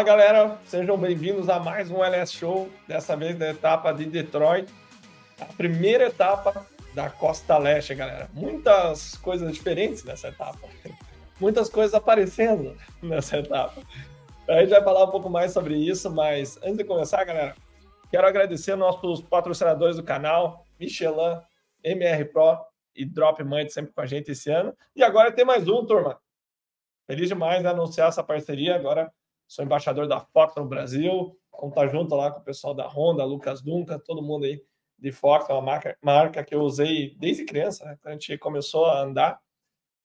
Fala galera, sejam bem-vindos a mais um LS Show, dessa vez da etapa de Detroit, a primeira etapa da Costa Leste, galera. Muitas coisas diferentes nessa etapa, muitas coisas aparecendo nessa etapa. A gente vai falar um pouco mais sobre isso, mas antes de começar, galera, quero agradecer nossos patrocinadores do canal, Michelin, MR Pro e Drop Mind sempre com a gente esse ano. E agora tem mais um, turma. Feliz demais de anunciar essa parceria. Agora sou embaixador da Fox no Brasil. Vamos estar junto lá com o pessoal da Honda, Lucas Duncan, todo mundo aí de Fox, é uma marca, marca que eu usei desde criança, né? Quando a gente começou a andar.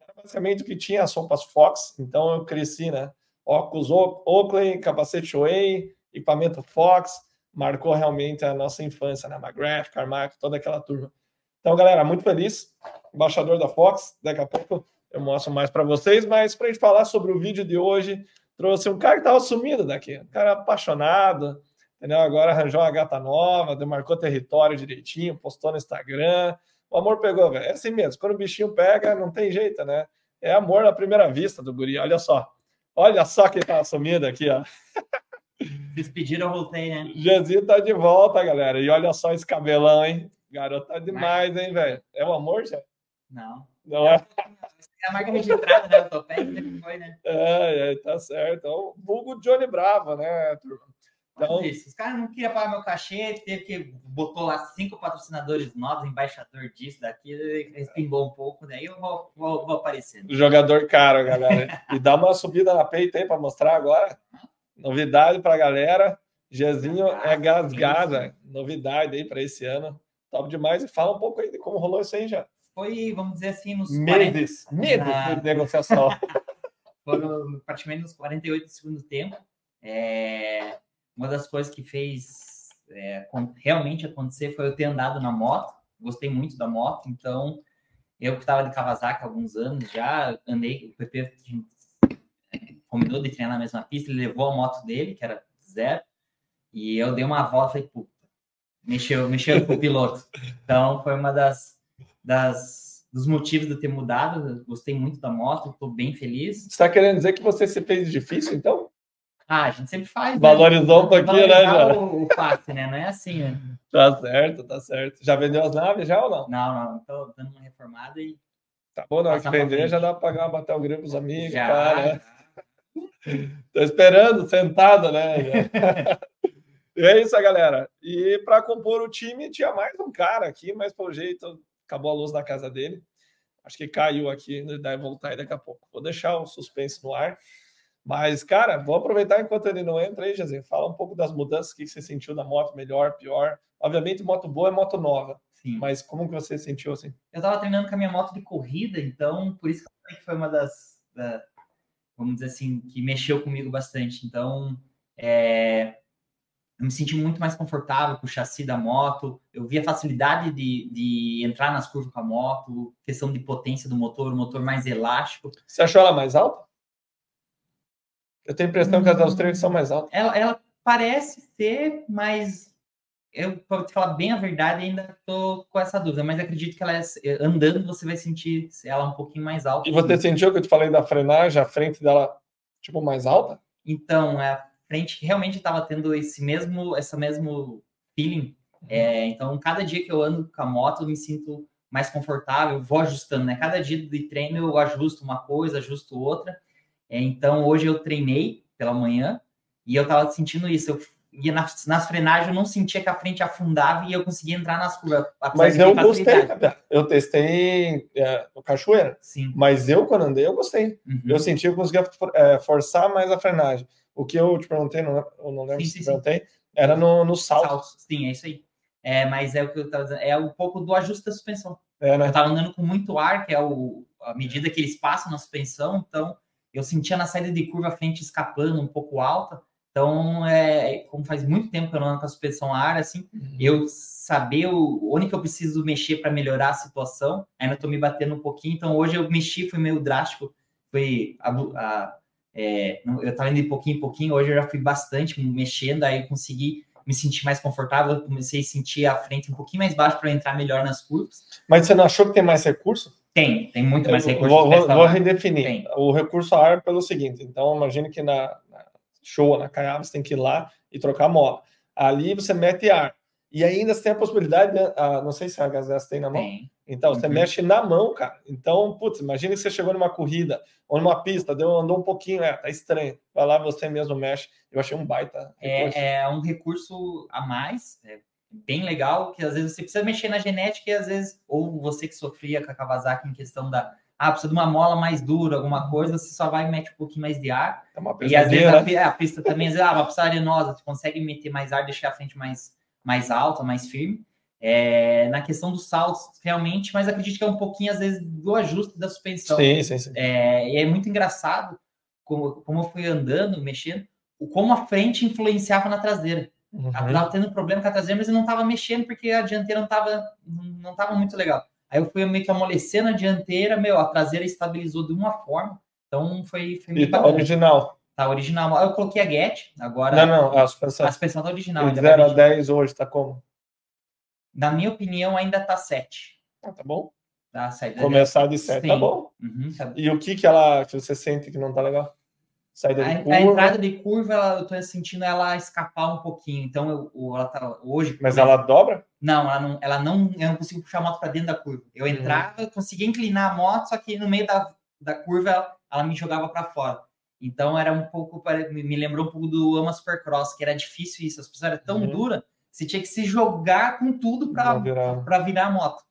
Era basicamente o que tinha as sopas Fox, então eu cresci, né? Óculos Oakley, capacete Way, equipamento Fox, marcou realmente a nossa infância, né? McGrath, Carmack, toda aquela turma. Então, galera, muito feliz, embaixador da Fox. Daqui a pouco eu mostro mais para vocês, mas para a gente falar sobre o vídeo de hoje, trouxe um cara que estava sumido daqui, um cara apaixonado, entendeu? Agora arranjou uma gata nova, demarcou território direitinho, postou no Instagram. O amor pegou, velho. É assim mesmo, quando o bichinho pega, não tem jeito, né? É amor à primeira vista do guri, olha só. Olha só quem tá sumido aqui, ó. Despediram, voltei, né? Jesus tá de volta, galera. E olha só esse cabelão, hein? Garoto tá demais, hein, velho? É o amor, já? Não. Não é? É a marca registrada, né? O Topete sempre foi, né? É, é, tá certo. É o vulgo Johnny Bravo, né, turma? Então, isso. Os caras não queriam pagar meu cachê, teve que botou lá cinco patrocinadores novos, embaixador disso, daqui, respingou um pouco, daí eu vou, vou, vou aparecendo. Jogador caro, galera. e dá uma subida na peita aí para mostrar agora. Novidade para a galera. Jezinho é gasgada. Novidade aí para esse ano. Top demais. E fala um pouco aí de como rolou isso aí já. Foi, vamos dizer assim, nos meses, 40... meses na... de negociação. Foram praticamente nos 48 do segundo tempo. É uma das coisas que fez é, realmente acontecer foi eu ter andado na moto. Gostei muito da moto, então eu que estava de Kawasaki há alguns anos já andei. O PP combinou de treinar na mesma pista, ele levou a moto dele, que era zero, e eu dei uma volta e falei, puta, mexeu, mexeu com o piloto. Então foi uma das, das dos motivos de eu ter mudado. Eu gostei muito da moto, estou bem feliz. Você está querendo dizer que você se fez difícil, então? Ah, a gente sempre faz. Valorizou né? um pouquinho, né? Já. O, o passe, né? Não é assim, né? Tá certo, tá certo. Já vendeu as naves já ou não? Não, não. Tô dando uma reformada e. Tá bom, na hora que vender já dá para pagar, bater o grito pros amigos, já, cara. Né? Tô esperando, sentado, né? e é isso, galera. E para compor o time, tinha mais um cara aqui, mas pelo jeito acabou a luz na casa dele. Acho que caiu aqui, deve voltar aí daqui a pouco. Vou deixar o suspense no ar. Mas, cara, vou aproveitar enquanto ele não entra aí, José. Fala um pouco das mudanças que você sentiu na moto, melhor, pior. Obviamente, moto boa é moto nova. Sim. Mas como que você sentiu assim? Eu estava treinando com a minha moto de corrida, então por isso que foi uma das, da, vamos dizer assim, que mexeu comigo bastante. Então, é, eu me senti muito mais confortável com o chassi da moto. Eu vi a facilidade de, de entrar nas curvas com a moto, questão de potência do motor, o motor mais elástico. Você achou ela mais alta? Eu tenho a impressão que as das três são mais altas. Ela, ela parece ser, mas eu, para te falar bem a verdade, ainda estou com essa dúvida, mas acredito que ela é, andando você vai sentir ela um pouquinho mais alta. E você sentiu que eu te falei da frenagem, a frente dela tipo mais alta? Então, a frente realmente estava tendo esse mesmo, essa mesmo feeling. Uhum. É, então, cada dia que eu ando com a moto, eu me sinto mais confortável, vou ajustando, né? Cada dia de treino eu ajusto uma coisa, ajusto outra. É, então, hoje eu treinei pela manhã e eu tava sentindo isso. Eu ia nas, nas frenagens, eu não sentia que a frente afundava e eu conseguia entrar nas curvas. Mas eu gostei, cara. Eu testei é, o Cachoeira. Sim. Mas eu, quando andei, eu gostei. Uhum. Eu senti que eu conseguia é, forçar mais a frenagem. O que eu te perguntei, não, eu não lembro sim, se sim, perguntei, sim. era no, no salto. salto. Sim, é isso aí. É, mas é o que eu tava dizendo, é um pouco do ajuste da suspensão. É, né? Eu tava andando com muito ar, que é o, a medida que eles passam na suspensão, então eu sentia na saída de curva a frente escapando um pouco alta. Então, é, como faz muito tempo que eu não ando com a suspensão a ar, assim, uhum. eu saber o, onde que eu preciso mexer para melhorar a situação, ainda estou me batendo um pouquinho. Então, hoje eu mexi, foi meio drástico, foi a, a é, eu estava indo de pouquinho em pouquinho, hoje eu já fui bastante mexendo, aí consegui me sentir mais confortável, comecei a sentir a frente um pouquinho mais baixo para entrar melhor nas curvas. Mas você não achou que tem mais recurso? Tem, tem muito mais recurso. Vou, vou, vou redefinir tem. o recurso ar pelo seguinte. Então, imagine que na, na show na Nakayama, você tem que ir lá e trocar mola. Ali você mete ar. E ainda você tem a possibilidade, né? ah, não sei se a Gazette tem na mão. Tem. Então, você uhum. mexe na mão, cara. Então, putz, imagina que você chegou numa corrida ou numa pista, deu, andou um pouquinho, é, tá estranho. Vai lá, você mesmo mexe. Eu achei um baita. É, é, um recurso a mais, é bem legal, que às vezes você precisa mexer na genética e às vezes, ou você que sofria com a Kawasaki em questão da. Ah, precisa de uma mola mais dura, alguma coisa, você só vai e mete um pouquinho mais de ar. É uma e às vezes a, é, a, pista também, às vezes, ah, uma pista arenosa, você consegue meter mais ar, deixar a frente mais, mais alta, mais firme. É, na questão dos saltos, realmente, mas acredito que é um pouquinho, às vezes, do ajuste da suspensão. Sim, sim, sim. É, e é muito engraçado como, como eu fui andando, mexendo, como a frente influenciava na traseira. Uhum. Ela estava tendo problema com a traseira, mas eu não estava mexendo porque a dianteira não estava não tava muito legal. Aí eu fui meio que amolecendo a dianteira, meu, a traseira estabilizou de uma forma. Então foi, foi E tá original. Tá original. Eu coloquei a Get, agora. Não, não, a suspensão. A suspensão tá original. De 0 a 10 hoje, tá como? Na minha opinião, ainda tá 7. Ah, tá bom. Tá 7. Começar de 7, tá bom. Uhum, tá... E o que que ela, que você sente que não tá legal? Saída a, de curva. A entrada de curva, ela, eu tô sentindo ela escapar um pouquinho. Então, eu, ela tá hoje. Mas ela dobra? Não, ela não, ela não. Eu não consigo puxar a moto para dentro da curva. Eu uhum. entrava, eu conseguia inclinar a moto, só que no meio da, da curva ela, ela me jogava para fora. Então era um pouco, me lembrou um pouco do Ama Supercross, que era difícil isso. As pessoas eram tão uhum. duras, você tinha que se jogar com tudo para virar. virar a moto.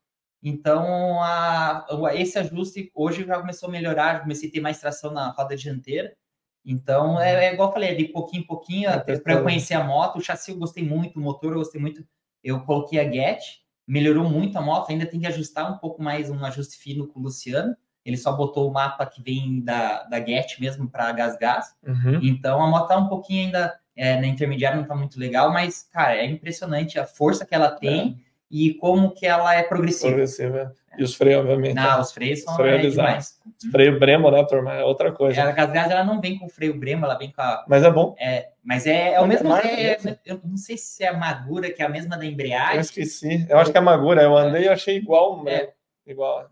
Então, a, esse ajuste hoje já começou a melhorar, comecei a ter mais tração na roda dianteira. Então, é, é igual eu falei, é de pouquinho em pouquinho, é para eu conhecer a moto. O chassi eu gostei muito, o motor eu gostei muito. Eu coloquei a Get, melhorou muito a moto, ainda tem que ajustar um pouco mais, um ajuste fino com o Luciano. Ele só botou o mapa que vem da, da Get mesmo para Gas Gas. Uhum. Então, a moto tá um pouquinho ainda é, na intermediária, não tá muito legal, mas, cara, é impressionante a força que ela tem é. e como que ela é progressiva. Progressiva. E os freios, obviamente. Não, os freios são freio é demais. Freio Bremo, né, turma? É outra coisa. A Gasgas, ela não vem com freio Bremo, ela vem com a... Mas é bom. É, mas é, é o mesmo... É, eu não sei se é a Magura, que é a mesma da embreagem. Eu esqueci. Eu acho que é a Magura. Eu andei e achei igual. Né? Igual.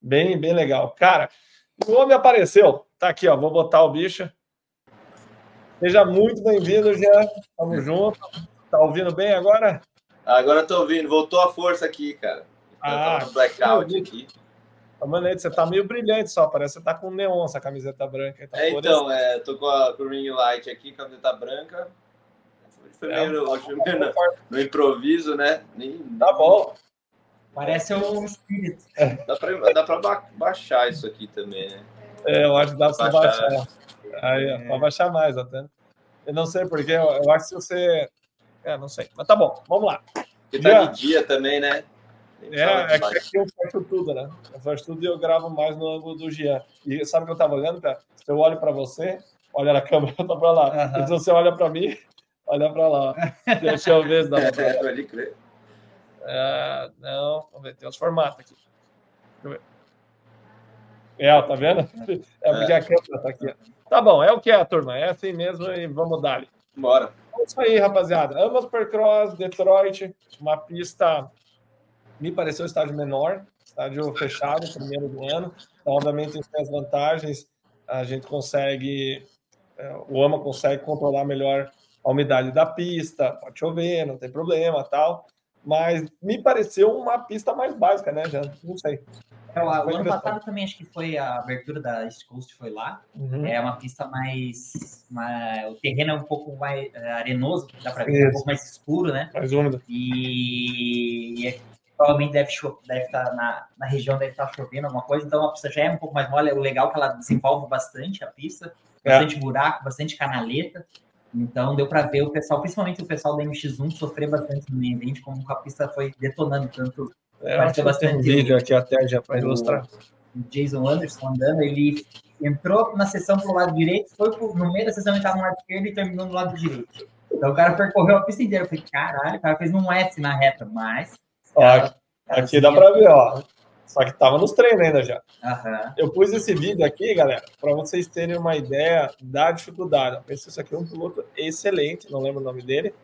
Bem, bem legal. Cara, o homem apareceu. Tá aqui, ó. Vou botar o bicho. Seja muito bem-vindo, Jean. Tamo junto. Tá ouvindo bem agora? Agora tô ouvindo. Voltou a força aqui, cara. Ah, tá blackout aqui. Manete, você tá meio brilhante só, parece que você tá com neon essa camiseta branca. Tá é, então, é, tô com, a, com o ring light aqui, camiseta branca. Foi é, tá no, no, improviso, né? Nem, tá bom. Parece um espírito. É. Dá pra, dá pra baixar isso aqui também, né? É, eu acho que dá pra baixar. baixar. Aí, é. pra baixar mais até. Eu não sei porque, eu, eu acho que você. É, não sei. Mas tá bom, vamos lá. Porque tá de dia também, né? É, é que aqui eu fecho tudo, né? Eu fecho tudo e eu gravo mais no ângulo do Jean. E sabe o que eu tava olhando, cara? Se eu olho para você, olha na câmera, eu tô para lá. Uhum. E se você olha para mim, olha para lá. Deixa eu ver se dá pra é, é, não, vamos ver, tem os formatos aqui. Deixa eu ver. É, tá vendo? É porque a câmera tá aqui. Tá bom, é o que é, turma. É assim mesmo e vamos dar. Bora. É isso aí, rapaziada. Amos Percross, Detroit, uma pista me pareceu estádio menor, estádio fechado, primeiro do ano. Então, obviamente, isso tem as vantagens. A gente consegue, é, o AMA consegue controlar melhor a umidade da pista, pode chover, não tem problema, tal. Mas me pareceu uma pista mais básica, né, já não sei. É, o, o ano passado também acho que foi a abertura da East Coast foi lá. Uhum. É uma pista mais, mais, o terreno é um pouco mais é, arenoso, dá para ver, Isso. um pouco mais escuro, né? Mais úmido. E, e é provavelmente deve, deve estar tá na, na região, deve estar tá chovendo alguma coisa, então a pista já é um pouco mais mole. O legal é que ela desenvolve bastante a pista, é. bastante é. buraco, bastante canaleta. Então deu para ver o pessoal, principalmente o pessoal da MX1, sofrer bastante no meio ambiente, como a pista foi detonando tanto. É, bastante. um vídeo aqui até já para ilustrar. O Jason Anderson andando, ele entrou na sessão pro lado direito, foi pro, no meio da sessão ele estava no lado esquerdo e terminou no lado direito. Então o cara percorreu a pista inteira. Eu falei, caralho, o cara fez um S na reta, mas Ó, aqui dá para ver, ó. Só que tava nos treinos ainda já. Uhum. Eu pus esse vídeo aqui, galera, para vocês terem uma ideia da dificuldade. Eu penso que isso aqui é um piloto excelente, não lembro o nome dele.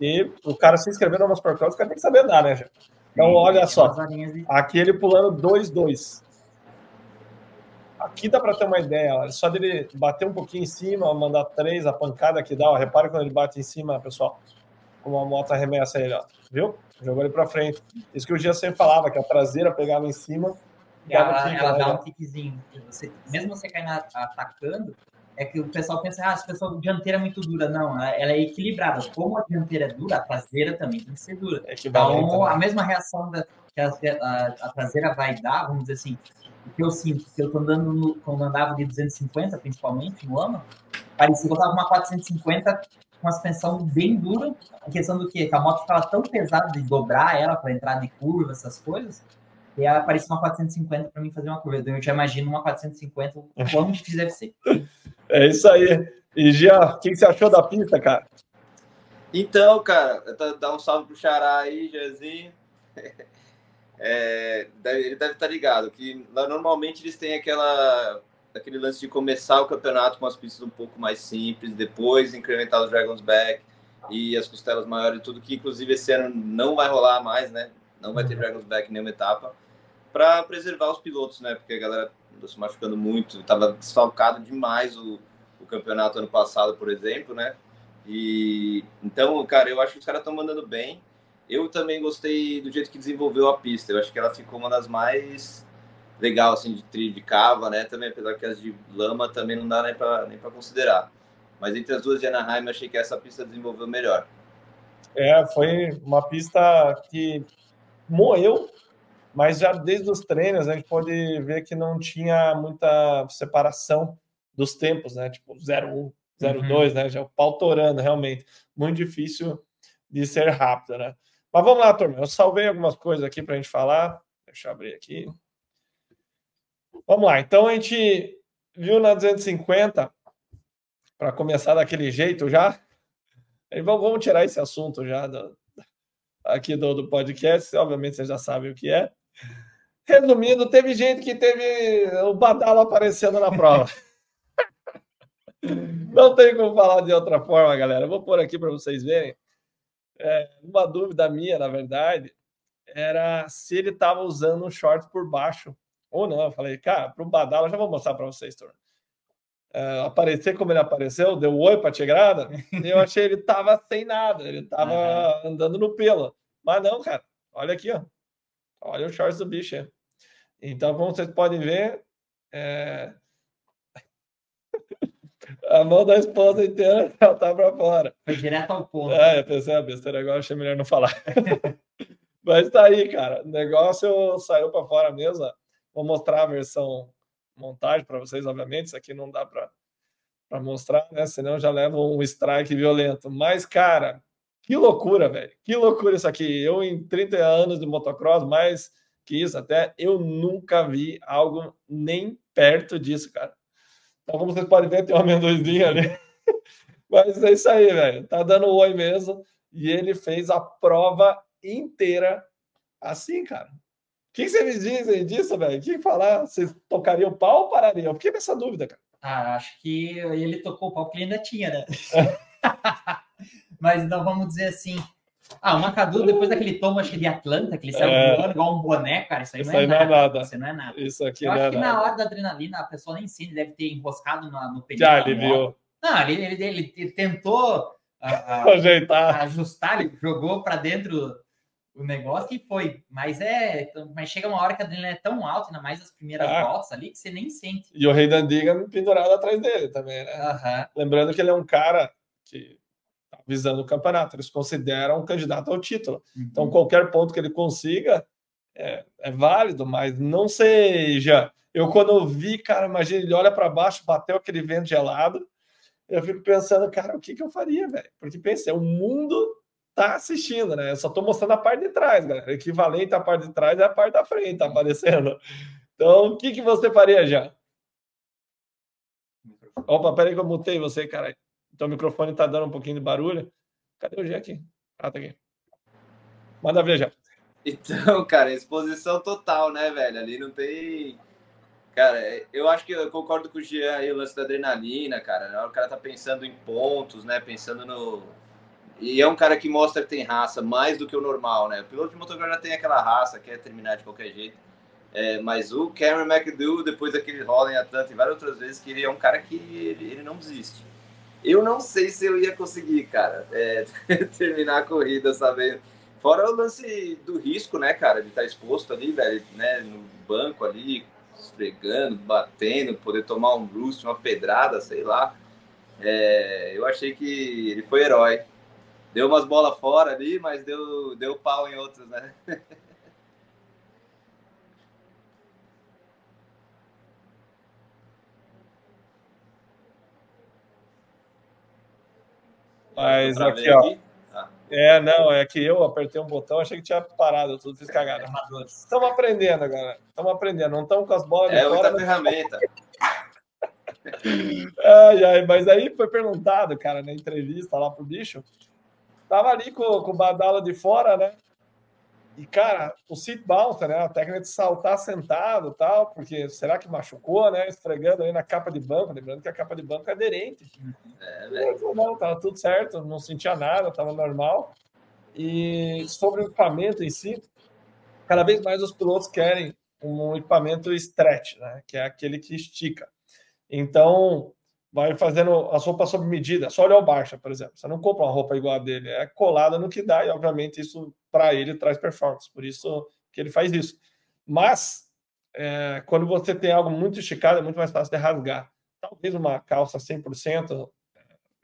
E o cara se inscreveu no nosso portal, o cara tem que saber andar, né, já? Então, olha só. Aqui ele pulando 2-2. Aqui dá para ter uma ideia, olha, só dele bater um pouquinho em cima, mandar três, a pancada que dá, ó, repara quando ele bate em cima, pessoal, como a moto arremessa ele, ó, viu? Jogou ele para frente. Isso que o Gia sempre falava, que a traseira pegava em cima. Ela, kick, ela né? dá um kickzinho. Você, mesmo você caindo atacando, é que o pessoal pensa, ah, a pessoa dianteira é muito dura. Não, ela é equilibrada. Como a dianteira é dura, a traseira também tem que ser dura. É então, a mesma reação da, que a, a, a, traseira vai dar, vamos dizer assim, o que eu sinto, que eu tô andando no, quando andava de 250, principalmente, no ano, parecia que eu tava uma 450 com a suspensão bem dura, a questão do quê? Que a moto ficava tão pesada de dobrar ela para entrar de curva, essas coisas, e ela uma 450 para mim fazer uma curva. Então eu já imagino uma 450, o quão difícil deve ser. É isso aí. E Gia, o que, você achou da pista, cara? Então, cara, dá um salve pro Xará aí, Jezinho. É, ele deve estar tá ligado que lá, normalmente eles têm aquela aquele lance de começar o campeonato com as pistas um pouco mais simples, depois incrementar os Dragons Back e as costelas maiores e tudo, que inclusive esse ano não vai rolar mais, né? Não vai ter Dragons Back em nenhuma etapa, para preservar os pilotos, né? Porque a galera andou se machucando muito, estava desfalcado demais o, o campeonato ano passado, por exemplo, né? E então, cara, eu acho que os caras estão mandando bem. Eu também gostei do jeito que desenvolveu a pista. Eu acho que ela ficou uma das mais legal assim de trilho de cava, né? Também apesar que as de lama também não dá nem para nem para considerar. Mas entre as duas de Anaheim, achei que essa pista desenvolveu melhor. É, foi uma pista que moeu, mas já desde os treinos a gente pode ver que não tinha muita separação dos tempos, né? Tipo 01, 02, uhum. né? Já o pau torando, realmente. Muito difícil de ser rápido, né? Mas vamos lá, turma. Eu salvei algumas coisas aqui para a gente falar. Deixa eu abrir aqui. Vamos lá. Então a gente viu na 250 para começar daquele jeito já. vamos tirar esse assunto já do, aqui do, do podcast. Obviamente você já sabe o que é. Resumindo, teve gente que teve o badalo aparecendo na prova. Não tem como falar de outra forma, galera. vou pôr aqui para vocês verem. É, uma dúvida minha, na verdade, era se ele estava usando um short por baixo ou não. Eu falei, cara, para o Badala, já vou mostrar para vocês, turma. É, aparecer como ele apareceu, deu oi para a Tigrada, eu achei ele tava sem nada, ele tava uhum. andando no pelo. Mas não, cara, olha aqui, ó. Olha o shorts do bicho. Então, como vocês podem ver, é... A mão da esposa inteira tá para fora. Foi direto ao ponto. É, eu pensei, a ah, besteira agora achei melhor não falar. Mas tá aí, cara. O negócio saiu para fora mesmo. Vou mostrar a versão montagem para vocês, obviamente. Isso aqui não dá para mostrar, né? Senão já leva um strike violento. Mas, cara, que loucura, velho. Que loucura isso aqui. Eu, em 30 anos de motocross, mais que isso até, eu nunca vi algo nem perto disso, cara. Então, como vocês podem ver, tem um amendoizinho ali. Mas é isso aí, velho. Tá dando oi mesmo. E ele fez a prova inteira assim, cara. O que, vocês me dizem disso, velho? O que falar? Vocês tocariam o pau ou parariam? Eu fiquei nessa dúvida, cara. Ah, acho que ele tocou o pau porque ele ainda tinha, né? Mas não vamos dizer assim. Ah, o Macadu, depois daquele tomo, acho que de Atlanta, que ele saiu é... voando igual um boné, cara, isso aí, isso não, é nada, não, é nada. Isso não é nada. Isso aqui Eu acho é que nada. na hora da adrenalina, a pessoa nem sente, deve ter enroscado no, no pneu. Já, ele viu. Não, ele, ele, ele, ele tentou a, a, ajeitar, ajustar, ele jogou para dentro o negócio e foi. Mas é. Mas chega uma hora que a adrenalina é tão alta, ainda mais as primeiras ah. voltas ali, que você nem sente. E o Rei da Andiga pendurado atrás dele também, né? Uhum. Lembrando que ele é um cara que visando o campeonato, eles consideram um candidato ao título. Uhum. Então, qualquer ponto que ele consiga é, é válido, mas não seja. Eu, quando eu vi, cara, imagina, ele olha para baixo, bateu aquele vento gelado. Eu fico pensando, cara, o que, que eu faria, velho? Porque pensei, o mundo tá assistindo, né? Eu só tô mostrando a parte de trás, galera. O equivalente à parte de trás é a parte da frente, tá aparecendo. Então, o que, que você faria já? Opa, peraí que eu mutei você, cara. Então o microfone tá dando um pouquinho de barulho. Cadê o aqui? Ah, tá aqui. Manda ver já. Então, cara, exposição total, né, velho? Ali não tem. Cara, eu acho que eu concordo com o Jean aí, o lance da adrenalina, cara. O cara tá pensando em pontos, né? Pensando no, e é um cara que mostra que tem raça mais do que o normal, né? O piloto de motocross já tem aquela raça, quer terminar de qualquer jeito. É, mas o Cameron McDowell, depois daquele rola em Atlanta e várias outras vezes, que ele é um cara que ele, ele não desiste. Eu não sei se eu ia conseguir, cara, é, terminar a corrida sabendo. Fora o lance do risco, né, cara, de estar exposto ali, velho, né, no banco ali, esfregando, batendo, poder tomar um bruce, uma pedrada, sei lá. É, eu achei que ele foi herói. Deu umas bolas fora ali, mas deu, deu pau em outras, né? Mas aqui, ó. Ah. É, não, é que eu apertei um botão, achei que tinha parado, tudo fiz cagada. Estamos aprendendo agora. Estamos aprendendo, não estamos com as bolas. É outra ferramenta. ai, ai, mas aí foi perguntado, cara, na entrevista lá pro bicho. Tava ali com, com o Badala de fora, né? E, cara, o seat bounce, né? A técnica de saltar sentado tal, porque será que machucou, né? Esfregando aí na capa de banco, lembrando que a capa de banco é aderente. É, não, tava tudo certo, não sentia nada, tava normal. E sobre o equipamento em si, cada vez mais os pilotos querem um equipamento stretch, né? Que é aquele que estica. Então, vai fazendo a roupa sob medida. Só olha o Barça, por exemplo. Você não compra uma roupa igual a dele, é colada no que dá, e obviamente isso para ele traz performance. Por isso que ele faz isso. Mas, é, quando você tem algo muito esticado, é muito mais fácil de rasgar. Talvez uma calça 100%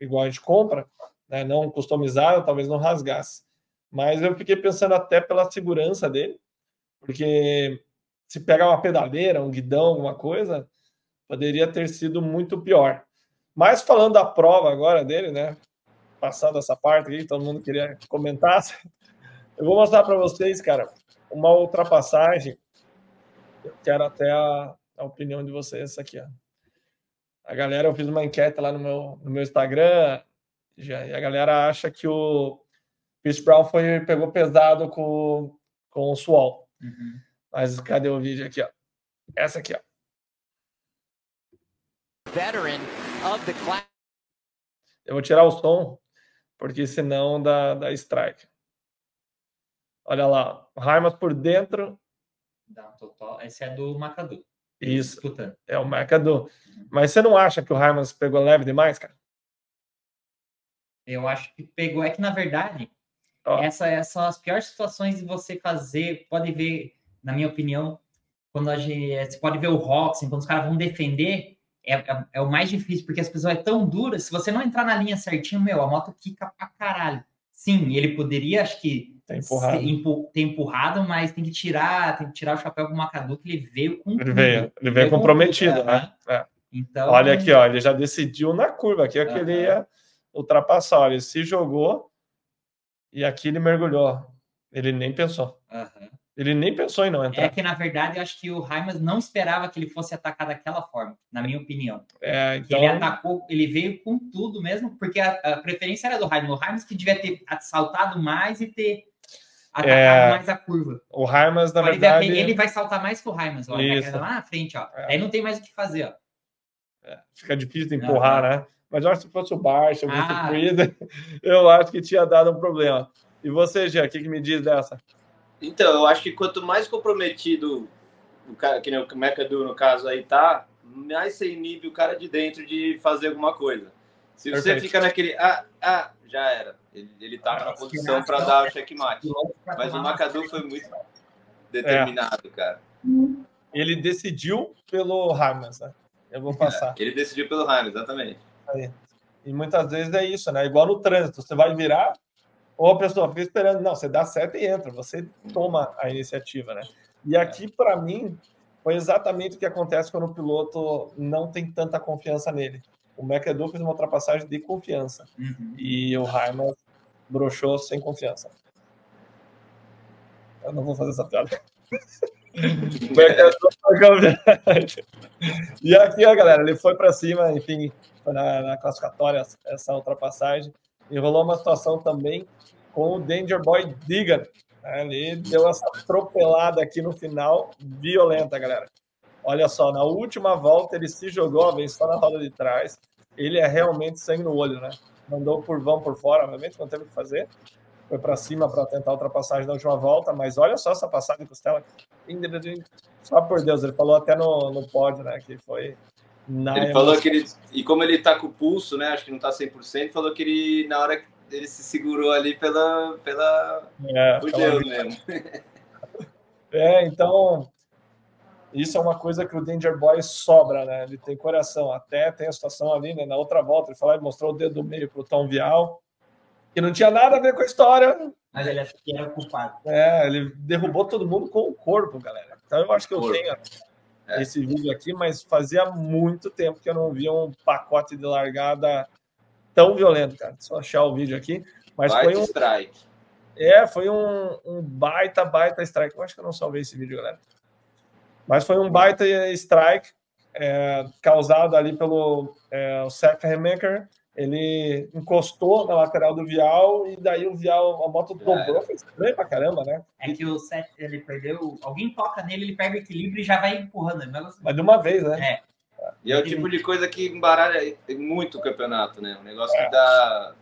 igual a gente compra, né, não customizada, talvez não rasgasse. Mas eu fiquei pensando até pela segurança dele, porque se pegar uma pedaleira, um guidão, alguma coisa, poderia ter sido muito pior. Mas falando da prova agora dele, né? Passando essa parte aqui, todo mundo queria que comentasse. Eu vou mostrar para vocês, cara, uma ultrapassagem. Eu quero até a, a opinião de vocês essa aqui, ó. A galera, eu fiz uma enquete lá no meu, no meu Instagram, já, e a galera acha que o Chris Brown foi, pegou pesado com, com o Suol. Uhum. Mas cadê o vídeo aqui, ó? Essa aqui, ó. Veteran. Eu vou tirar o som, porque senão dá, dá strike. Olha lá, Raimas por dentro. Dá total. Esse é do Macadu. Isso. Disputando. É o Macadu. Uhum. Mas você não acha que o Raimas pegou leve demais, cara? Eu acho que pegou. É que, na verdade, oh. essas essa são as piores situações de você fazer. Pode ver, na minha opinião, quando a gente. Você pode ver o Roxen, quando os caras vão defender é, é, é, o mais difícil, porque as pessoas é tão dura, se você não entrar na linha certinho, meu, a moto quica pra caralho. Sim, ele poderia, acho que, tá empurrado. Empu, ter empurrado, mas tem que tirar, tem que tirar o chapéu pro Macadu, que ele veio com. Ele veio, ele veio, veio comprometido, né? É. Então, olha aqui, ó, ele já decidiu na curva aqui, aqui ele ia ultrapassar, ele se jogou e aqui ele mergulhou. Ele nem pensou. Uhum. Ele nem pensou em não entrar. É que, na verdade, eu acho que o Raimas não esperava que ele fosse atacar daquela forma, na minha opinião. É, então... Ele atacou, ele veio com tudo mesmo, porque a, a preferência era do Raimas. O Raimas que devia ter saltado mais e ter atacado é... mais a curva. O Raimas, na verdade... Ele, vai saltar mais que o Raimas, ó. Isso. Lá na frente, ó. É. Aí não tem mais o que fazer, ó. É, fica difícil de empurrar, né? Mas eu acho que se fosse o Barça, o ah. eu acho que tinha dado um problema. E você, Jean, o que, que me diz dessa? Então, eu acho que quanto mais comprometido o cara, que nem o McAdoo no caso aí tá, mais você inibe o cara de dentro de fazer alguma coisa. Se você Perfeito. fica naquele, ah, ah, já era. Ele, ele tá na posição para dar o checkmate. Mas o McAdoo foi muito determinado, é. cara. Ele decidiu pelo Harmas, né? Eu vou passar. É, ele decidiu pelo Harmas, exatamente. Aí. E muitas vezes é isso, né? Igual no trânsito, você vai virar, ou a pessoa fica esperando, não, você dá certo e entra, você toma a iniciativa, né? E aqui, para mim, foi exatamente o que acontece quando o piloto não tem tanta confiança nele. O McAdoo fez uma ultrapassagem de confiança uhum. e o Heimer broxou sem confiança. Eu não vou fazer essa piada. e aqui, ó, galera, ele foi para cima, enfim, foi na, na classificatória essa ultrapassagem. E rolou uma situação também com o Danger Boy Digan. Né? Ele deu essa atropelada aqui no final, violenta, galera. Olha só, na última volta ele se jogou, vem só na roda de trás. Ele é realmente sangue no olho, né? Mandou por vão por fora, obviamente, não teve o que fazer. Foi para cima para tentar a ultrapassagem da última volta, mas olha só essa passagem de costela. Só por Deus, ele falou até no, no pod, né? Que foi. Ele emoção. falou que ele. E como ele tá com o pulso, né? Acho que não tá 100%, falou que ele, na hora que ele se segurou ali pela. pela é, por Deus mesmo. É, então. Isso é uma coisa que o Danger Boy sobra, né? Ele tem coração. Até tem a situação ali, né? Na outra volta, ele falou e mostrou o dedo do meio pro Tom Vial, que não tinha nada a ver com a história. Mas ele achou que era culpado. É, ele derrubou todo mundo com o corpo, galera. Então eu acho que eu corpo. tenho é. esse vídeo aqui, mas fazia muito tempo que eu não via um pacote de largada tão violento, cara. Só achar o vídeo aqui. Mas baita foi um. Strike. É, foi um, um baita, baita strike. Eu acho que eu não salvei esse vídeo, galera. Mas foi um baita strike é, causado ali pelo é, o Seth Remaker. Ele encostou na lateral do Vial e daí o Vial, a moto dobrou, foi estranho pra caramba, né? É que o Seth, ele perdeu, alguém toca nele, ele perde o equilíbrio e já vai empurrando. Mas de uma vez, né? É. E é o tipo de coisa que embaralha muito o campeonato, né? Um negócio que é. dá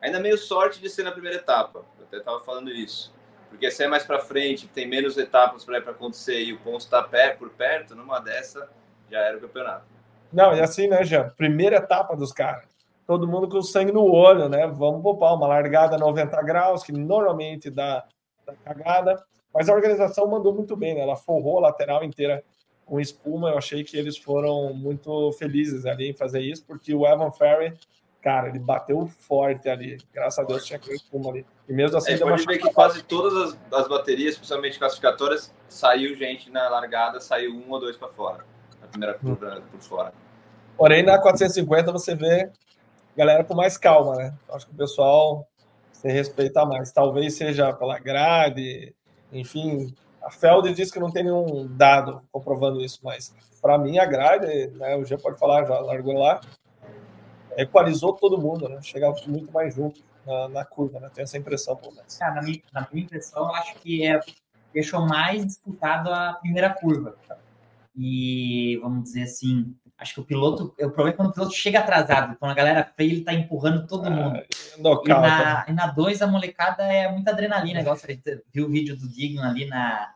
ainda meio sorte de ser na primeira etapa. Eu até tava falando isso. Porque se é mais para frente, tem menos etapas para acontecer e o ponto está pé por perto, numa dessa já era o campeonato. Não, e assim, né, Jean? Primeira etapa dos caras. Todo mundo com sangue no olho, né? Vamos poupar uma largada 90 graus, que normalmente dá, dá cagada. Mas a organização mandou muito bem, né? Ela forrou a lateral inteira com espuma. Eu achei que eles foram muito felizes ali em fazer isso, porque o Evan Ferry cara, ele bateu forte ali. Graças a Deus tinha aquele espuma ali. E mesmo assim, é, pode ver que quase todas as, as, baterias, principalmente classificatórias, saiu gente na largada, saiu um ou dois para fora. Na primeira hum. curva hum. por fora. Porém, na 450 você vê galera com mais calma, né? Acho que o pessoal se respeita mais. Talvez seja pela grade, enfim. A Feld diz que não tem nenhum dado comprovando isso, mas para mim a grade, né, o G pode falar, já largou lá, equalizou todo mundo, né? Chegava muito mais junto na, na curva, né? Tenho essa impressão, pelo menos. Cara, na minha, na minha impressão, eu acho que é, deixou mais disputado a primeira curva. E, vamos dizer assim, acho que o piloto, o problema é quando o piloto chega atrasado, quando a galera freia, ele tá empurrando todo ah, mundo. Ah, e na 2 a molecada é muita adrenalina, igual você viu o vídeo do Digno ali na,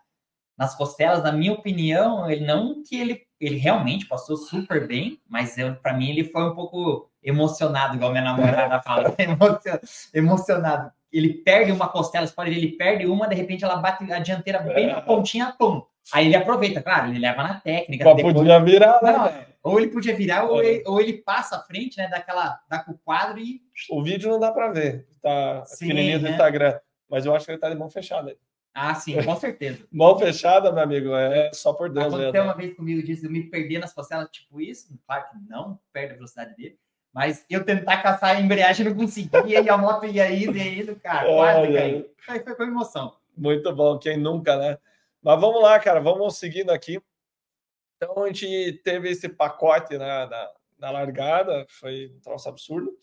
nas costelas, na minha opinião, ele não que ele, ele realmente passou super bem, mas para mim ele foi um pouco emocionado, igual minha namorada fala, emocionado. Ele perde uma costela, você pode ver, ele perde uma, de repente ela bate a dianteira bem na pontinha, pum. Aí ele aproveita, claro, ele leva na técnica. Depois... podia virar, né? Não, ou ele podia virar, ou, é. ele, ou ele passa à frente, né, daquela, dá com o quadro e... O vídeo não dá para ver, tá Sim, pequenininho do né? Instagram, mas eu acho que ele tá de mão fechada aí. Ah, sim, com certeza. Mão fechada, meu amigo, é só por Deus. Aconteceu uma vez comigo disso, eu me perder nas costelas, tipo isso, claro que não perde a velocidade dele, mas eu tentar caçar a embreagem não conseguia e a moto ia indo e indo, cara. Quase caiu. Aí foi com emoção. Muito bom, quem nunca, né? Mas vamos lá, cara, vamos seguindo aqui. Então a gente teve esse pacote né, na, na largada, foi um troço absurdo.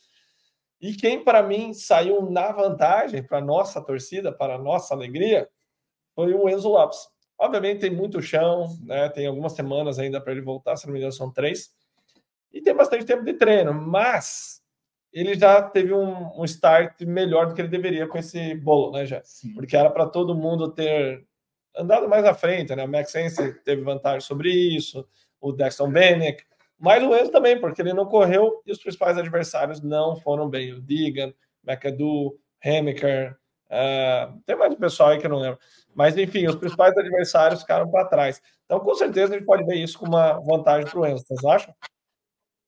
E quem para mim saiu na vantagem, para nossa torcida, para nossa alegria, foi o Enzo Lopes. Obviamente tem muito chão, né? Tem algumas semanas ainda para ele voltar, se não me engano, são três e tem bastante tempo de treino, mas ele já teve um, um start melhor do que ele deveria com esse bolo, né, já? Sim. Porque era para todo mundo ter andado mais à frente, né? O Max Sense teve vantagem sobre isso, o Dexton Bennett, mas o Enzo também, porque ele não correu e os principais adversários não foram bem. O Digan, McAdoo, Hemiker, uh, tem mais um pessoal aí que eu não lembro. Mas, enfim, os principais adversários ficaram para trás. Então, com certeza, a gente pode ver isso como uma vantagem para o Enzo, vocês acham?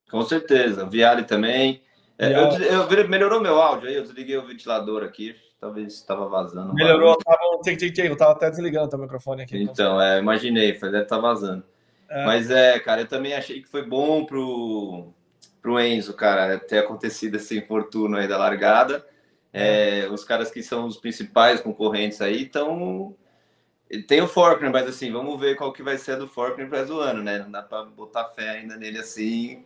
Com certeza. Viale também. É, eu, eu, melhorou meu áudio aí, eu desliguei o ventilador aqui, talvez estava vazando. Melhorou, tava um tic, tic, tic, eu tava até desligando o microfone aqui. Então, é, imaginei, deve estar tá vazando. É. Mas é, cara, eu também achei que foi bom pro, pro Enzo, cara, ter acontecido esse infortúnio aí da largada. É, é, os caras que são os principais concorrentes aí estão. Tem o Forkner, mas assim, vamos ver qual que vai ser a do Forkner para o ano, né? Não dá para botar fé ainda nele assim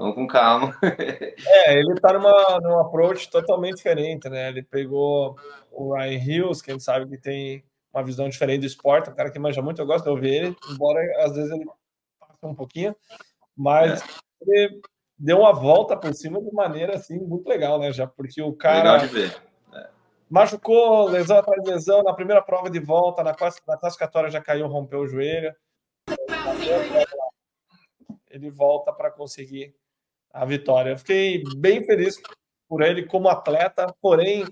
Vamos com calma. é, ele tá numa, num approach totalmente diferente, né? Ele pegou o Ryan Hills, que a gente sabe que tem uma visão diferente do esporte, um cara que manja muito, eu gosto de ouvir ele, embora às vezes ele passe um pouquinho, mas é. ele deu uma volta por cima de maneira assim muito legal, né? Já porque o cara legal de ver. É. machucou, lesão atrás de lesão, na primeira prova de volta, na, na classificatória já caiu, rompeu o joelho. ele volta para conseguir a vitória. Eu fiquei bem feliz por ele como atleta, porém,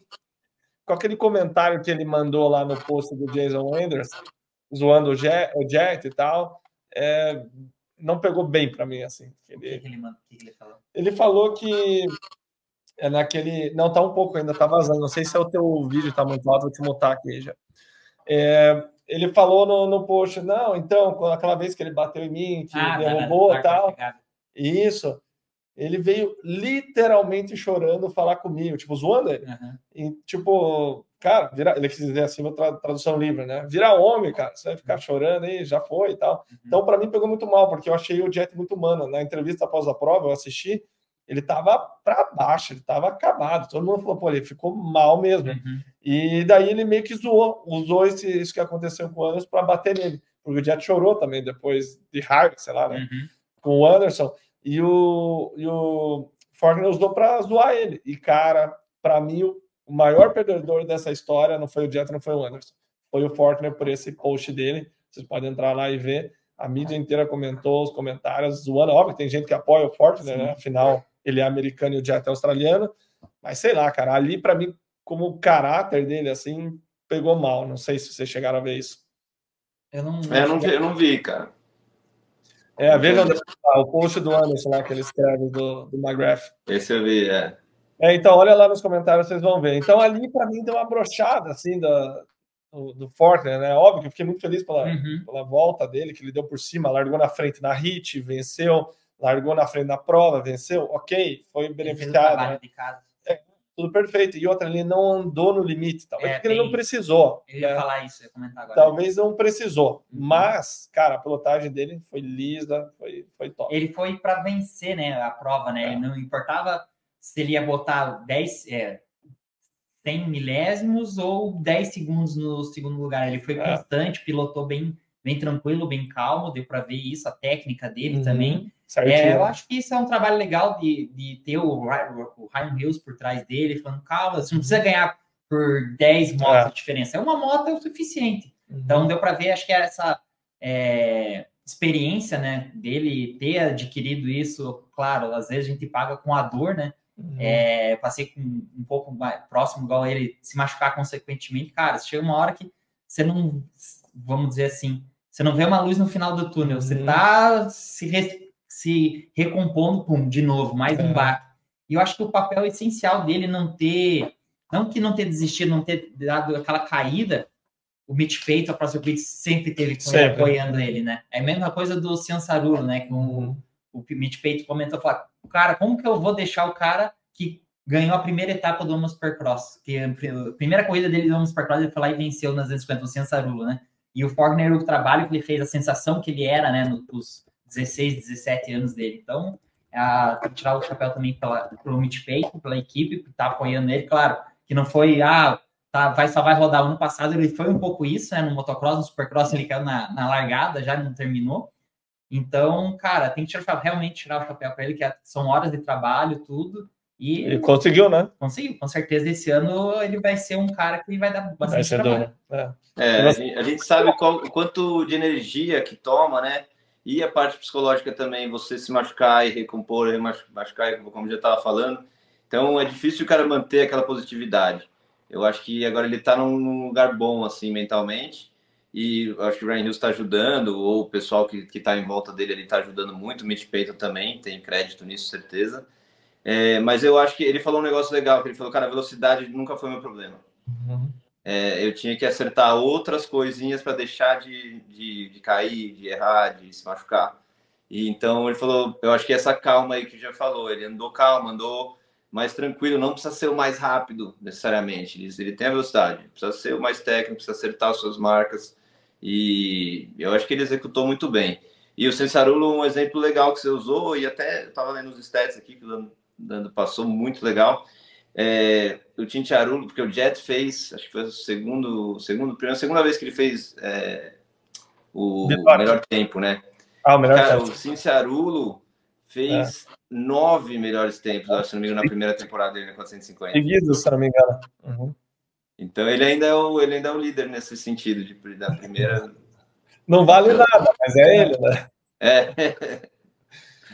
com aquele comentário que ele mandou lá no post do Jason Anders, zoando o Jet, o Jet e tal, é, não pegou bem para mim assim. Ele, o que, ele, que ele, falou? Ele falou que é naquele, não tá um pouco ainda, tá vazando. Não sei se é o teu vídeo tá muito alto, vou te mutar aqui já. É, ele falou no, no post, não, então, aquela vez que ele bateu em mim, que ah, derrubou e tal. Isso. Ele veio literalmente chorando falar comigo, tipo, zoando ele. Uhum. E, tipo, cara, vira, ele quis dizer assim, tra tradução livre, né? Virar homem, cara, você vai ficar uhum. chorando aí, já foi e tal. Uhum. Então, para mim, pegou muito mal, porque eu achei o Jet muito humano. Na entrevista após a prova, eu assisti, ele tava para baixo, ele tava acabado. Todo mundo falou, pô, ele ficou mal mesmo. Uhum. E daí ele meio que zoou, usou esse, isso que aconteceu com o Anderson para bater nele, porque o Jet chorou também depois de raiva, sei lá, né? Uhum. Com o Anderson. E o, e o Faulkner usou para zoar ele. E, cara, para mim, o maior perdedor dessa história não foi o Jet, não foi o Anderson. Foi o Faulkner por esse post dele. Vocês podem entrar lá e ver. A mídia inteira comentou os comentários zoando. Óbvio, tem gente que apoia o Faulkner, né? Afinal, ele é americano e o Jet é australiano. Mas sei lá, cara, ali para mim, como o caráter dele, assim, pegou mal. Não sei se vocês chegaram a ver isso. Eu não, é, eu não, vi, eu não vi, cara. É, veja o post do Anderson lá que ele escreve do, do McGrath. Esse eu vi, é. é. Então, olha lá nos comentários, vocês vão ver. Então, ali, para mim, deu uma brochada, assim, da, do, do Fortner, né? Óbvio que eu fiquei muito feliz pela, uhum. pela volta dele, que ele deu por cima, largou na frente na hit, venceu, largou na frente na prova, venceu, ok, foi beneficiado. Né? Tudo perfeito. E outra, ele não andou no limite, talvez é, porque ele não precisou. Ia né? falar isso, ia comentar agora. Talvez não precisou, uhum. mas, cara, a pilotagem dele foi lisa, foi, foi top. Ele foi para vencer, né, a prova, né? É. Ele não importava se ele ia botar 10, é, 100 milésimos ou 10 segundos no segundo lugar. Ele foi é. constante, pilotou bem, bem tranquilo, bem calmo, deu para ver isso, a técnica dele uhum. também. É, eu acho que isso é um trabalho legal de, de ter o, o Ryan Hills por trás dele, falando, calma, você não precisa ganhar por 10 motos é. de diferença. É uma moto é o suficiente. Uhum. Então deu para ver, acho que essa é, experiência né, dele ter adquirido isso, claro, às vezes a gente paga com a dor, né? Uhum. É, passei com um pouco mais próximo, igual ele, se machucar consequentemente, cara, chega uma hora que você não, vamos dizer assim, você não vê uma luz no final do túnel, você uhum. tá se se recompondo, pum, de novo, mais um é. baque. E eu acho que o papel essencial dele não ter, não que não ter desistido, não ter dado aquela caída, o Mitch Peito, a próxima Pete sempre teve sempre. apoiando ele, né? É a mesma coisa do Ciançarulo, né? Que o, uhum. o Mitch Peito comentou, falou, cara, como que eu vou deixar o cara que ganhou a primeira etapa do Homo Supercross? Que a primeira corrida dele do Homo Supercross, ele foi lá e venceu nas 250, o Ciançarulo, né? E o Faulkner, o trabalho que ele fez, a sensação que ele era, né, nos 16, 17 anos dele. Então, a, tem que tirar o chapéu também pela, pelo Mitch Payton, pela equipe que está apoiando ele. Claro, que não foi, ah, tá, vai, só vai rodar. Ano passado ele foi um pouco isso, né? No motocross, no supercross, ele caiu na, na largada, já não terminou. Então, cara, tem que tirar, realmente tirar o chapéu para ele, que é, são horas de trabalho, tudo. E ele conseguiu, né? Conseguiu, com certeza. Esse ano ele vai ser um cara que vai dar bastante vai trabalho. É. É, a, gente, sabe qual, o quanto de energia que toma, né? E a parte psicológica também, você se machucar e recompor, machucar, como já estava falando. Então é difícil o cara manter aquela positividade. Eu acho que agora ele está num lugar bom, assim, mentalmente. E acho que o Ryan Hills está ajudando, ou o pessoal que está em volta dele ele está ajudando muito. O Mitch Payton também, tem crédito nisso, certeza. É, mas eu acho que ele falou um negócio legal, que ele falou, cara, a velocidade nunca foi meu problema. Uhum é, eu tinha que acertar outras coisinhas para deixar de, de, de, cair, de errar, de se machucar. E então ele falou, eu acho que essa calma aí que já falou, ele andou calmo, andou mais tranquilo, não precisa ser o mais rápido necessariamente. Ele, ele tem a velocidade, precisa ser o mais técnico, precisa acertar as suas marcas. E eu acho que ele executou muito bem. E o Sensarulo, um exemplo legal que você usou, e até eu estava lendo os stats aqui que o Dando passou, muito legal é, o Tintiarulo, porque o Jet fez, acho que foi o segundo, segundo, primeira, segunda vez que ele fez é, o melhor tempo, né? Ah, o melhor Cara, tempo. o Cinciarulo fez é. nove melhores tempos, acho, se não me engano, na primeira temporada dele na 450. Seguidos, se não me engano. Uhum. Então ele ainda, é o, ele ainda é o líder nesse sentido, de, da primeira. Não vale nada, mas é ele, né? É.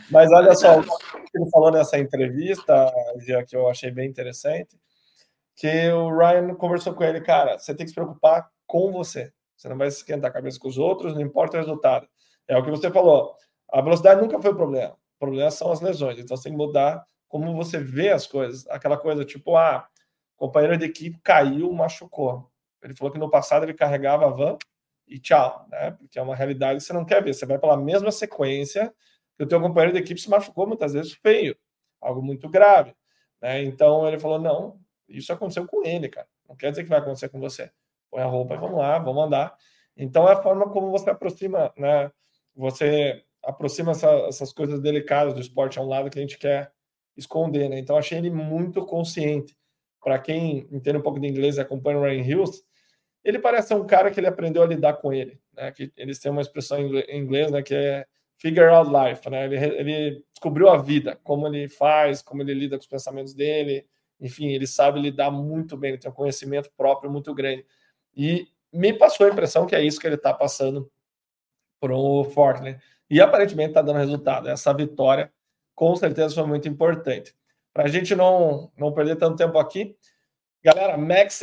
Mas olha só, o que ele falou nessa entrevista, que eu achei bem interessante, que o Ryan conversou com ele, cara, você tem que se preocupar com você. Você não vai esquentar a cabeça com os outros, não importa o resultado. É o que você falou. A velocidade nunca foi o problema. O problema são as lesões. Então você tem que mudar como você vê as coisas. Aquela coisa tipo, ah, companheiro de equipe caiu, machucou. Ele falou que no passado ele carregava a van e tchau, né? Porque é uma realidade que você não quer ver. Você vai pela mesma sequência o teu companheiro de equipe se machucou muitas vezes feio, algo muito grave. Né? Então ele falou: não, isso aconteceu com ele, cara. Não quer dizer que vai acontecer com você. Põe a roupa e vamos lá, vamos andar. Então é a forma como você aproxima, né? Você aproxima essa, essas coisas delicadas do esporte a um lado que a gente quer esconder, né? Então achei ele muito consciente. Para quem entende um pouco de inglês e acompanha o Ryan Hills, ele parece um cara que ele aprendeu a lidar com ele, né? Que eles têm uma expressão em inglês, né? Que é figure out life, né? Ele, ele descobriu a vida, como ele faz, como ele lida com os pensamentos dele, enfim, ele sabe lidar muito bem, ele tem um conhecimento próprio muito grande. E me passou a impressão que é isso que ele está passando para o Fortnite. E aparentemente está dando resultado. Essa vitória, com certeza, foi muito importante. Para a gente não, não perder tanto tempo aqui, galera, Max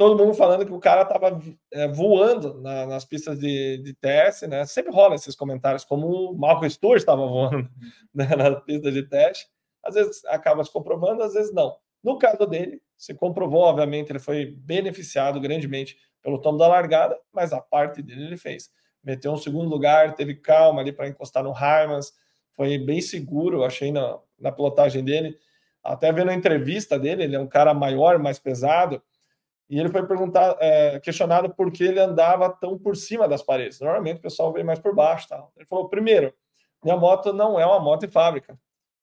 todo mundo falando que o cara estava é, voando na, nas pistas de, de teste, né? Sempre rola esses comentários, como o Marco Stewart estava voando né, na pista de teste. Às vezes acaba se comprovando, às vezes não. No caso dele, se comprovou, obviamente, ele foi beneficiado grandemente pelo tomo da largada, mas a parte dele ele fez. Meteu um segundo lugar, teve calma ali para encostar no Harmans, foi bem seguro, achei na, na pilotagem dele. Até vendo a entrevista dele, ele é um cara maior, mais pesado, e ele foi perguntar, é, questionado por que ele andava tão por cima das paredes. Normalmente o pessoal vem mais por baixo. Tal. Ele falou: primeiro, minha moto não é uma moto de fábrica.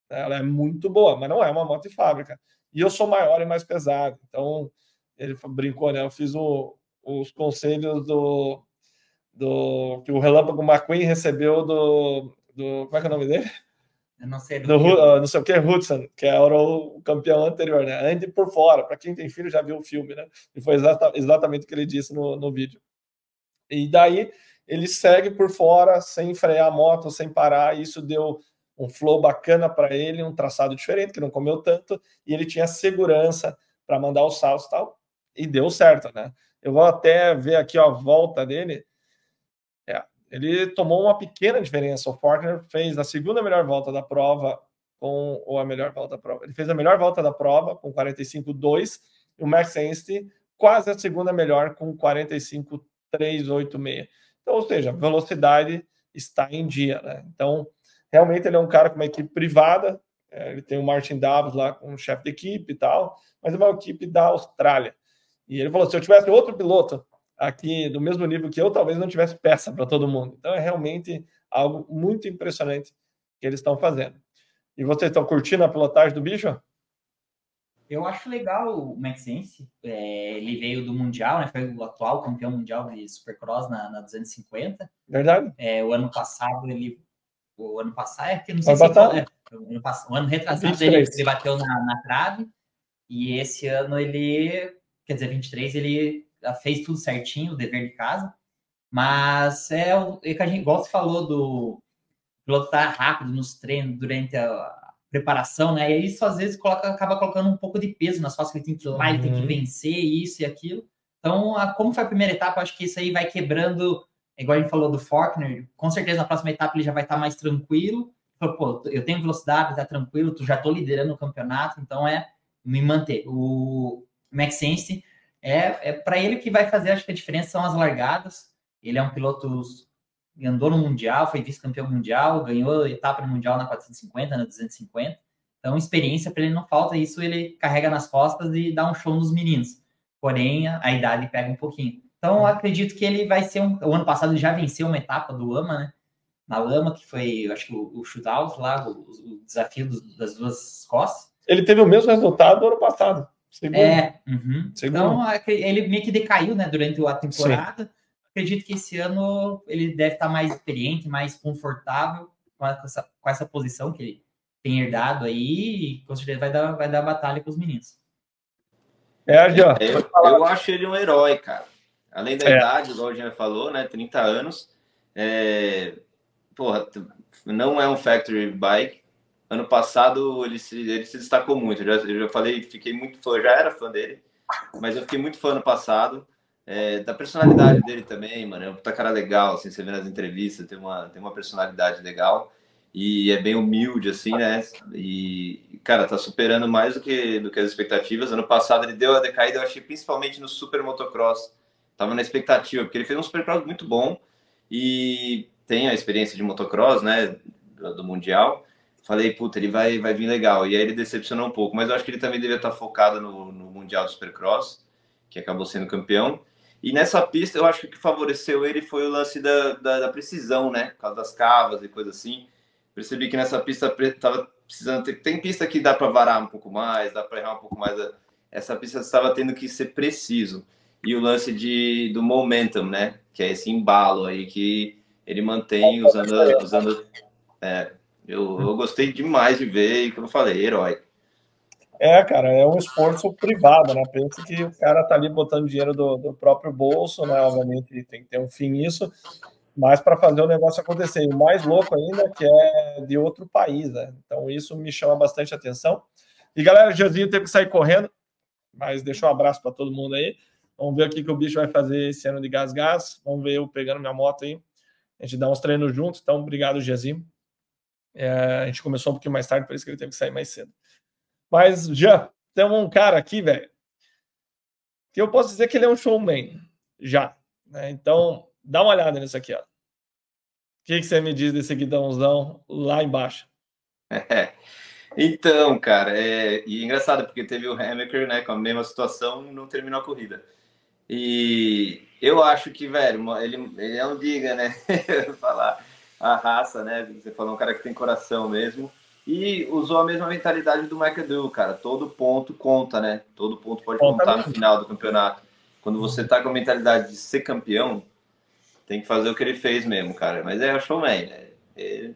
Ela é muito boa, mas não é uma moto de fábrica. E eu sou maior e mais pesado. Então, ele brincou, né? Eu fiz o, os conselhos do, do que o Relâmpago McQueen recebeu do, do. Como é que é o nome dele? Eu não sei. Do uh, não sei o que, Hudson, que era o campeão anterior, né? Ande por fora. Para quem tem filho já viu o filme, né? E foi exata, exatamente o que ele disse no, no vídeo. E daí ele segue por fora, sem frear a moto, sem parar. E isso deu um flow bacana para ele, um traçado diferente, que não comeu tanto. E ele tinha segurança para mandar os saltos e tal. E deu certo, né? Eu vou até ver aqui ó, a volta dele ele tomou uma pequena diferença. O Fortner fez a segunda melhor volta da prova com ou a melhor volta da prova. Ele fez a melhor volta da prova com 45.2 e o Max Enste quase a segunda melhor com 45.386. Então, ou seja, velocidade está em dia, né? Então, realmente ele é um cara com uma equipe privada, é, ele tem o Martin Davos lá como chefe de equipe e tal, mas é uma equipe da Austrália. E ele falou: se eu tivesse outro piloto aqui do mesmo nível que eu, talvez não tivesse peça para todo mundo. Então é realmente algo muito impressionante que eles estão fazendo. E vocês estão curtindo a pilotagem do bicho? Eu acho legal o Maxense. É, ele veio do Mundial, né? Foi o atual campeão mundial de Supercross na, na 250. Verdade. É, o ano passado ele. O ano passado é que não sei ano se é, o ano, passado, o ano retrasado ele, ele, bateu na, na trave. E esse ano ele. Quer dizer, 23, ele fez tudo certinho, o dever de casa. Mas é o é que a gente, igual você falou do pilotar rápido nos treinos durante a preparação, né? E isso às vezes coloca, acaba colocando um pouco de peso nas costas que ele tem que ir lá, ele tem que uhum. vencer isso e aquilo. Então, a, como foi a primeira etapa, acho que isso aí vai quebrando, igual a gente falou do Faulkner, com certeza na próxima etapa ele já vai estar mais tranquilo. Pô, eu tenho velocidade, tá tranquilo, tu já tô liderando o campeonato, então é me manter. O Max Sense é, é para ele que vai fazer, acho que a diferença são as largadas. Ele é um piloto andou no Mundial, foi vice-campeão mundial, ganhou etapa no Mundial na 450, na 250. Então, experiência para ele não falta, isso ele carrega nas costas e dá um show nos meninos. Porém, a, idade pega um pouquinho. Então, acredito que ele vai ser um. O ano passado ele já venceu uma etapa do AMA, né? Na Lama, que foi, acho que o, o shootout lá, o, o desafio das duas costas. Ele teve o mesmo resultado do ano passado. Segundo. É, uhum. então ele meio que decaiu, né, durante a temporada. Sim. Acredito que esse ano ele deve estar mais experiente, mais confortável com essa, com essa posição que ele tem herdado aí e com certeza vai dar, vai dar batalha com os meninos. É. Eu, eu acho ele um herói, cara. Além da é. idade, igual o Jean falou, né, 30 anos, É, porra, não é um factory bike. Ano passado ele se, ele se destacou muito. Eu já, eu já falei, fiquei muito fã, já era fã dele, mas eu fiquei muito fã no passado. É, da personalidade dele também, mano. É um puta cara legal, assim, você vê nas entrevistas, tem uma, tem uma personalidade legal e é bem humilde, assim, né? E, cara, tá superando mais do que, do que as expectativas. Ano passado ele deu a decaída, eu achei, principalmente no Super Motocross. Tava na expectativa, porque ele fez um Supercross muito bom e tem a experiência de motocross, né? Do, do Mundial. Falei, puta, ele vai, vai vir legal. E aí ele decepcionou um pouco, mas eu acho que ele também devia estar focado no, no Mundial do Supercross, que acabou sendo campeão. E nessa pista, eu acho que o que favoreceu ele foi o lance da, da, da precisão, né? Por causa das cavas e coisa assim. Percebi que nessa pista estava precisando ter. Tem pista que dá para varar um pouco mais, dá para errar um pouco mais. Essa pista estava tendo que ser preciso. E o lance de, do momentum, né? Que é esse embalo aí que ele mantém usando. usando é, eu, eu gostei demais de ver, e como eu falei, herói. É, cara, é um esforço privado, né? Pensa que o cara tá ali botando dinheiro do, do próprio bolso, né? Obviamente tem que ter um fim nisso, mas para fazer o negócio acontecer. E o mais louco ainda que é de outro país, né? Então isso me chama bastante atenção. E galera, o Josinho teve que sair correndo, mas deixou um abraço para todo mundo aí. Vamos ver o que, o bicho vai fazer esse ano de gás-gás. Vamos ver eu pegando minha moto aí. A gente dá uns treinos juntos. Então, obrigado, Gezinho. É, a gente começou um pouquinho mais tarde, por isso que ele teve que sair mais cedo. Mas já tem um cara aqui, velho, que eu posso dizer que ele é um showman, já. Né? Então, dá uma olhada nisso aqui, ó. O que, que você me diz desse guidãozão lá embaixo? É. Então, cara, é, e é engraçado porque teve o Hammaker, né, com a mesma situação, não terminou a corrida. E eu acho que, velho, ele, ele é um diga, né? Falar a raça, né? Você falou um cara que tem coração mesmo. E usou a mesma mentalidade do McAdoo, cara. Todo ponto conta, né? Todo ponto pode contar no final do campeonato. Quando você tá com a mentalidade de ser campeão, tem que fazer o que ele fez mesmo, cara. Mas é o showman, né? Ele,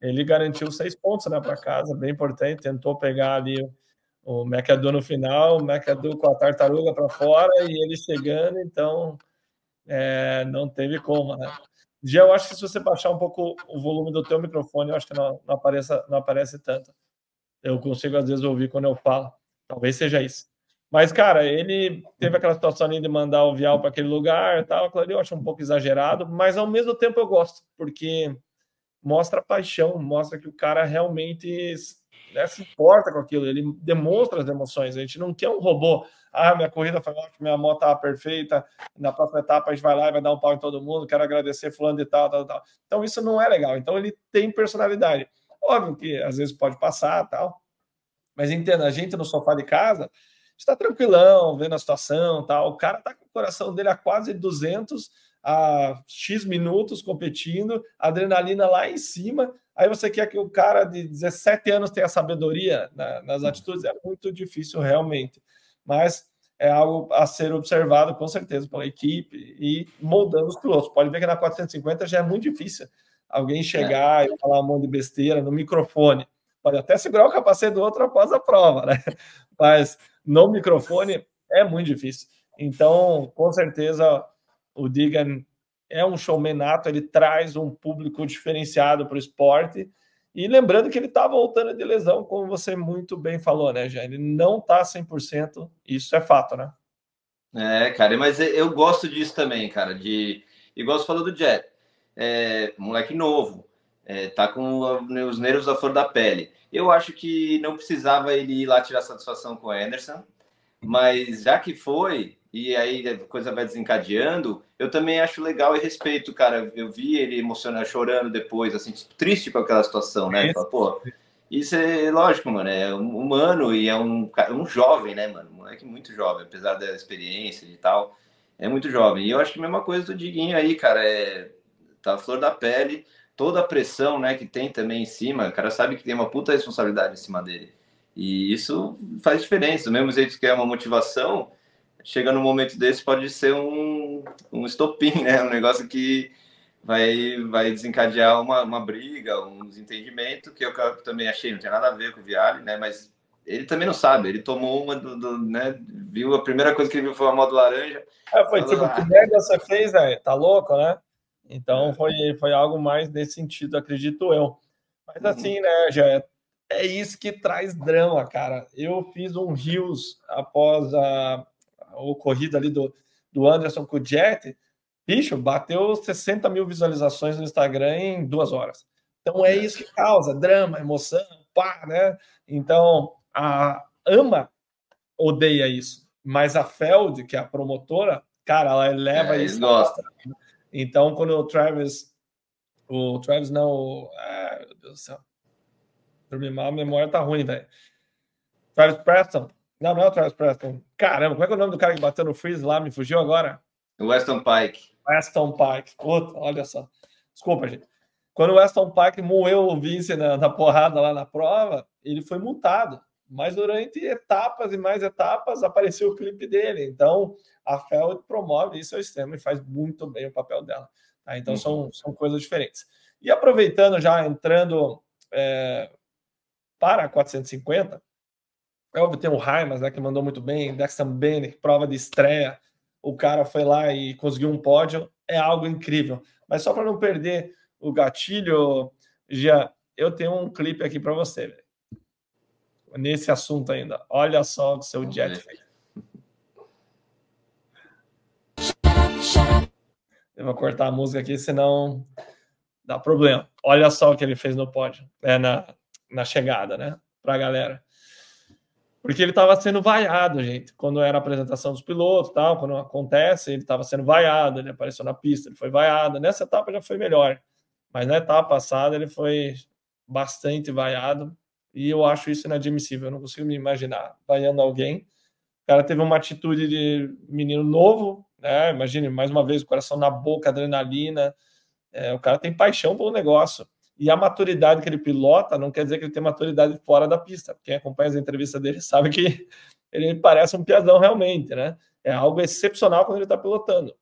ele garantiu seis pontos né, para casa, bem importante. Tentou pegar ali o McAdoo no final, o McAdoo com a tartaruga para fora e ele chegando, então é, não teve como, né? Já eu acho que se você baixar um pouco o volume do teu microfone, eu acho que não, não, não aparece tanto. Eu consigo às vezes ouvir quando eu falo. Talvez seja isso. Mas, cara, ele teve aquela situação ali de mandar o Vial para aquele lugar tal. Aquilo eu acho um pouco exagerado, mas ao mesmo tempo eu gosto, porque mostra paixão, mostra que o cara realmente né, se importa com aquilo, ele demonstra as emoções. A gente não quer um robô. Ah, minha corrida foi ótima, minha moto estava perfeita. Na próxima etapa a gente vai lá e vai dar um pau em todo mundo. Quero agradecer fulano de tal, tal, tal. Então isso não é legal. Então ele tem personalidade. Óbvio que às vezes pode passar, tal. Mas entenda, a gente no sofá de casa está tranquilão, vendo a situação, tal. O cara tá com o coração dele a quase 200 a X minutos competindo, adrenalina lá em cima. Aí você quer que o cara de 17 anos tenha sabedoria na, nas atitudes, é muito difícil realmente. Mas é algo a ser observado com certeza pela equipe e moldando os pilotos. Pode ver que na 450 já é muito difícil alguém chegar é. e falar um monte de besteira no microfone. Pode até segurar o capacete do outro após a prova, né? Mas no microfone é muito difícil. Então, com certeza, o Digan é um showman nato, ele traz um público diferenciado para o esporte. E lembrando que ele está voltando de lesão, como você muito bem falou, né, já Ele não está 100%, isso é fato, né? É, cara, mas eu gosto disso também, cara, de... Igual você falou do Jet, é, moleque novo, é, tá com os nervos à flor da pele. Eu acho que não precisava ele ir lá tirar satisfação com o Anderson, mas já que foi, e aí a coisa vai desencadeando, eu também acho legal e respeito, cara. Eu vi ele emocionado, chorando depois, assim, triste com aquela situação, né? Fala, pô, isso é lógico, mano, é humano e é um, um jovem, né, mano? Um moleque muito jovem, apesar da experiência e tal, é muito jovem. E eu acho que a mesma coisa do Diguinho aí, cara, é tá a flor da pele, toda a pressão, né, que tem também em cima, o cara sabe que tem uma puta responsabilidade em cima dele. E isso faz diferença, do mesmo jeito que é uma motivação, chega num momento desse pode ser um, um estopim, né? Um negócio que vai, vai desencadear uma, uma briga, um desentendimento, que eu também achei, não tinha nada a ver com o Viale, né? Mas ele também não sabe, ele tomou uma do, do, né? Viu a primeira coisa que ele viu foi a moto laranja. É, foi tipo, que merda você fez, velho? Tá louco, né? Então foi, foi algo mais nesse sentido, acredito eu. Mas uhum. assim, né, já é, é isso que traz drama, cara. Eu fiz um Rios após a, a ocorrida ali do, do Anderson com o Jet. Bicho, bateu 60 mil visualizações no Instagram em duas horas. Então é isso que causa drama, emoção, pá, né? Então a Ama odeia isso, mas a Feld, que é a promotora, cara, ela leva é, isso. Gosta. Então quando o Travis, o Travis não, ah, meu Deus do céu, dormir mal, a memória tá ruim, velho. Travis Preston, não, não é o Travis Preston. Caramba, como é que é o nome do cara que bateu no freeze lá? Me fugiu agora? Weston Pike. Weston Pike. Puta, olha só. Desculpa, gente. Quando o Weston Pike moeu o Vince na, na, porrada lá na prova, ele foi multado. Mas durante etapas e mais etapas apareceu o clipe dele. Então a Feld promove isso ao extremo e faz muito bem o papel dela. Tá? Então uhum. são, são coisas diferentes. E aproveitando, já entrando é, para a 450, é óbvio, tem o Raimas, né, que mandou muito bem, Dexter Bennett, prova de estreia. O cara foi lá e conseguiu um pódio. É algo incrível. Mas só para não perder o gatilho, já eu tenho um clipe aqui para você, nesse assunto ainda. Olha só o seu Jet Eu vou cortar a música aqui, senão dá problema. Olha só o que ele fez no pódio, é, na, na chegada, né? Para a galera. Porque ele estava sendo vaiado, gente. Quando era a apresentação dos pilotos, tal, quando acontece, ele estava sendo vaiado, ele apareceu na pista, ele foi vaiado. Nessa etapa já foi melhor. Mas na etapa passada ele foi bastante vaiado e eu acho isso inadmissível. Eu não consigo me imaginar vaiando alguém. O cara teve uma atitude de menino novo, né? Imagine mais uma vez o coração na boca, adrenalina. É, o cara tem paixão pelo negócio. E a maturidade que ele pilota não quer dizer que ele tem maturidade fora da pista. Quem acompanha as entrevistas dele sabe que ele parece um piadão realmente, né? É algo excepcional quando ele está pilotando.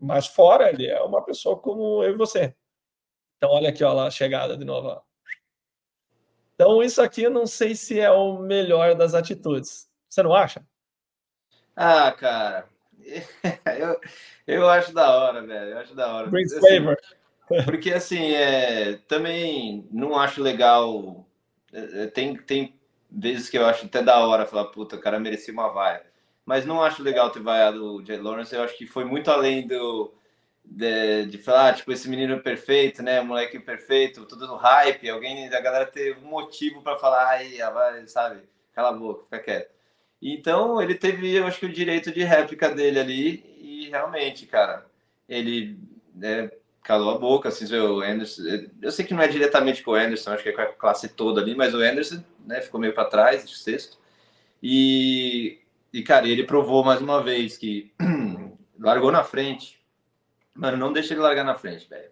Mas fora, ele é uma pessoa como eu e você. Então, olha aqui, ó, a chegada de novo. Ó. Então, isso aqui eu não sei se é o melhor das atitudes. Você não acha? Ah, cara. Eu, eu acho da hora, velho. Eu acho da hora. Brings assim, Porque, assim, é, também não acho legal. É, é, tem, tem vezes que eu acho até da hora falar, puta, o cara merecia uma vaia. Mas não acho legal ter vaiado o Jay Lawrence. Eu acho que foi muito além do de, de falar, ah, tipo, esse menino perfeito, né? Moleque perfeito, tudo no hype, alguém da galera ter um motivo para falar, ai, vai, sabe? Cala a boca, fica quieto. Então, ele teve, eu acho que o direito de réplica dele ali, e realmente, cara, ele né, calou a boca, assim, o Anderson. Eu sei que não é diretamente com o Anderson, acho que é com a classe toda ali, mas o Anderson né, ficou meio para trás, de sexto. E, e, cara, ele provou mais uma vez que largou na frente, Mano, não deixa ele largar na frente, velho.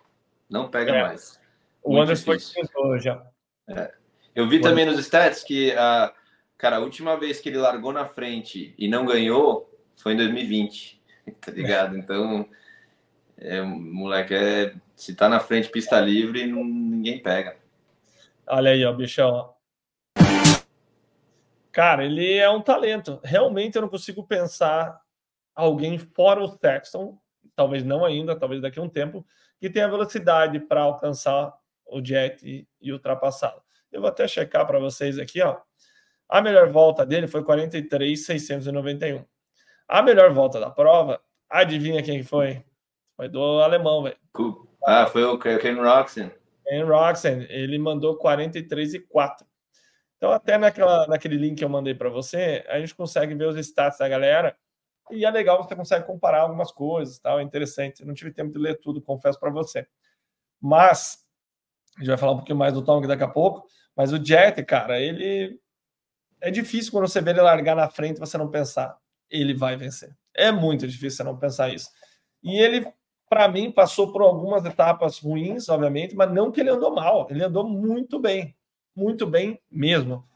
Não pega é. mais. O Muito Anderson tentou já. É. Eu vi o também Anderson. nos stats que a, cara, a última vez que ele largou na frente e não ganhou foi em 2020, tá ligado? Então, é, moleque, é, se tá na frente, pista livre, não, ninguém pega. Olha aí, ó, bichão. Cara, ele é um talento. Realmente eu não consigo pensar alguém fora o Sexton talvez não ainda, talvez daqui a um tempo, que tenha velocidade para alcançar o jet e, e ultrapassá-lo. Eu vou até checar para vocês aqui, ó. A melhor volta dele foi 43,691. A melhor volta da prova, adivinha quem foi? Foi do alemão, velho. Ah, foi o Ken Roxen. Ken Roxen, ele mandou 43,4. Então, até naquela, naquele link que eu mandei para você, a gente consegue ver os status da galera e é legal, você consegue comparar algumas coisas, tal, é interessante. Eu não tive tempo de ler tudo, confesso para você. Mas, a gente vai falar um pouquinho mais do Tom daqui a pouco, mas o Jet, cara, ele é difícil quando você vê ele largar na frente você não pensar, ele vai vencer. É muito difícil você não pensar isso. E ele, para mim, passou por algumas etapas ruins, obviamente, mas não que ele andou mal, ele andou muito bem, muito bem mesmo.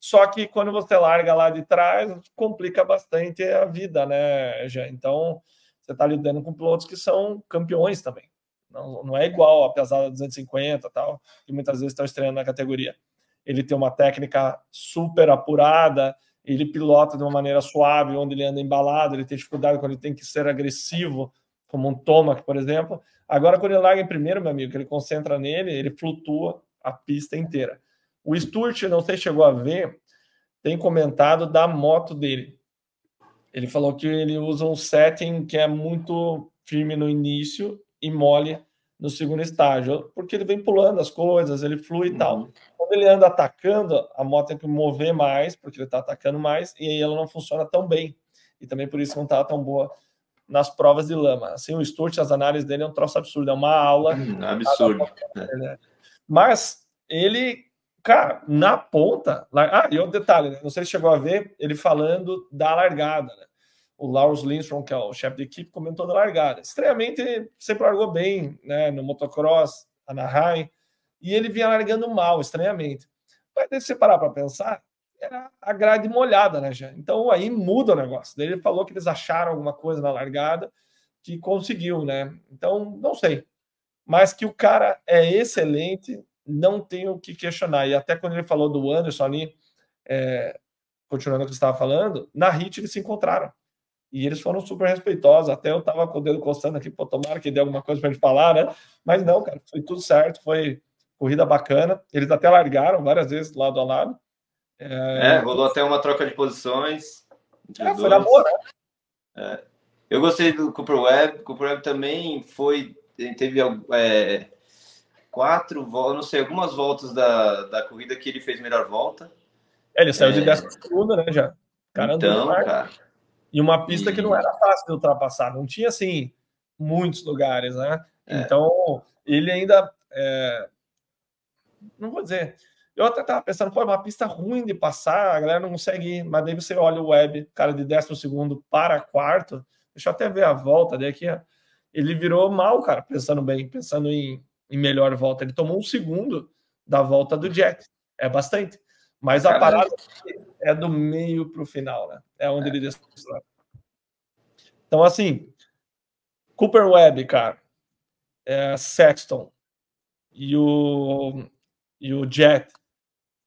Só que quando você larga lá de trás, complica bastante a vida, né, já. Então, você está lidando com pilotos que são campeões também. Não, não é igual a pesada 250 tal, que muitas vezes estão estreando na categoria. Ele tem uma técnica super apurada, ele pilota de uma maneira suave, onde ele anda embalado, ele tem dificuldade quando ele tem que ser agressivo. Como um Tomac, por exemplo. Agora, quando ele larga em primeiro, meu amigo, que ele concentra nele, ele flutua a pista inteira. O Sturt, não sei se chegou a ver, tem comentado da moto dele. Ele falou que ele usa um setting que é muito firme no início e mole no segundo estágio, porque ele vem pulando as coisas, ele flui e tal. Uhum. Quando ele anda atacando, a moto tem que mover mais, porque ele está atacando mais, e aí ela não funciona tão bem. E também por isso não está tão boa nas provas de lama. Assim, o Sturt, as análises dele é um troço absurdo, é uma aula. Hum, absurdo. Né? Mas ele, cara, na ponta. Ah, e outro detalhe, né? não sei se chegou a ver ele falando da largada, né? O Lars Lindstrom, que é o chefe de equipe, comentou da largada. Estranhamente, sempre largou bem, né? No motocross, Anaheim, e ele vinha largando mal, estranhamente. Mas se você parar para pensar, era a grade molhada, né, já? Então aí muda o negócio. Ele falou que eles acharam alguma coisa na largada que conseguiu, né? Então, não sei. Mas que o cara é excelente, não tenho o que questionar. E até quando ele falou do Anderson ali, é, continuando o que você estava falando, na HIT eles se encontraram. E eles foram super respeitosos. Até eu estava com o dedo coçando aqui, pô, tomara que dê alguma coisa para gente falar, né? Mas não, cara, foi tudo certo, foi corrida bacana. Eles até largaram várias vezes lado a lado. É, é rolou até uma troca de posições. É, foi na boa, né? É. Eu gostei do Cooper Webb. Cooper Webb também foi. Teve é, quatro voltas, não sei, algumas voltas da, da corrida que ele fez melhor volta. É, ele saiu de 10 é. segunda, né? Já. Cara, então, cara. E uma pista e... que não era fácil de ultrapassar, não tinha assim muitos lugares, né? É. Então, ele ainda. Não vou dizer. Eu até tava pensando, pô, é uma pista ruim de passar, a galera não consegue ir, mas daí você olha o web, cara de décimo segundo para quarto, deixa eu até ver a volta daqui, ele virou mal, cara, pensando bem, pensando em em melhor volta. Ele tomou um segundo da volta do Jack. É bastante. Mas a parada é do meio para o final, né? É onde é. ele desceu. Então, assim, Cooper Webb, cara, é Sexton e o, e o Jet.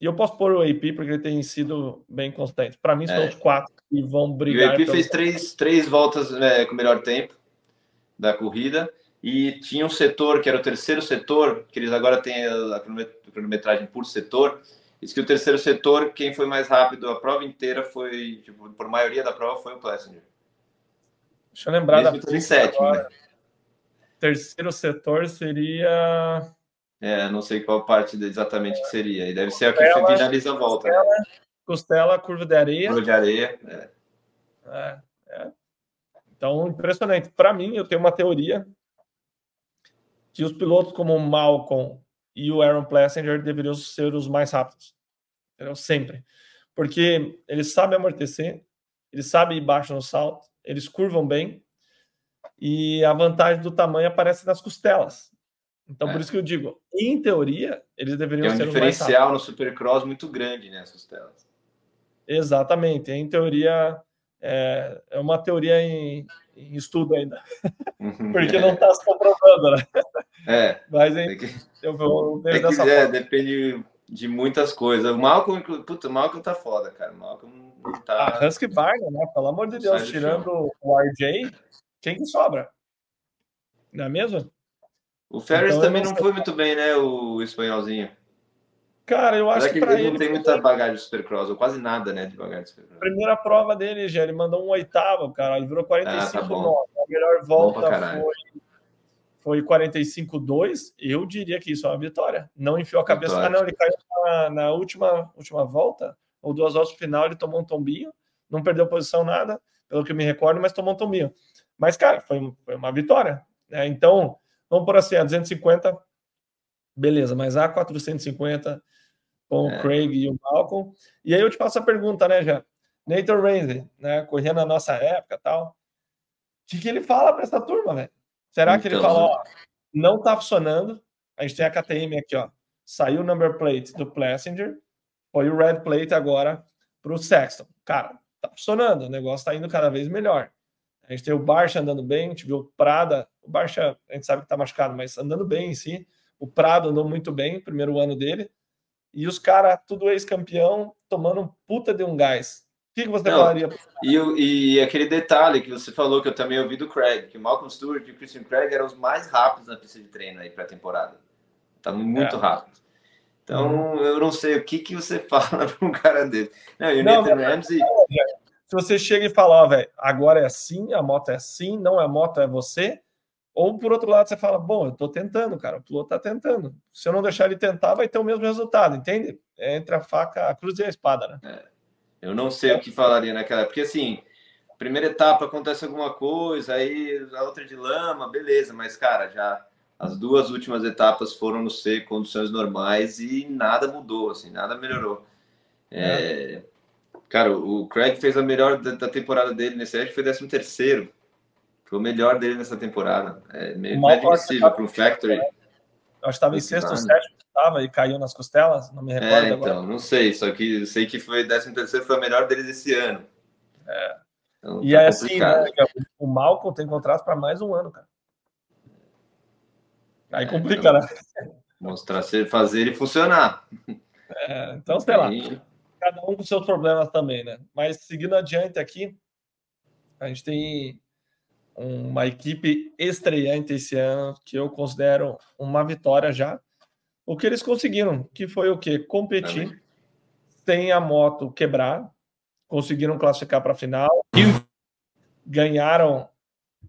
E eu posso pôr o AP porque ele tem sido bem constante. Para mim, são é. os quatro que vão brigar. E o AP fez três, três voltas né, com o melhor tempo da corrida e tinha um setor que era o terceiro setor, que eles agora têm a cronometragem por setor. Diz que o terceiro setor, quem foi mais rápido a prova inteira foi, tipo, por maioria da prova, foi o Plessinger. Deixa eu lembrar Mesmo da sétimo, né? Terceiro setor seria. É, não sei qual parte exatamente que seria. E deve ser a que finaliza a volta. Costela, né? costela, curva de areia. Curva de areia, é. é, é. Então, impressionante. Para mim, eu tenho uma teoria que os pilotos como o Malcolm e o Aaron Plessinger deveriam ser os mais rápidos. Entendeu? Sempre. Porque eles sabem amortecer, eles sabem ir baixo no salto, eles curvam bem e a vantagem do tamanho aparece nas costelas. Então, é. por isso que eu digo, em teoria, eles deveriam ser um os mais diferencial no Supercross muito grande nessas costelas. Exatamente. Em teoria, é, é uma teoria em, em estudo ainda, uhum. porque não está se comprovando, né? É. Mas hein, que, eu vou ver é que, é, depende de muitas coisas. O Malcolm, puta, o Malcolm tá foda, cara. O Malcolm tá. Ah, Husky Barney, né? Pelo amor de Deus, tirando o RJ, quem que sobra? Não é mesmo? O Ferris então, também não, foi muito bem, né? O espanholzinho. Cara, eu acho que, que ele não tem muita bagagem de Supercross, ou quase nada, né, de bagagem de Supercross. Primeira prova dele, já, ele mandou um oitavo, cara, ele virou 45 ah, tá A melhor volta foi foi 45-2, eu diria que isso é uma vitória. Não enfiou a cabeça. Vitória. Ah, não, ele caiu na, na, última, última volta, ou duas voltas final, ele tomou um tombinho, não perdeu posição nada, pelo que eu me recordo, mas tomou um tombinho. Mas, cara, foi, foi uma vitória. Né? Então, vamos por assim, a 250, beleza, mas a 450 com é. o Craig e o Malcolm. E aí eu te passo a pergunta, né, já? Nathan Ramsey, né, correndo na nossa época tal. O que, que ele fala para essa turma, velho? Será que ele então, falou, ó, não tá funcionando? A gente tem a KTM aqui, ó. Saiu o number plate do Plessinger, foi o red plate agora para o Sexton. Cara, tá funcionando, o negócio tá indo cada vez melhor. A gente tem o Barça andando bem, a gente viu o Prada, o Barça a gente sabe que tá machucado, mas andando bem em si. O Prado andou muito bem, primeiro ano dele. E os caras, tudo ex-campeão, tomando um puta de um gás. que, que você Não, falaria? E, e aquele detalhe que você falou que eu também ouvi do Craig, que o Malcolm Stewart e o Christian Craig eram os mais rápidos na pista de treino aí para a temporada. Tá muito é. rápido. Então, eu não sei o que, que você fala para um cara dele. Não, e o Nathan Ramsey. Se você chega e fala, ó, velho, agora é assim, a moto é assim, não é a moto, é você. Ou por outro lado, você fala, bom, eu tô tentando, cara, o piloto tá tentando. Se eu não deixar ele tentar, vai ter o mesmo resultado, entende? É entre a faca, a cruz e a espada, né? É. Eu não sei o que falaria naquela época, porque assim, primeira etapa acontece alguma coisa, aí a outra de lama, beleza, mas cara, já as duas últimas etapas foram no ser condições normais e nada mudou, assim, nada melhorou. É. É, cara, o Craig fez a melhor da, da temporada dele nesse ano, foi 13 terceiro. Foi o melhor dele nessa temporada. É meio admissível para um Factory. Eu acho que estava em sexto ou sétimo estava e caiu nas costelas, não me recordo é, então, agora. não sei, só que sei que foi 13 terceiro foi a melhor deles esse ano. É. Então, e tá é assim, né, o Malcolm tem contrato para mais um ano, cara. Aí é, complica, então, né? Mostrar fazer ele funcionar. É, então, sei lá. Cada um com seus problemas também, né? Mas seguindo adiante aqui, a gente tem uma equipe estreante esse ano que eu considero uma vitória já o que eles conseguiram, que foi o quê? Competir sem a moto quebrar, conseguiram classificar para a final, ganharam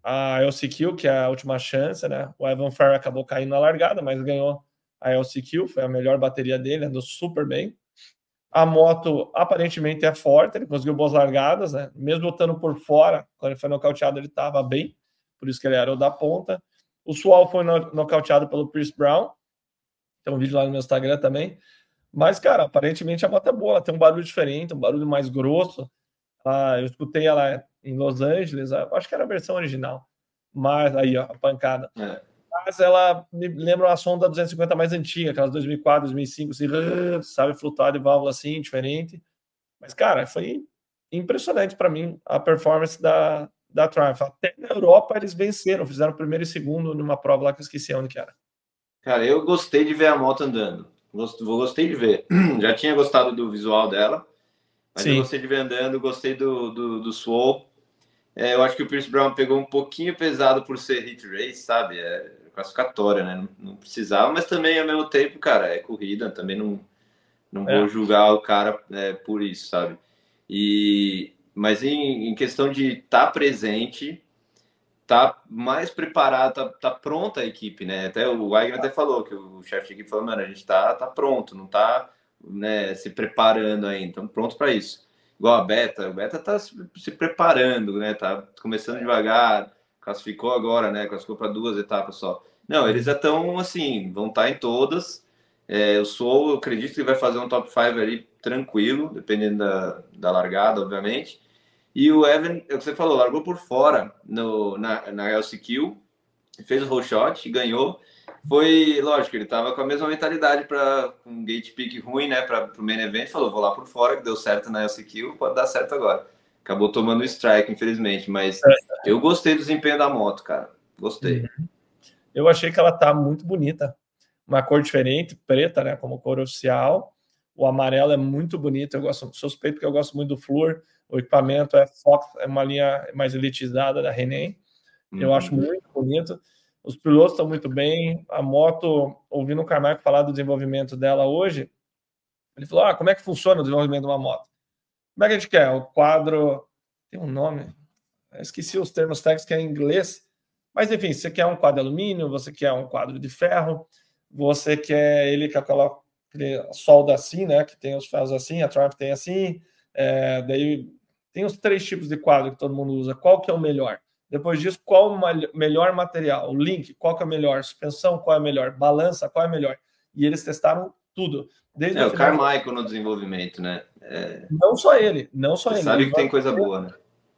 a LCQ, que é a última chance, né? O Evan Fair acabou caindo na largada, mas ganhou a LCQ, foi a melhor bateria dele, andou super bem. A moto aparentemente é forte, ele conseguiu boas largadas, né? Mesmo lutando por fora, quando ele foi nocauteado, ele estava bem, por isso que ele era o da ponta. O Sual foi nocauteado pelo Chris Brown, tem um vídeo lá no meu Instagram também. Mas, cara, aparentemente a moto é boa, ela tem um barulho diferente, um barulho mais grosso. Ah, eu escutei ela em Los Angeles, acho que era a versão original. Mas aí, ó, a pancada. É. Mas ela me lembra uma Sonda 250 mais antiga, aquelas 2004, 2005, assim, sabe, flutuar de válvula assim, diferente. Mas, cara, foi impressionante para mim a performance da, da Triumph. Até na Europa eles venceram, fizeram primeiro e segundo numa prova lá que eu esqueci onde que era. Cara, eu gostei de ver a moto andando. Gostei de ver. Já tinha gostado do visual dela, mas Sim. eu gostei de ver andando, gostei do, do, do Swole. É, eu acho que o Pierce Brown pegou um pouquinho pesado por ser hit race, sabe? É classificatória, né? Não, não, precisava, mas também ao mesmo tempo, cara, é corrida, também não, não é. vou julgar o cara é, por isso, sabe? E, mas em, em questão de estar tá presente, tá mais preparado, tá, tá pronta a equipe, né? Até o Wagner até falou que o chefe de equipe falou, mano, a gente tá, tá pronto, não tá né, se preparando ainda, então pronto para isso. Igual a Beta, o Beta tá se, se, preparando, né? Tá começando devagar, classificou agora, né? Classificou para duas etapas só. Não, eles já estão assim, vão estar tá em todas. É, eu sou, eu acredito que vai fazer um top 5 ali tranquilo, dependendo da, da largada, obviamente. E o Evan, é o que você falou, largou por fora no, na, na LCQ, fez o roll shot, ganhou. Foi, lógico, ele estava com a mesma mentalidade para um gate pick ruim, né, para o main event, falou, vou lá por fora, que deu certo na LCQ, pode dar certo agora. Acabou tomando strike, infelizmente, mas é. eu gostei do desempenho da moto, cara. Gostei. Uhum. Eu achei que ela tá muito bonita. Uma cor diferente, preta, né, como cor oficial. O amarelo é muito bonito, eu gosto, suspeito porque eu gosto muito do flúor. O equipamento é Fox, é uma linha mais elitizada da René. Eu uhum. acho muito bonito. Os pilotos estão muito bem. A moto, ouvindo o Carmack falar do desenvolvimento dela hoje, ele falou: Ah, como é que funciona o desenvolvimento de uma moto? Como é que a gente quer? O quadro tem um nome, eu esqueci os termos técnicos que é em inglês, mas enfim, você quer um quadro de alumínio, você quer um quadro de ferro, você quer ele com aquela solda assim, né? Que tem os ferros assim, a Triumph tem assim, é, daí tem os três tipos de quadro que todo mundo usa. Qual que é o melhor? Depois disso, qual o melhor material? O link, qual que é o melhor? Suspensão, qual é melhor? Balança, qual é melhor? E eles testaram tudo. Desde é, o Carmichael no desenvolvimento, né? É... Não só ele, não só Você ele. Sabe que tem coisa boa, né?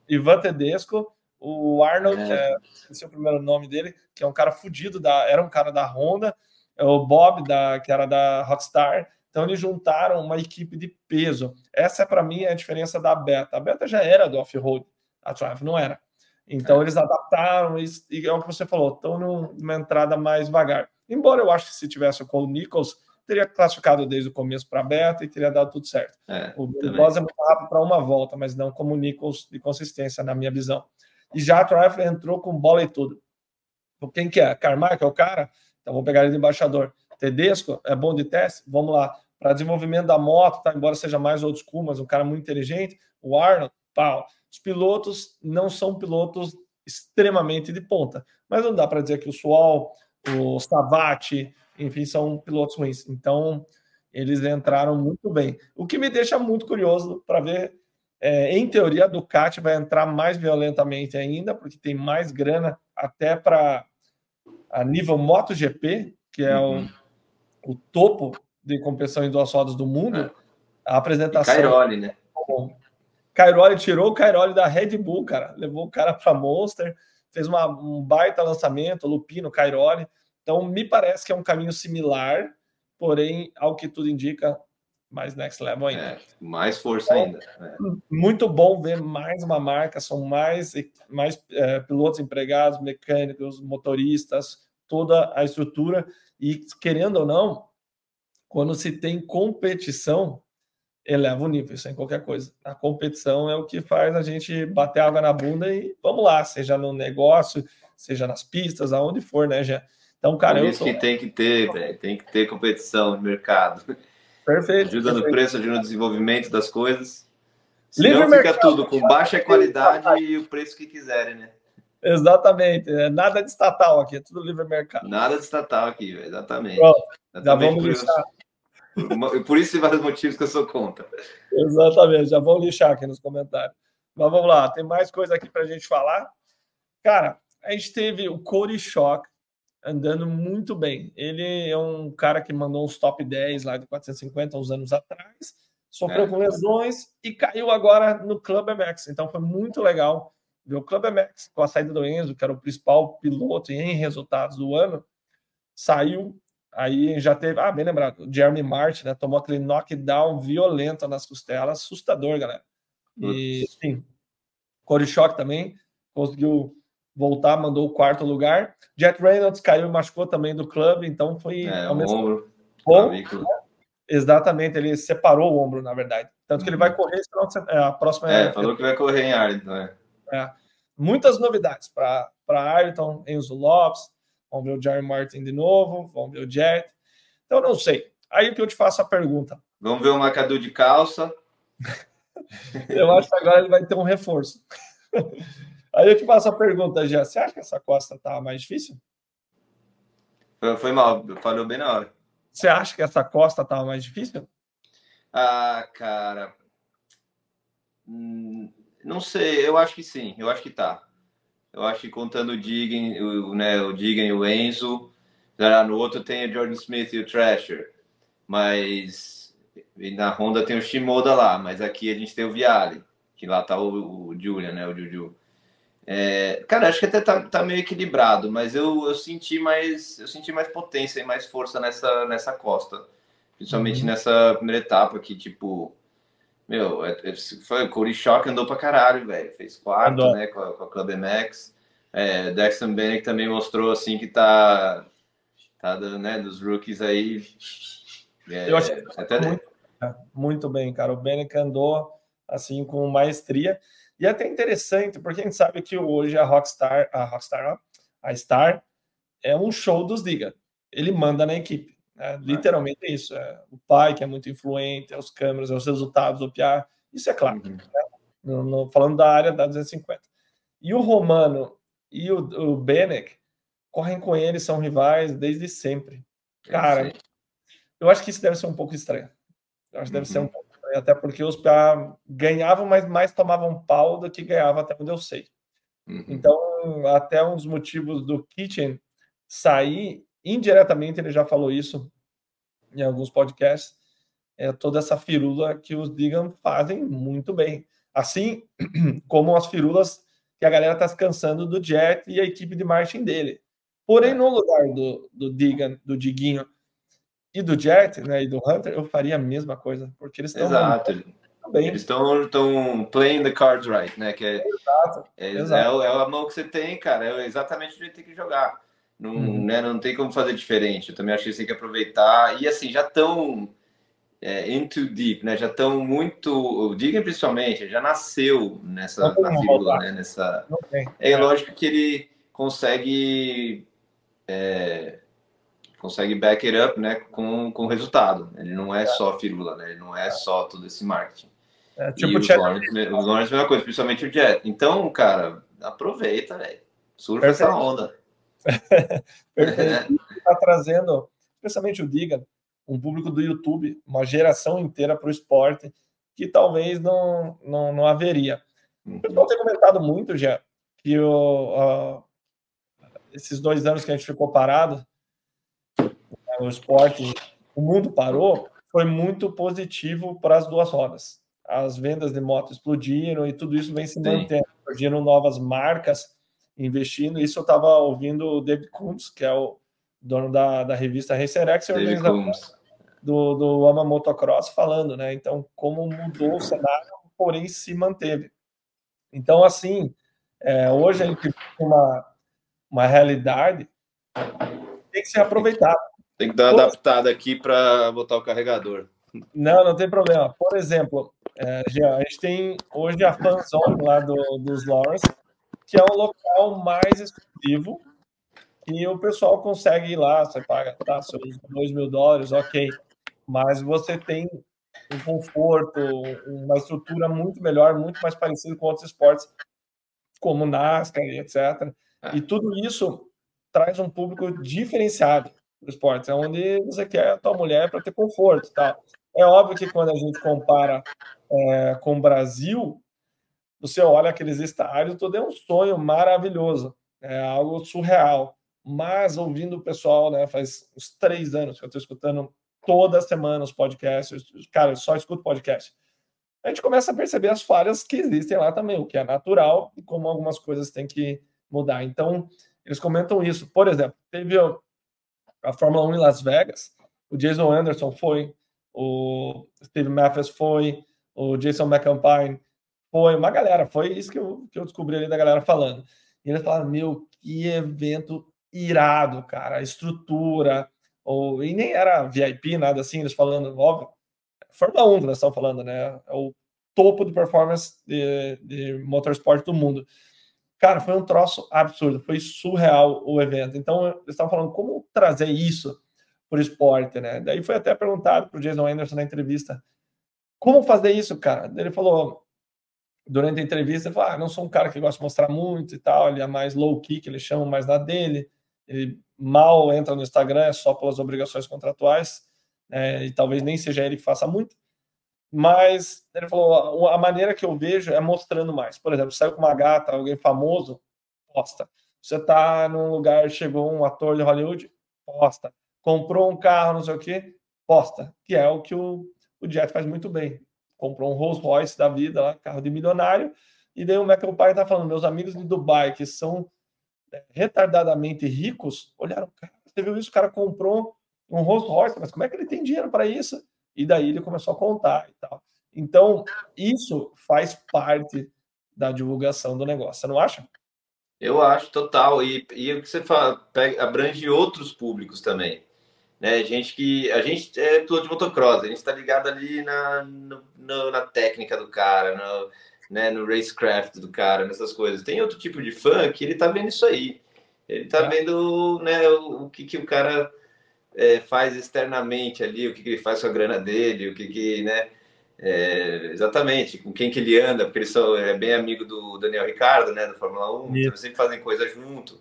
Ivan Tedesco, o Arnold, é. que é, esse é o primeiro nome dele, que é um cara fudido, da, era um cara da Honda, é o Bob, da, que era da Rockstar, então eles juntaram uma equipe de peso. Essa é para mim a diferença da Beta. A Beta já era do off-road, a Triumph não era. Então é. eles adaptaram e, e, é o que você falou, estão numa entrada mais devagar. Embora eu acho que se tivesse o Cole Nichols, teria classificado desde o começo para beta e teria dado tudo certo. É, o Boss é muito rápido para uma volta, mas não como Nichols de consistência, na minha visão. E já a Trifle entrou com bola e tudo. Então, quem que é? Carmack é o cara? Então vou pegar ele de embaixador. Tedesco é bom de teste? Vamos lá. Para desenvolvimento da moto, tá? embora seja mais old school, mas um cara muito inteligente. O Arnold, pau. Os pilotos não são pilotos extremamente de ponta, mas não dá para dizer que o Sual, o Savati, enfim, são pilotos ruins. Então, eles entraram muito bem. O que me deixa muito curioso para ver, é, em teoria, a Ducati vai entrar mais violentamente ainda, porque tem mais grana até para a nível MotoGP, que é uhum. o, o, topo de competição em duas rodas do mundo. É. A apresentação. E Cairoli, né? Cairoli tirou o Cairoli da Red Bull, cara. Levou o cara para Monster, fez uma, um baita lançamento, Lupino, Cairoli. Então, me parece que é um caminho similar, porém, ao que tudo indica, mais next level ainda. É, mais força ainda. É. Muito bom ver mais uma marca, são mais, mais é, pilotos empregados, mecânicos, motoristas, toda a estrutura. E, querendo ou não, quando se tem competição, eleva o nível, sem qualquer coisa. A competição é o que faz a gente bater água na bunda e vamos lá, seja no negócio, seja nas pistas, aonde for, né, já. Então, cara, Por isso tô... que tem que ter, véio, tem que ter competição no mercado. Perfeito. Ajuda perfeito. no preço, ajuda no desenvolvimento das coisas. Senão Livre fica mercado, tudo com baixa qualidade e o preço que quiserem, né? Exatamente. É nada de estatal aqui, é tudo livre mercado. Nada de estatal aqui, exatamente. Pronto, exatamente já vamos lixar. Por, por isso e vários motivos que eu sou contra. Exatamente, já vão lixar aqui nos comentários. Mas vamos lá, tem mais coisa aqui para a gente falar. Cara, a gente teve o Cody Shock, andando muito bem. Ele é um cara que mandou uns top 10 lá de 450 uns anos atrás, sofreu é. com lesões e caiu agora no Club MX. Então foi muito legal ver o Club MX com a saída do Enzo, que era o principal piloto em resultados do ano, saiu. Aí já teve, ah, bem lembrado, o Jeremy Martin, né? Tomou aquele knockdown violento nas costelas, assustador, galera. E sim, Corey Shock também conseguiu voltar, mandou o quarto lugar. Jet Reynolds caiu e machucou também do clube, então foi é, o ombro. Bom, né? Exatamente, ele separou o ombro, na verdade. Tanto que ele vai uhum. correr é, a próxima. É, falou que vai correr em Arlington, né? É. Muitas novidades para Arlington, Enzo Lopes. Vamos ver o Jerry Martin de novo, vamos ver o Jet. Então, não sei. Aí que eu te faço a pergunta. Vamos ver o Macadu de calça. eu acho que agora ele vai ter um reforço. Aí eu te faço a pergunta, já. Você acha que essa costa tá mais difícil? Foi mal, falou bem na hora. Você acha que essa costa tá mais difícil? Ah, cara. Hum, não sei, eu acho que sim, eu acho que tá. Eu acho que contando o Digan, o, né, o Digan e o Enzo, no outro tem o Jordan Smith e o Thrasher. Mas na Honda tem o Shimoda lá, mas aqui a gente tem o Viale, que lá tá o, o Julian, né, o Juju. É, cara, acho que até tá, tá, meio equilibrado, mas eu, eu senti mais eu senti mais potência e mais força nessa, nessa costa. Principalmente uhum. nessa primeira etapa que, tipo, meu, é, é, foi, o Cody Shock andou pra caralho, velho. Fez quarto, andou. né, com a, com a Club MX. É, Dexter Bennett também mostrou, assim, que tá, tá né, dos rookies aí. É, eu achei até muito, muito bem, cara. O Bennett andou, assim, com maestria. E é até interessante, porque a gente sabe que hoje a Rockstar, a Rockstar, a Star, é um show dos Diga. Ele manda na equipe. Né? Literalmente é isso. É o pai que é muito influente, é os câmeras, é os resultados do PR. Isso é claro. Uhum. Né? No, no, falando da área da 250. E o Romano e o, o Benek correm com ele, são rivais desde sempre. Cara, eu acho que isso deve ser um pouco estranho. Eu acho que deve ser um uhum. pouco até porque os PA ganhavam, mas mais tomavam pau do que ganhavam, até onde eu sei. Uhum. Então, até um dos motivos do Kitchen sair, indiretamente, ele já falou isso em alguns podcasts, é toda essa firula que os Digan fazem muito bem. Assim como as firulas que a galera está se cansando do Jet e a equipe de marketing dele. Porém, é. no lugar do, do Digan, do Diguinho, e do Jet, né, e do Hunter, eu faria a mesma coisa, porque eles estão Exato. Bem. Eles estão playing the cards right, né? Que é, exato, é, exato. É, é, a mão que você tem, cara. É exatamente o jeito que tem que jogar. Não, uhum. né, não tem como fazer diferente. Eu também acho que eles têm que aproveitar. E assim, já estão é, into deep, né? Já estão muito. O Digan, principalmente, já nasceu nessa na figura, né? Nessa... É, é lógico que ele consegue. É, consegue back it up né, com, com resultado. Ele não é, é. só firula, né? Ele não é, é só todo esse marketing. É, tipo e os Lawrence, os Lawrence é a mesma coisa, principalmente o Jet. Então, cara, aproveita, velho. Surfa Perfeito. essa onda. Perfeito. Está trazendo, especialmente o Diga, um público do YouTube, uma geração inteira para o esporte, que talvez não, não, não haveria. Uhum. O pessoal tem comentado muito, já, que o, uh, esses dois anos que a gente ficou parado, o esporte, o mundo parou, foi muito positivo para as duas rodas. As vendas de moto explodiram e tudo isso vem se mantendo. Surgiram novas marcas investindo. Isso eu estava ouvindo o David Kuntz, que é o dono da, da revista Racerex, do, do Ama Motocross, falando, né? Então, como mudou o cenário, porém se manteve. Então, assim, é, hoje a gente tem uma, uma realidade tem que ser aproveitado. Tem que dar uma adaptada aqui para botar o carregador. Não, não tem problema. Por exemplo, é, a gente tem hoje a fanzone lá do, dos Lawrence, que é um local mais exclusivo e o pessoal consegue ir lá, você paga tá, seus 2 mil dólares, ok, mas você tem um conforto, uma estrutura muito melhor, muito mais parecido com outros esportes, como NASCAR e etc. É. E tudo isso traz um público diferenciado para o esporte, é onde você quer a tua mulher para ter conforto. Tá? É óbvio que quando a gente compara é, com o Brasil, você olha aqueles estádios, todo é um sonho maravilhoso, é algo surreal. Mas ouvindo o pessoal, né, faz uns três anos que eu estou escutando toda semana os podcasts, cara, eu só escuto podcast. A gente começa a perceber as falhas que existem lá também, o que é natural e como algumas coisas têm que mudar. Então, eles comentam isso. Por exemplo, teve a Fórmula 1 em Las Vegas, o Jason Anderson foi, o Steve Matthews foi, o Jason McAmpine foi uma galera, foi isso que eu, que eu descobri ali da galera falando. E eles falaram, meu, que evento irado, cara, a estrutura, ou, e nem era VIP, nada assim, eles falando, óbvio, Fórmula 1 que nós estamos falando, né? É o topo de performance de, de motorsport do mundo. Cara, foi um troço absurdo, foi surreal o evento. Então, eles estavam falando como trazer isso para o esporte, né? Daí foi até perguntado para o Jason Anderson na entrevista, como fazer isso, cara? Ele falou, durante a entrevista, ele falou: ah, não sou um cara que gosta de mostrar muito e tal, ele é mais low key, que eles chamam mais da dele, ele mal entra no Instagram, é só pelas obrigações contratuais, né, e talvez nem seja ele que faça muito. Mas ele falou: a maneira que eu vejo é mostrando mais. Por exemplo, saiu com uma gata, alguém famoso, posta. Você tá num lugar, chegou um ator de Hollywood, posta. Comprou um carro, não sei o quê, posta. Que é o que o, o Jet faz muito bem comprou um Rolls Royce da vida, lá, carro de milionário, e daí o meu pai tá falando, meus amigos de Dubai, que são é, retardadamente ricos, olharam, cara, você viu isso? O cara comprou um Rolls Royce, mas como é que ele tem dinheiro para isso? E daí ele começou a contar e tal. Então, isso faz parte da divulgação do negócio, você não acha? Eu acho, total. E, e o que você fala, pega, abrange outros públicos também né? Gente que a gente é piloto de motocross, a gente está ligado ali na, no, no, na técnica do cara, no, né, no racecraft do cara, nessas coisas. Tem outro tipo de fã que ele tá vendo isso aí. Ele tá é. vendo né, o, o, que, que o cara é, faz externamente ali, o que, que ele faz com a grana dele, o que, que né? É, exatamente, com quem que ele anda, porque ele são, é bem amigo do Daniel Ricardo, né, da Fórmula 1, então sempre fazem coisa junto.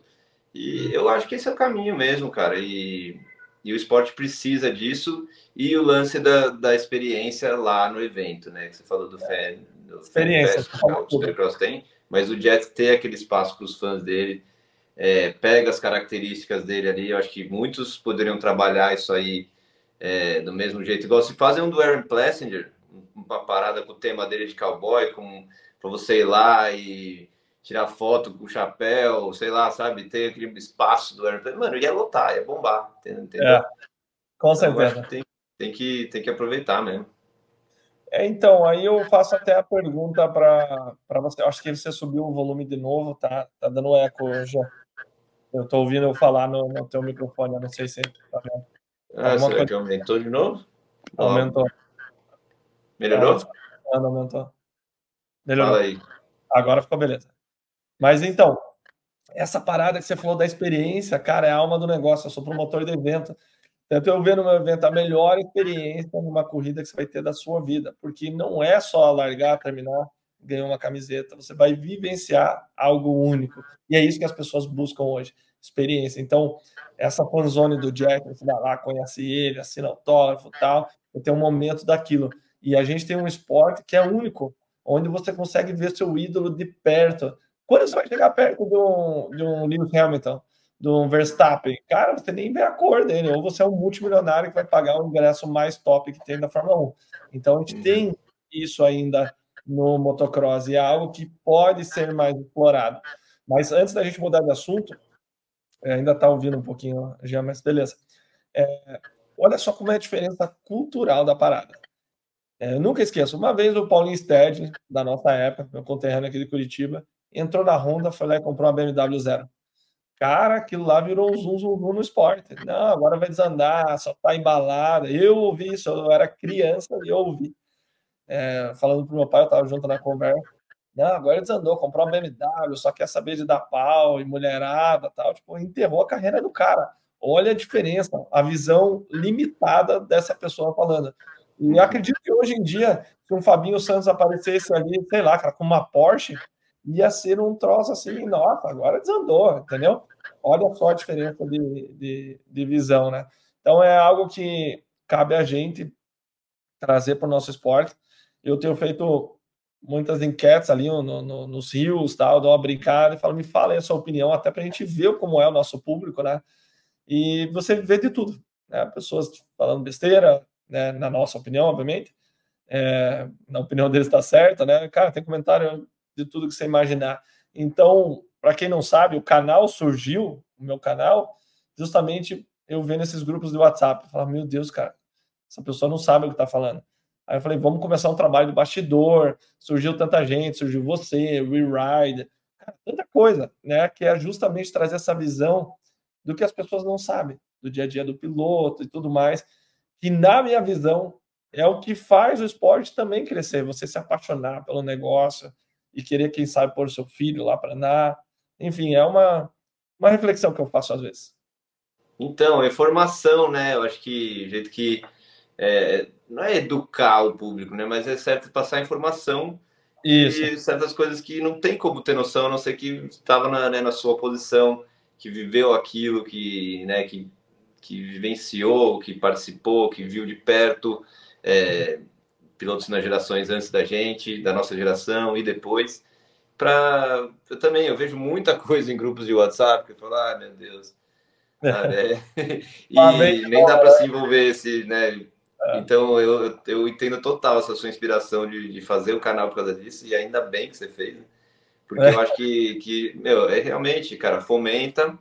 E eu acho que esse é o caminho mesmo, cara. E e o esporte precisa disso e o lance da, da experiência lá no evento, né? Que você falou do fan, do experiência, fan que o Supercross tem, mas o Jet ter aquele espaço para os fãs dele, é, pega as características dele ali. Eu acho que muitos poderiam trabalhar isso aí é, do mesmo jeito, igual se fazem um do Aaron Plessinger, uma parada com o tema dele de cowboy, para você ir lá e tirar foto com o chapéu, sei lá, sabe? Ter aquele espaço do aeroplano. Mano, ia lotar, ia bombar, entendeu? É, com certeza. Tem, tem, que, tem que aproveitar mesmo. É, então, aí eu faço até a pergunta para você. Acho que você subiu o volume de novo, tá, tá dando eco hoje. Eu tô ouvindo eu falar no, no teu microfone, eu não sei se tá vendo. Ah, será que aumentou de novo? Aumentou. Melhorou? Ah, aumentou. Melhorou. Fala aí. Agora ficou beleza. Mas então, essa parada que você falou da experiência, cara, é a alma do negócio. Eu sou promotor de evento. Tanto eu ver no meu evento a melhor experiência numa corrida que você vai ter da sua vida, porque não é só largar, terminar, ganhar uma camiseta, você vai vivenciar algo único. E é isso que as pessoas buscam hoje, experiência. Então, essa fanzone do Jack, você vai lá, conhece ele, assina autógrafo e tal, tem um momento daquilo. E a gente tem um esporte que é único, onde você consegue ver seu ídolo de perto. Quando você vai chegar perto de um, de um Lewis Hamilton, do Verstappen, cara, você nem vê a cor dele, ou você é um multimilionário que vai pagar o ingresso mais top que tem da Fórmula 1. Então a gente uhum. tem isso ainda no motocross e é algo que pode ser mais explorado. Mas antes da gente mudar de assunto, é, ainda está ouvindo um pouquinho já, mas beleza. É, olha só como é a diferença cultural da parada. É, nunca esqueço, uma vez o Paulinho Stead, da nossa época, meu conterrâneo aqui de Curitiba, entrou na Honda, foi lá e comprou uma BMW Zero. Cara, aquilo lá virou um zoom, zoom, zoom no esporte. Não, agora vai desandar, só tá embalada. Eu ouvi isso, eu era criança e eu ouvi. É, falando pro meu pai, eu tava junto na conversa. Não, agora desandou, comprou uma BMW, só quer saber de dar pau e mulherada tal. Tipo, enterrou a carreira do cara. Olha a diferença, a visão limitada dessa pessoa falando. E acredito que hoje em dia, se um Fabinho Santos aparecesse ali, sei lá, cara, com uma Porsche, ia ser um troço assim, nossa, agora desandou, entendeu? Olha só a diferença de, de, de visão, né? Então é algo que cabe a gente trazer para o nosso esporte. Eu tenho feito muitas enquetes ali no, no, nos rios, tal, dou uma brincada e falo, me fala aí a sua opinião, até para a gente ver como é o nosso público, né? E você vê de tudo, né? Pessoas falando besteira, né? na nossa opinião, obviamente. É, na opinião deles está certa, né? Cara, tem comentário de tudo que você imaginar. Então, para quem não sabe, o canal surgiu, o meu canal, justamente eu vendo esses grupos de WhatsApp. Falar, meu Deus, cara, essa pessoa não sabe o que está falando. Aí eu falei, vamos começar um trabalho de bastidor. Surgiu tanta gente, surgiu você, WeRide, tanta coisa, né? Que é justamente trazer essa visão do que as pessoas não sabem, do dia a dia do piloto e tudo mais. Que, na minha visão, é o que faz o esporte também crescer. Você se apaixonar pelo negócio, e querer, quem sabe, pôr seu filho lá para andar. Enfim, é uma, uma reflexão que eu faço às vezes. Então, é formação, né? Eu acho que o jeito que. É, não é educar o público, né? Mas é certo passar informação Isso. e certas coisas que não tem como ter noção, a não ser que estava na, né, na sua posição, que viveu aquilo, que, né, que, que vivenciou, que participou, que viu de perto. É, pilotos nas gerações antes da gente, da nossa geração e depois. Para eu também eu vejo muita coisa em grupos de WhatsApp que eu falo, ah, meu Deus. É. e ah, nem dá para se envolver esse, né? É. Então eu, eu entendo total essa sua inspiração de, de fazer o canal por causa disso, e ainda bem que você fez, né? porque é. eu acho que, que meu, é realmente, cara, fomenta.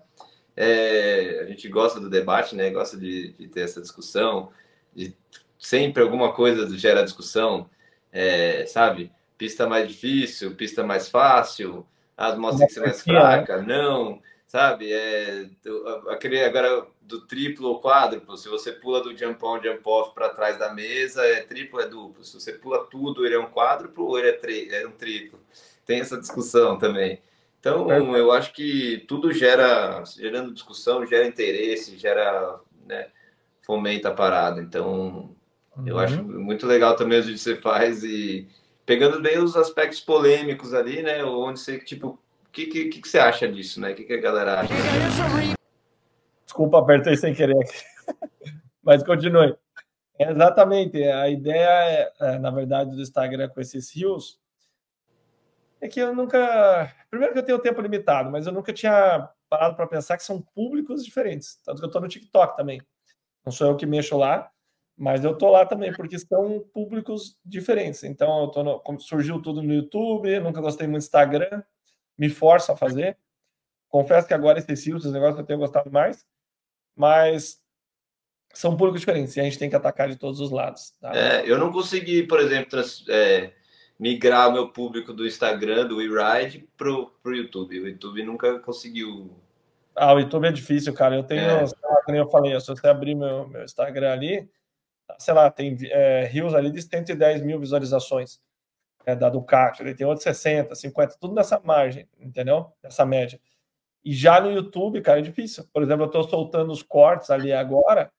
É, a gente gosta do debate, né? Gosta de, de ter essa discussão, de sempre alguma coisa gera discussão, é, sabe? Pista mais difícil, pista mais fácil, as motos têm que ser mais fraca, não, sabe? É, aquele agora do triplo ou quádruplo, se você pula do jump on, jump off para trás da mesa, é triplo, é duplo. Se você pula tudo, ele é um quádruplo ou ele é, é um triplo. Tem essa discussão também. Então, eu acho que tudo gera, gerando discussão, gera interesse, gera, né, fomenta a parada. Então, Uhum. Eu acho muito legal também o que você faz e pegando bem os aspectos polêmicos ali, né? Onde você, tipo, que, que, que, você acha disso, né? O que, que a galera acha? Desculpa, apertei sem querer aqui. Mas continue. É exatamente. A ideia, é, é, na verdade, do Instagram com esses rios é que eu nunca. Primeiro que eu tenho tempo limitado, mas eu nunca tinha parado para pensar que são públicos diferentes. Tanto que eu estou no TikTok também. Não sou eu que mexo lá, mas eu tô lá também porque são públicos diferentes. Então eu tô no, surgiu tudo no YouTube, nunca gostei muito do Instagram, me forço a fazer. Confesso que agora esses os negócios eu tenho gostado mais, mas são públicos diferentes e a gente tem que atacar de todos os lados. Tá? É, eu não consegui, por exemplo, trans, é, migrar o meu público do Instagram, do WeRide, pro, pro YouTube. O YouTube nunca conseguiu Ah, o YouTube é difícil, cara. Eu tenho, é. como eu falei, se você abrir meu, meu Instagram ali, sei lá, tem é, rios ali de 110 mil visualizações é, da Ducati, ele tem outros 60, 50, tudo nessa margem, entendeu? Nessa média. E já no YouTube, cara, é difícil. Por exemplo, eu estou soltando os cortes ali agora,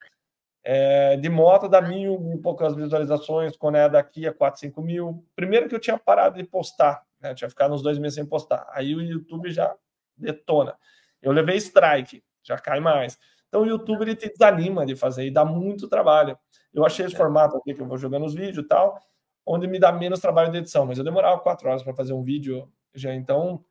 é, de moto dá mil, mil poucas visualizações, quando é daqui a 4, 5 mil. Primeiro que eu tinha parado de postar, né? tinha ficado uns dois meses sem postar. Aí o YouTube já detona. Eu levei strike, já cai mais. Então o YouTube ele te desanima de fazer e dá muito trabalho. Eu achei esse é. formato aqui que eu vou jogando os vídeos e tal, onde me dá menos trabalho de edição, mas eu demorava quatro horas para fazer um vídeo já, então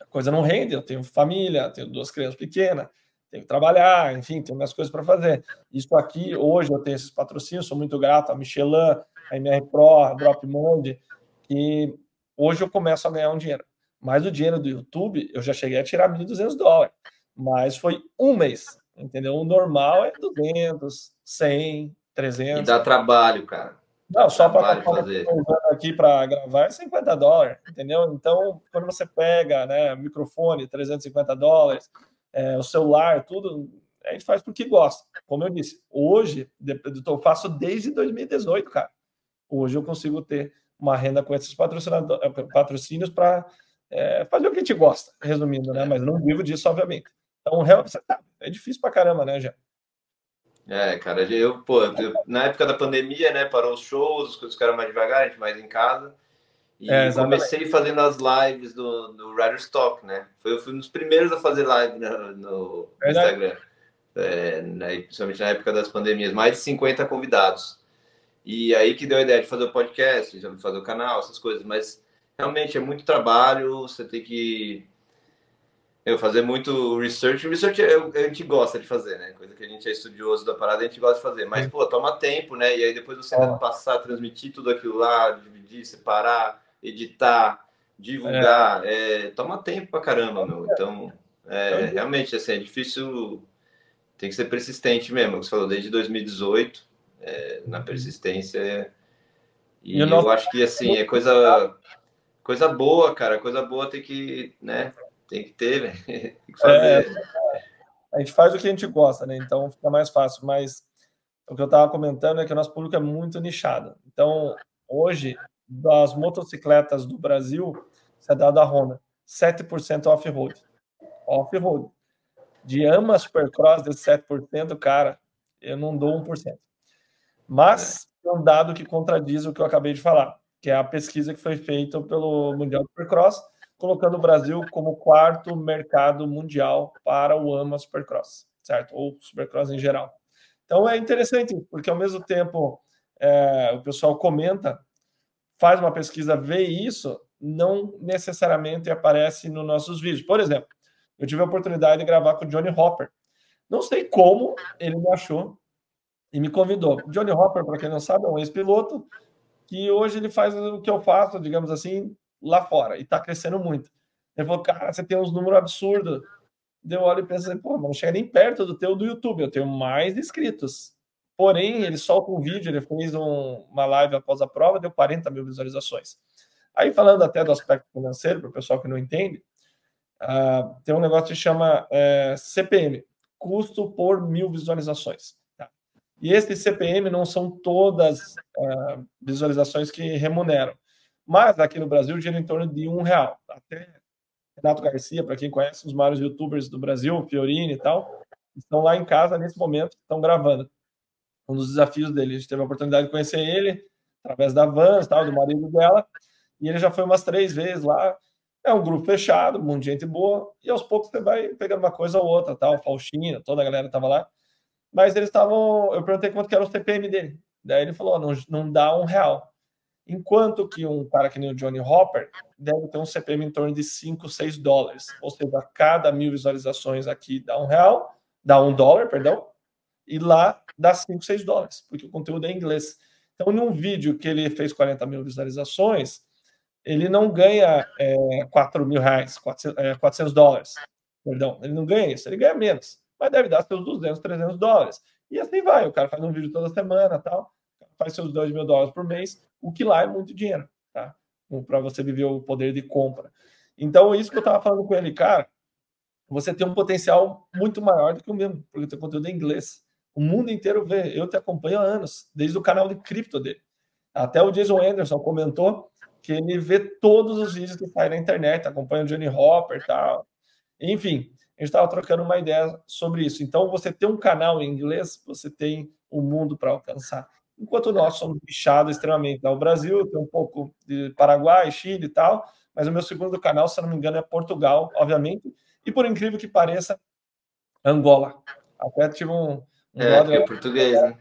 a coisa não rende. Eu tenho família, tenho duas crianças pequenas tenho que trabalhar, enfim, tenho minhas coisas para fazer. Isso aqui, hoje, eu tenho esses patrocínios, sou muito grato a Michelin, a MR Pro, a Drop Monday, que hoje eu começo a ganhar um dinheiro. Mas o dinheiro do YouTube, eu já cheguei a tirar 1.200 dólares, mas foi um mês, entendeu? O normal é 200, 100, 300. E dá trabalho, cara. Não, só para fazer aqui para gravar é 50 dólares, entendeu? Então, quando você pega, né, microfone, 350 dólares, é, o celular, tudo, a gente faz porque gosta. Como eu disse, hoje, eu faço desde 2018, cara. Hoje eu consigo ter uma renda com esses patrocínios para é, fazer o que a gente gosta, resumindo, né? Mas não vivo disso, obviamente. Então, é difícil pra caramba, né, já. É, cara, eu, pô, eu, na época da pandemia, né, parou os shows, as coisas ficaram mais devagar, a gente mais em casa. E é, comecei fazendo as lives do, do Rider Stock, né? Foi, eu fui um dos primeiros a fazer live no, no Instagram. É, né, principalmente na época das pandemias, mais de 50 convidados. E aí que deu a ideia de fazer o podcast, de fazer o canal, essas coisas. Mas realmente é muito trabalho, você tem que eu fazer muito research. Research a gente gosta de fazer, né? Coisa que a gente é estudioso da parada, a gente gosta de fazer. Mas, pô, toma tempo, né? E aí depois você é. passar, transmitir tudo aquilo lá, dividir, separar editar, divulgar, é. É, toma tempo pra caramba, meu. Então, é, realmente, assim, é difícil, tem que ser persistente mesmo, você falou, desde 2018, é, na persistência. E, e eu acho que, assim, é coisa, coisa boa, cara, coisa boa tem que, né, tem que ter, né? tem que fazer. É, a gente faz o que a gente gosta, né? Então fica mais fácil, mas o que eu estava comentando é que o nosso público é muito nichado. Então, hoje, das motocicletas do Brasil, isso é dado a Honda, 7% off-road. Off-road. De ama Supercross, desse 7%, cara, eu não dou 1%. Mas é um dado que contradiz o que eu acabei de falar, que é a pesquisa que foi feita pelo Mundial Supercross, colocando o Brasil como quarto mercado mundial para o AMA Supercross, certo? Ou Supercross em geral. Então é interessante, porque ao mesmo tempo é, o pessoal comenta faz uma pesquisa, vê isso, não necessariamente aparece nos nossos vídeos. Por exemplo, eu tive a oportunidade de gravar com o Johnny Hopper. Não sei como ele me achou e me convidou. Johnny Hopper, para quem não sabe, é um ex-piloto que hoje ele faz o que eu faço, digamos assim, lá fora e está crescendo muito. Ele falou, cara, você tem uns números absurdos. Deu olho e pensei, pô, não chega nem perto do teu do YouTube, eu tenho mais inscritos. Porém, ele solta um vídeo, ele fez um, uma live após a prova, deu 40 mil visualizações. Aí, falando até do aspecto financeiro, para o pessoal que não entende, uh, tem um negócio que chama uh, CPM, custo por mil visualizações. Tá? E esse CPM não são todas uh, visualizações que remuneram, mas aqui no Brasil gira em torno de um real. Até Renato Garcia, para quem conhece os maiores youtubers do Brasil, Fiorini e tal, estão lá em casa nesse momento, estão gravando um dos desafios dele. A gente teve a oportunidade de conhecer ele através da Vans, tal, do marido dela, e ele já foi umas três vezes lá. É um grupo fechado, um monte de gente boa, e aos poucos você vai pegando uma coisa ou outra, tal, Faustina, toda a galera estava lá. Mas eles estavam. Eu perguntei quanto que era o CPM dele. Daí ele falou: não, não dá um real. Enquanto que um cara que nem o Johnny Hopper deve ter um CPM em torno de 5, 6 dólares. Ou seja, cada mil visualizações aqui dá um real, dá um dólar, perdão, e lá dá 5, 6 dólares, porque o conteúdo é em inglês. Então, num vídeo que ele fez 40 mil visualizações, ele não ganha é, 4 mil reais, 400, é, 400 dólares. Perdão, ele não ganha isso, ele ganha menos. Mas deve dar seus 200, 300 dólares. E assim vai, o cara faz um vídeo toda semana tal, faz seus 2 mil dólares por mês, o que lá é muito dinheiro, tá? Para você viver o poder de compra. Então, isso que eu estava falando com ele, cara, você tem um potencial muito maior do que o mesmo, porque o teu conteúdo é em inglês. O mundo inteiro vê. Eu te acompanho há anos, desde o canal de cripto dele. Até o Jason Anderson comentou que ele vê todos os vídeos que saem na internet, acompanha o Johnny Hopper e tal. Enfim, a gente estava trocando uma ideia sobre isso. Então, você tem um canal em inglês, você tem o um mundo para alcançar. Enquanto nós somos bichados extremamente ao Brasil, tem um pouco de Paraguai, Chile e tal, mas o meu segundo canal, se não me engano, é Portugal, obviamente, e por incrível que pareça, Angola. Até tive um, é, é português, né?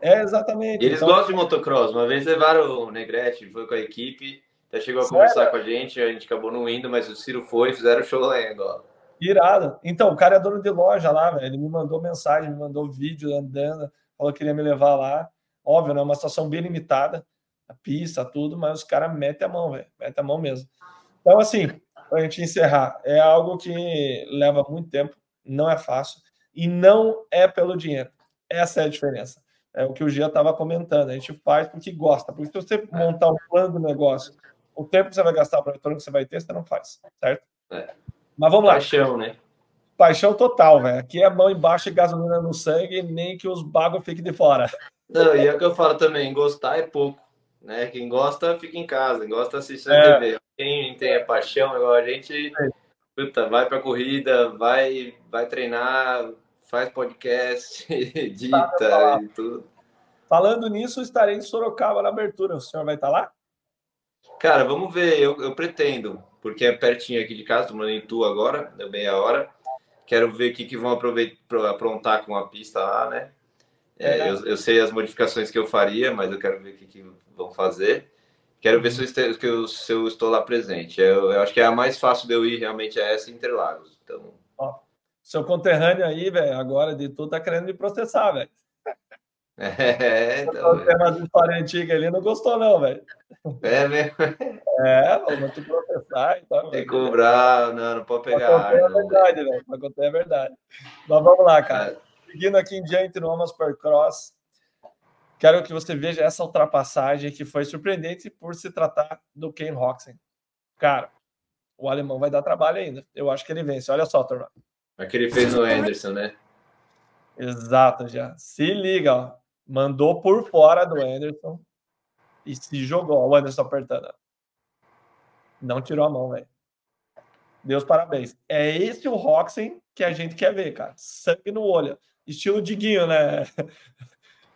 É, exatamente. Eles então... gostam de motocross. Uma vez levaram o Negrete, foi com a equipe, até chegou a conversar com a gente, a gente acabou não indo, mas o Ciro foi e fizeram show lá em Angola. Irado. Então, o cara é dono de loja lá, velho. Ele me mandou mensagem, me mandou vídeo andando, falou que queria me levar lá. Óbvio, né? Uma situação bem limitada, a pista, tudo, mas os caras metem a mão, velho. Metem a mão mesmo. Então, assim, para a gente encerrar, é algo que leva muito tempo, não é fácil e não é pelo dinheiro. Essa é a diferença. É o que o Gia estava comentando. A gente faz porque gosta. Porque se você é. montar um plano do negócio, o tempo que você vai gastar para o retorno que você vai ter, você não faz, certo? É. Mas vamos lá. Paixão, né? Paixão total, velho. Aqui é mão embaixo e gasolina no sangue, nem que os bagos fiquem de fora. Não, e é o que eu falo também, gostar é pouco. Né? Quem gosta, fica em casa. Quem gosta, assiste a é. TV. Quem tem a paixão, igual a gente, é. puta, vai pra corrida, vai, vai treinar, faz podcast, edita e tudo. Falando nisso, estarei em Sorocaba na abertura. O senhor vai estar lá? Cara, vamos ver. Eu, eu pretendo, porque é pertinho aqui de casa. Estou morando em Tu agora, deu meia hora. Quero ver o que, que vão aproveitar, aprontar com a pista lá, né? É, é. eu, eu, sei as modificações que eu faria, mas eu quero ver o que, que vão fazer. Quero ver se eu, estou, que eu, se eu estou lá presente. Eu, eu, acho que é a mais fácil de eu ir realmente é essa Interlagos. Então, seu conterrâneo aí, velho, agora de tudo tá querendo me processar, velho. É, então. O tema de história antiga ali não gostou, não, velho. É mesmo? É, vamos te processar. Então, Tem que cobrar, não, não pode pegar. Pra é verdade, velho. Pra contar é verdade. Mas vamos lá, cara. É. Seguindo aqui em diante no Amos Cross, quero que você veja essa ultrapassagem que foi surpreendente por se tratar do Ken Roxen. Cara, o alemão vai dar trabalho ainda. Eu acho que ele vence. Olha só, turma. Aquele fez no Anderson, né? Exato, já. Se liga, ó. Mandou por fora do Anderson e se jogou. O Anderson apertando. Não tirou a mão, velho. Deus parabéns. É esse o Roxen que a gente quer ver, cara. Sangue no olho. Estilo Diguinho, né?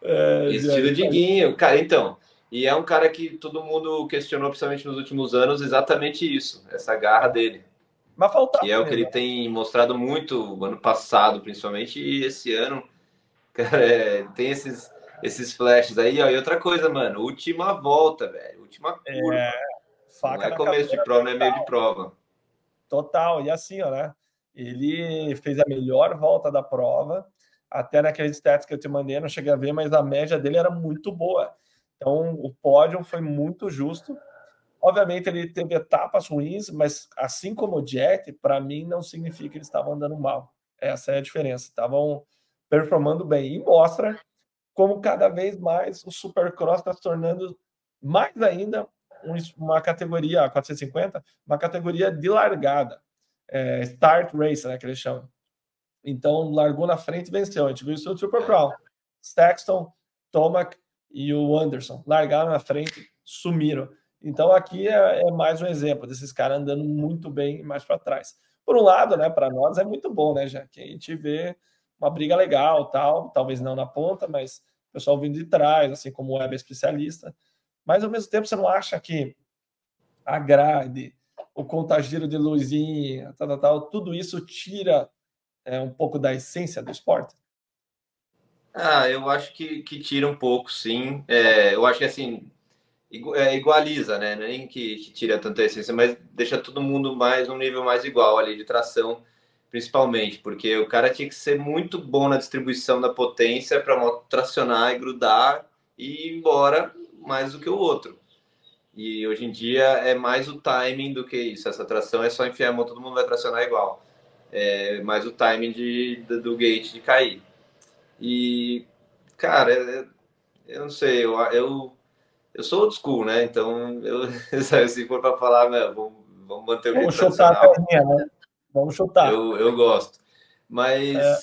É, Estilo Diguinho. Cara, então. E é um cara que todo mundo questionou, principalmente nos últimos anos, exatamente isso. Essa garra dele. Mas faltava. Que é o que ele tem mostrado muito ano passado, principalmente, e esse ano. Cara, é, tem esses, esses flashes aí, ó. E outra coisa, mano, última volta, velho. Última curva. É, não é começo de prova, não é meio de prova. Total, e assim, ó, né? Ele fez a melhor volta da prova, até naqueles stats que eu te mandei, não cheguei a ver, mas a média dele era muito boa. Então, o pódio foi muito justo. Obviamente, ele teve etapas ruins, mas assim como o Jet, para mim não significa que eles estavam andando mal. Essa é a diferença. Estavam performando bem. E mostra como cada vez mais o Supercross está se tornando mais ainda uma categoria 450, uma categoria de largada, é, start race, né, que eles chamam. Então, largou na frente e venceu. A gente viu isso no Super Crown. Sexton, Tomac e o Anderson largaram na frente, sumiram. Então aqui é, é mais um exemplo desses caras andando muito bem mais para trás. Por um lado, né, para nós é muito bom, né, já que a gente vê uma briga legal, tal, talvez não na ponta, mas o pessoal vindo de trás, assim como o web é especialista. Mas ao mesmo tempo você não acha que a grade, o contagiro de luzinha, tal, tal, tal, tudo isso tira é, um pouco da essência do esporte? Ah, eu acho que, que tira um pouco, sim. É, eu acho que assim, é, igualiza, né? É nem que, tira tanta essência, mas deixa todo mundo mais um nível mais igual ali de tração, principalmente, porque o cara tinha que ser muito bom na distribuição da potência para tracionar e grudar e ir embora mais do que o outro. E hoje em dia é mais o timing do que isso. Essa tração é só enfiar a mão, todo mundo vai tracionar igual. É mais o timing de, do, do gate de cair. E, cara, é, eu não sei, eu, eu eu sou old school, né? Então, eu, se for para falar, vamos, vamos manter o Vamos chutar a perninha, né? Vamos chutar. Eu, eu gosto. Mas, é.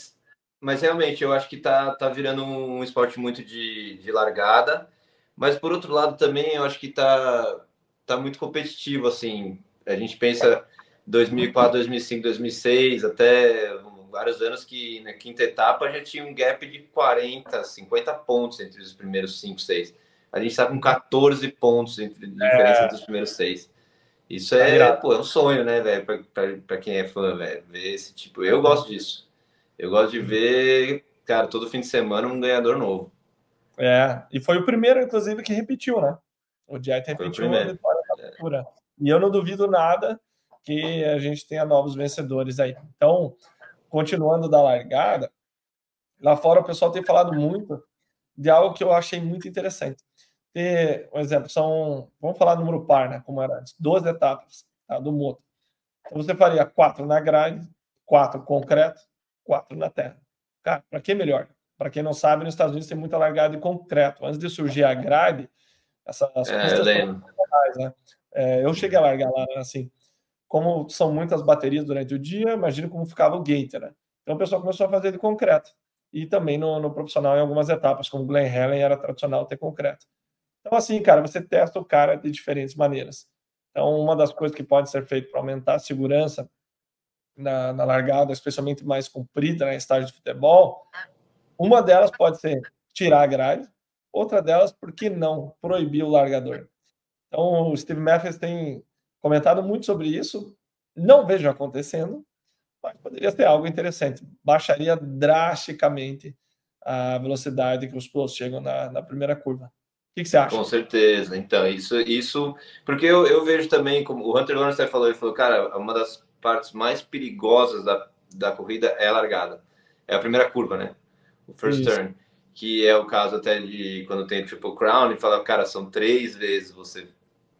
mas realmente, eu acho que tá, tá virando um esporte muito de, de largada. Mas, por outro lado, também eu acho que tá, tá muito competitivo, assim. A gente pensa 2004, 2005, 2006, até vários anos que na quinta etapa já tinha um gap de 40, 50 pontos entre os primeiros 5, 6. A gente está com 14 pontos de diferença é. entre os primeiros seis. Isso tá é, pô, é um sonho, né, velho, para quem é fã, velho, ver esse tipo. Eu gosto disso. Eu gosto de ver, cara, todo fim de semana um ganhador novo. É, e foi o primeiro, inclusive, que repetiu, né? O Jet repetiu a vitória. É. E eu não duvido nada que a gente tenha novos vencedores aí. Então, continuando da largada, lá fora o pessoal tem falado muito de algo que eu achei muito interessante. Ter, um exemplo, são, vamos falar número par, né, como era antes, 12 etapas tá, do moto. Então você faria quatro na grade, quatro concreto, quatro na terra. Cara, para que melhor? Para quem não sabe, nos Estados Unidos tem muita largada de concreto. Antes de surgir a grade, essas é, mais, né? É, eu cheguei a largar lá, assim, como são muitas baterias durante o dia, imagina como ficava o gate, né? Então o pessoal começou a fazer de concreto. E também no, no profissional em algumas etapas, como Glen Helen era tradicional ter concreto. Então, assim, cara, você testa o cara de diferentes maneiras. Então, uma das coisas que pode ser feito para aumentar a segurança na, na, largada, especialmente mais comprida, na né, estágio de futebol, uma delas pode ser tirar a grade, outra delas, por que não proibir o largador? Então, o Steve Matthews tem comentado muito sobre isso. Não vejo acontecendo, mas poderia ser algo interessante. Baixaria drasticamente a velocidade que os pilotos chegam na, na primeira curva. O que, que, você acha? Com certeza. Então, isso, isso porque eu, eu vejo também, como o Hunter Lawrence falou, ele falou, cara, uma das partes mais perigosas da, da corrida é a largada. É a primeira curva, né? O first isso. turn. Que é o caso até de quando tem Triple Crown, e fala, cara, são três vezes você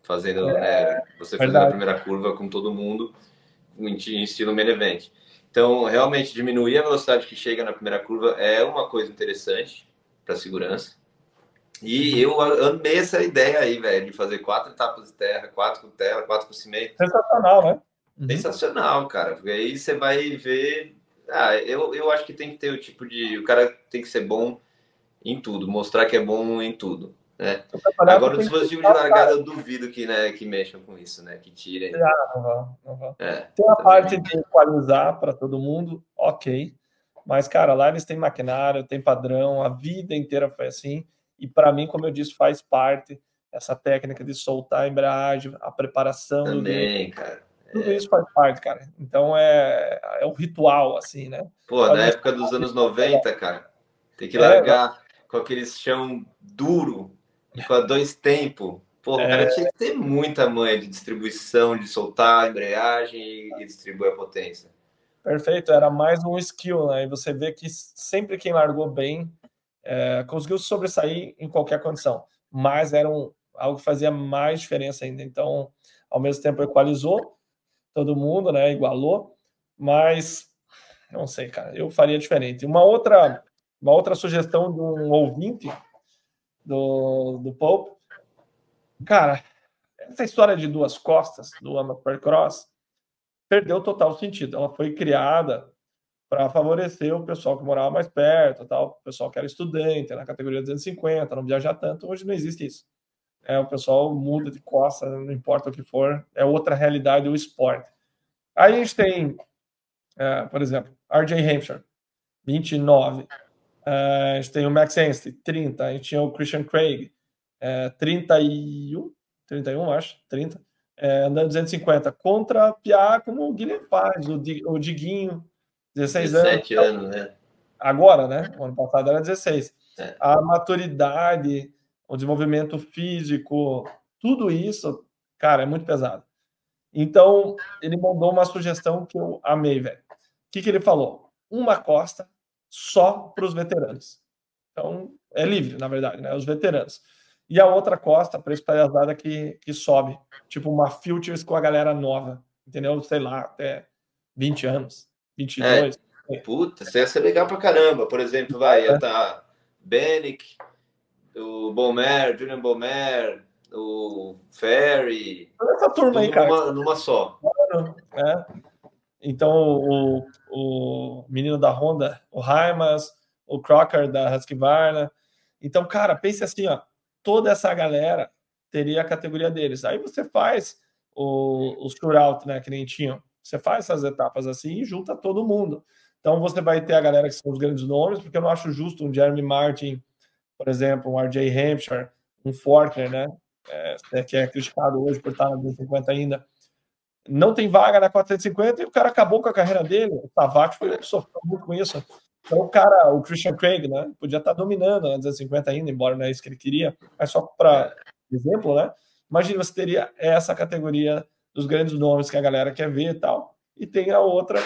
fazendo, é, né, você fazendo a primeira curva com todo mundo em estilo main event. Então, realmente diminuir a velocidade que chega na primeira curva é uma coisa interessante para segurança. E eu amei essa ideia aí, velho, de fazer quatro etapas de terra, quatro com terra, quatro com cimento. Sensacional, né? Uhum. Sensacional, cara. Porque aí você vai ver. Ah, eu, eu acho que tem que ter o tipo de. O cara tem que ser bom em tudo, mostrar que é bom em tudo. Né? Agora, o dispositivo de largada, eu duvido que, né, que mexam com isso, né? Que tirem. Ah, não vão, não vão. É, tem a parte de equalizar para todo mundo, ok. Mas, cara, lá eles têm maquinário, tem padrão, a vida inteira foi assim. E para mim, como eu disse, faz parte essa técnica de soltar a embreagem, a preparação. Também, do... cara. Tudo é. isso faz parte, cara. Então é, é um ritual, assim, né? Pô, na época dos anos 90, cara, tem que é, largar é, com aquele chão duro com dois tempos. Pô, é... o cara tinha que ter muita manha de distribuição, de soltar a embreagem e distribuir a potência. Perfeito, era mais um skill, né? E você vê que sempre quem largou bem é, conseguiu sobressair em qualquer condição, mas era um, algo que fazia mais diferença ainda. Então, ao mesmo tempo, equalizou todo mundo, né? Igualou, mas não sei, cara, eu faria diferente. Uma outra, uma outra sugestão de um ouvinte do, do Pope. Cara, essa história de duas costas do Amateur Cross perdeu total sentido. Ela foi criada para favorecer o pessoal que morava mais perto, tal, o pessoal que era estudante, na categoria 250, não viajar tanto. Hoje não existe isso. É, o pessoal muda de costa, não importa o que for, é outra realidade o esporte. Aí a gente tem, é, por exemplo, RJ Hampshire, 29. Uh, a gente tem o Max Enst, 30. A gente tinha o Christian Craig, é, 31, 31, acho, 30. É, andando 250 contra Piá, como o Guilherme faz, o, o Diguinho, 16 17 anos. anos, né? Agora, né? O ano passado era 16. É. A maturidade, o desenvolvimento físico, tudo isso, cara, é muito pesado. Então, ele mandou uma sugestão que eu amei, velho. O que, que ele falou? Uma costa só para os veteranos. Então, é livre, na verdade, né? Os veteranos. E a outra costa, preço palhazada que, que sobe. Tipo uma Futures com a galera nova. Entendeu? Sei lá, até 20 anos, 22. É. Puta, isso ia ser legal pra caramba. Por exemplo, vai, ia estar tá Benick, o Bomer, Julian Bomer, o Ferry. Essa turma aí, cara. Numa, numa só. É. Então, o, o menino da Honda, o Raimas, o Crocker da Husqvarna. Então, cara, pense assim, ó, toda essa galera teria a categoria deles. Aí você faz o, o shootout, né, que nem tinham. Você faz essas etapas assim e junta todo mundo. Então você vai ter a galera que são os grandes nomes, porque eu não acho justo um Jeremy Martin, por exemplo, um RJ Hampshire, um Forkner, né? É, que é criticado hoje por estar na 250 ainda. Não tem vaga na 450 e o cara acabou com a carreira dele. O Tavares foi sofreu muito com isso. Então o cara, o Christian Craig, né? Podia estar dominando na 250 ainda, embora não é isso que ele queria. Mas só para exemplo, né? Imagina você teria essa categoria dos grandes nomes que a galera quer ver e tal, e tem a outra,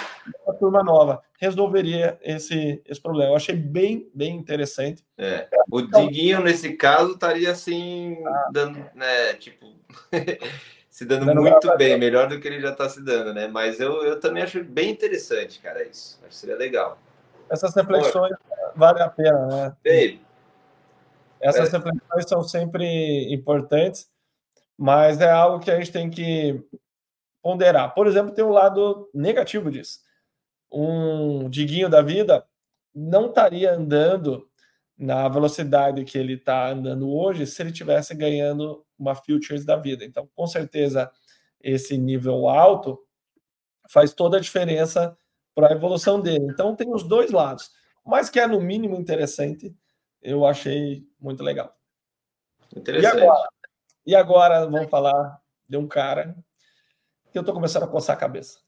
a turma nova. Resolveria esse, esse problema. Eu achei bem, bem interessante. É. O Diguinho, nesse caso, estaria assim, ah, dando, né, tipo, se dando, dando muito bem, melhor do que ele já está se dando, né? Mas eu, eu também acho bem interessante, cara, isso. Acho que seria legal. Essas reflexões valem a pena, né? Baby. Essas é. reflexões são sempre importantes, mas é algo que a gente tem que ponderar. Por exemplo, tem o um lado negativo disso. Um diguinho da vida não estaria andando na velocidade que ele está andando hoje se ele tivesse ganhando uma Futures da vida. Então, com certeza, esse nível alto faz toda a diferença para a evolução dele. Então, tem os dois lados. Mas que é, no mínimo, interessante, eu achei muito legal. Interessante. E agora, e agora vamos falar de um cara que eu estou começando a coçar a cabeça.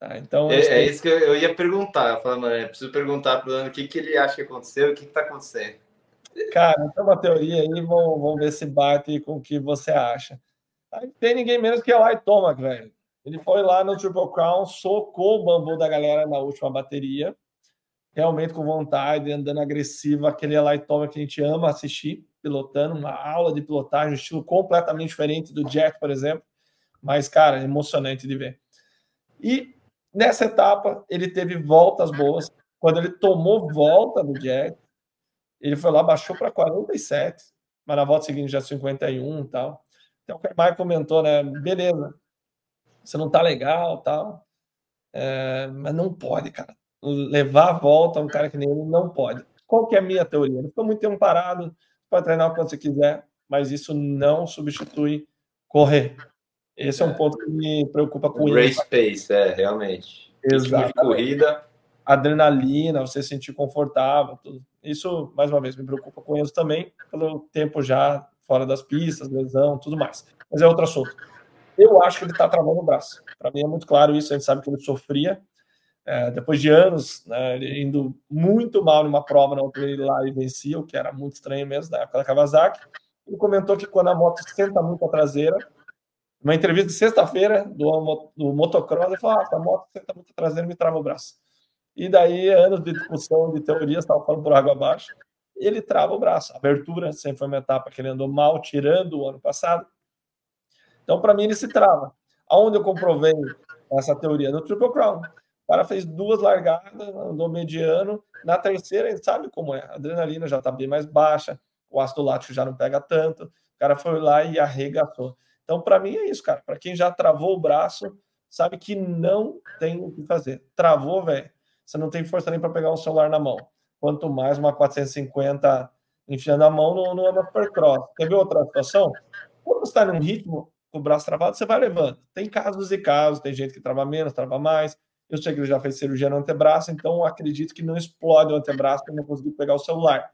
Tá? Então, é, é, isso que eu, ia perguntar. Eu falei, mano, eu preciso perguntar para o Lando o que, que ele acha que aconteceu, o que está acontecendo. Cara, tem uma teoria aí, vamos, vamos ver se bate com o que você acha. Aí tem ninguém menos que o Eli Tomac, velho. Ele foi lá no Triple Crown, socou o bambu da galera na última bateria, realmente com vontade, andando agressivo, aquele Eli Tomac que a gente ama assistir, pilotando, uma aula de pilotagem, um estilo completamente diferente do Jack, por exemplo. Mas, cara, é emocionante de ver. E nessa etapa, ele teve voltas boas. Quando ele tomou volta do Jack, ele foi lá, baixou para 47, mas na volta seguinte já 51 e tal. Então o Carmine comentou, né? Beleza, você não tá legal tal. É, mas não pode, cara. Levar a volta um cara que nem ele não pode. Qual que é a minha teoria? Ele ficou muito tempo parado, pode treinar quando você quiser, mas isso não substitui correr. Esse é, um ponto que me preocupa com Race isso. pace, é, realmente. Exato. corrida. Adrenalina, você se sentir confortável. Tudo. Isso, mais uma vez, me preocupa com isso também, pelo tempo já fora das pistas, lesão, tudo mais. Mas é outro assunto. Eu acho que ele está travando o braço. Para mim é muito claro isso, a gente sabe que ele sofria. É, depois de anos, né, indo muito mal numa prova na outra ele lá e vencia, o que era muito estranho mesmo, na época da Kawasaki. Ele comentou que quando a moto senta muito a traseira, uma entrevista de sexta-feira do, do motocross, ele falou: ah, a moto senta muito traseiro me trava o braço. E daí, anos de discussão, de teorias, estava falando por água abaixo, ele trava o braço. Abertura sempre foi uma etapa que ele andou mal, tirando o ano passado. Então, para mim, ele se trava. Aonde eu comprovei essa teoria? No Triple Crown. O cara fez duas largadas, andou mediano. Na terceira, ele sabe como é. A adrenalina já está bem mais baixa, o ácido lático já não pega tanto. O cara foi lá e arregaçou. Então, para mim, é isso, cara. Para quem já travou o braço, sabe que não tem o que fazer. Travou, velho. Você não tem força nem para pegar um celular na mão. Quanto mais uma 450 enfiando a mão no, no Supercross. Quer ver outra situação? Quando você está num ritmo com o braço travado, você vai levando. Tem casos e casos, tem gente que trava menos, trava mais. Eu sei que ele já fez cirurgia no antebraço, então acredito que não explode o antebraço e não conseguir pegar o celular.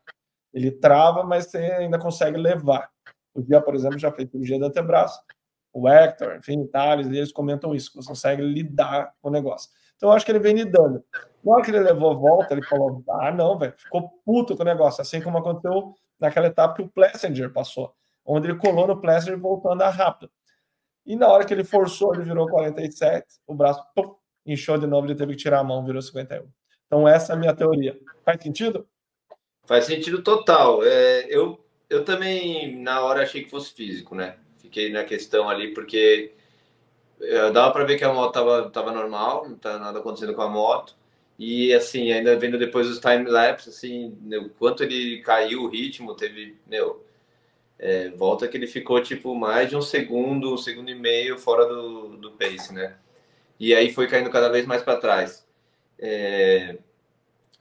Ele trava, mas você ainda consegue levar. O Dia, por exemplo, já fez cirurgia do antebraço. O Hector, enfim, Thales, eles comentam isso, que você consegue lidar com o negócio. Então, eu acho que ele vem lidando. Na hora que ele levou volta, ele falou: ah, não, velho, ficou puto com o negócio, assim como aconteceu naquela etapa que o Plessinger passou, onde ele colou no Plessinger voltando a rápido. E na hora que ele forçou, ele virou 47, o braço pum, inchou de novo, ele teve que tirar a mão, virou 51. Então, essa é a minha teoria. Faz sentido? Faz sentido total. É, eu eu também, na hora, achei que fosse físico, né? Fiquei na questão ali, porque eh, dava para ver que a moto tava, tava normal, não tá nada acontecendo com a moto. E, assim, ainda vendo depois os time-lapse, assim, o quanto ele caiu o ritmo, teve, meu, é, volta que ele ficou, tipo, mais de um segundo, um segundo e meio fora do, do pace, né? e aí foi caindo cada vez mais para trás. É...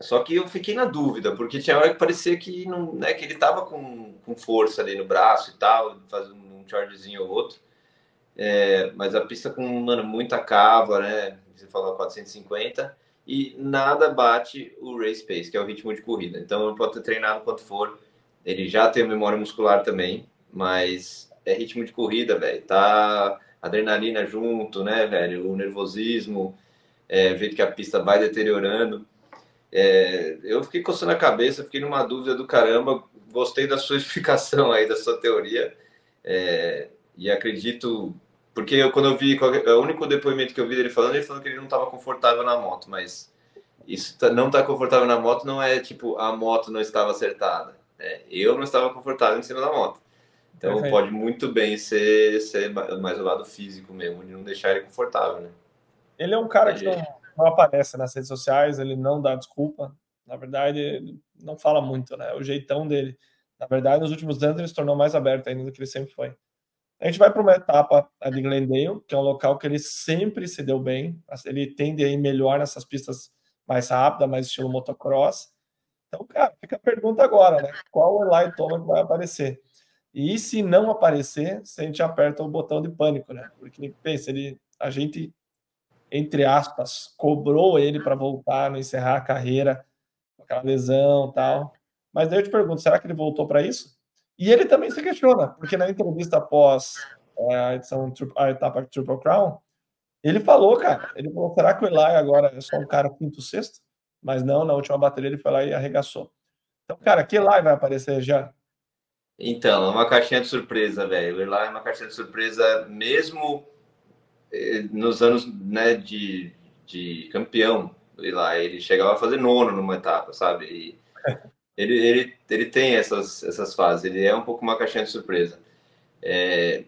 Só que eu fiquei na dúvida, porque tinha hora que parecia que, não, né, que ele tava com, com força ali no braço e tal, fazendo um chargezinho ou outro. É, mas a pista com, mano, muita cava, né? Você falou 450, e nada bate o race pace, que é o ritmo de corrida. Então, ele pode ter treinado quanto for, ele já tem memória muscular também, mas é ritmo de corrida, velho. Tá adrenalina junto, né, velho? O nervosismo, é, ver que a pista vai deteriorando. É, eu fiquei coçando a cabeça, fiquei numa dúvida do caramba. Gostei da sua explicação aí, da sua teoria. É, e acredito, porque eu, quando eu vi, o único depoimento que eu vi dele falando, ele falou que ele não estava confortável na moto, mas isso tá, não estar tá confortável na moto não é tipo a moto não estava acertada. É, eu não estava confortável em cima da moto. Então Perfeito. pode muito bem ser, ser mais o lado físico mesmo, de não deixar ele confortável, né? Ele é um cara que não, não, aparece nas redes sociais, ele não dá desculpa. Na verdade, ele não fala muito, né? O jeitão dele. Na verdade, nos últimos anos ele se tornou mais aberto ainda do que ele sempre foi. A gente vai para uma etapa de Glendale, que é um local que ele sempre se deu bem. Ele tende a ir melhor nessas pistas mais rápidas, mais estilo motocross. Então, cara, fica a pergunta agora, né? Qual o Eli Thomas vai aparecer? E se não aparecer, a gente aperta o botão de pânico, né? Porque pensa, ele, a gente, entre aspas, cobrou ele para voltar, não encerrar a carreira, aquela lesão tal. Mas daí eu te pergunto, será que ele voltou para isso? E ele também se questiona, porque na entrevista após é, a edição a etapa Triple Crown, ele falou, cara, ele falou, será que o Eli agora é só um cara quinto sexto? Mas não, na última bateria ele foi lá e arregaçou. Então, cara, que Eli vai aparecer já? Então, é uma caixinha de surpresa, velho. O lá é uma caixinha de surpresa, mesmo nos anos né, de, de campeão. Lá, ele chegava a fazer nono numa etapa, sabe? E ele, ele, ele tem essas, essas fases, ele é um pouco uma caixinha de surpresa. É,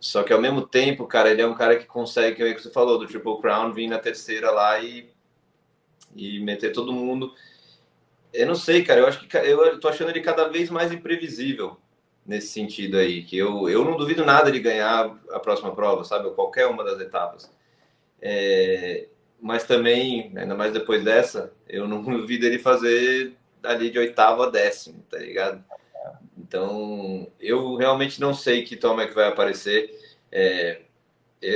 só que ao mesmo tempo, cara, ele é um cara que consegue, que você falou, do Triple Crown, vir na terceira lá e, e meter todo mundo. Eu não sei, cara. Eu acho que eu tô achando ele cada vez mais imprevisível nesse sentido aí. Que eu, eu não duvido nada de ganhar a próxima prova, sabe? Ou qualquer uma das etapas. É, mas também, ainda mais depois dessa, eu não duvido ele fazer ali de oitavo a décimo, tá ligado? Então, eu realmente não sei que Tom é que vai aparecer. É,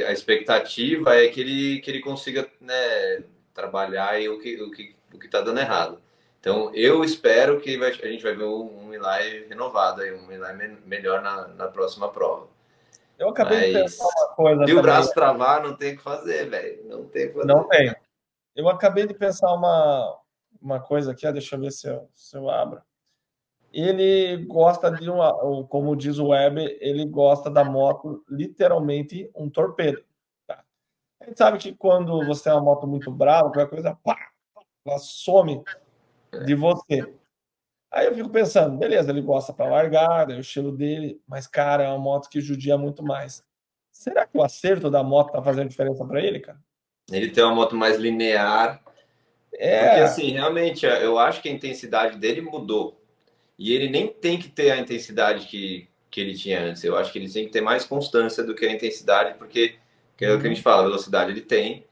a expectativa é que ele, que ele consiga né, trabalhar o que, o, que, o que tá dando errado. Então, eu espero que vai, a gente vai ver um, um Eli renovado, aí, um Eli me, melhor na, na próxima prova. Eu acabei Mas, de pensar uma coisa. Se o braço travar, não tem o que fazer, velho. Não tem o que fazer. Não tem. Eu acabei de pensar uma, uma coisa aqui, deixa eu ver se eu, se eu abro. Ele gosta de uma, como diz o Web, ele gosta da moto literalmente um torpedo. Tá? A gente sabe que quando você tem uma moto muito brava, qualquer coisa, pá, ela some de você. Aí eu fico pensando, beleza, ele gosta para largada, é o estilo dele, mas cara, é uma moto que judia muito mais. Será que o acerto da moto tá fazendo diferença para ele, cara? Ele tem uma moto mais linear. É. Porque assim, realmente, eu acho que a intensidade dele mudou. E ele nem tem que ter a intensidade que, que ele tinha antes. Eu acho que ele tem que ter mais constância do que a intensidade, porque que é o que a gente uhum. fala, velocidade ele tem.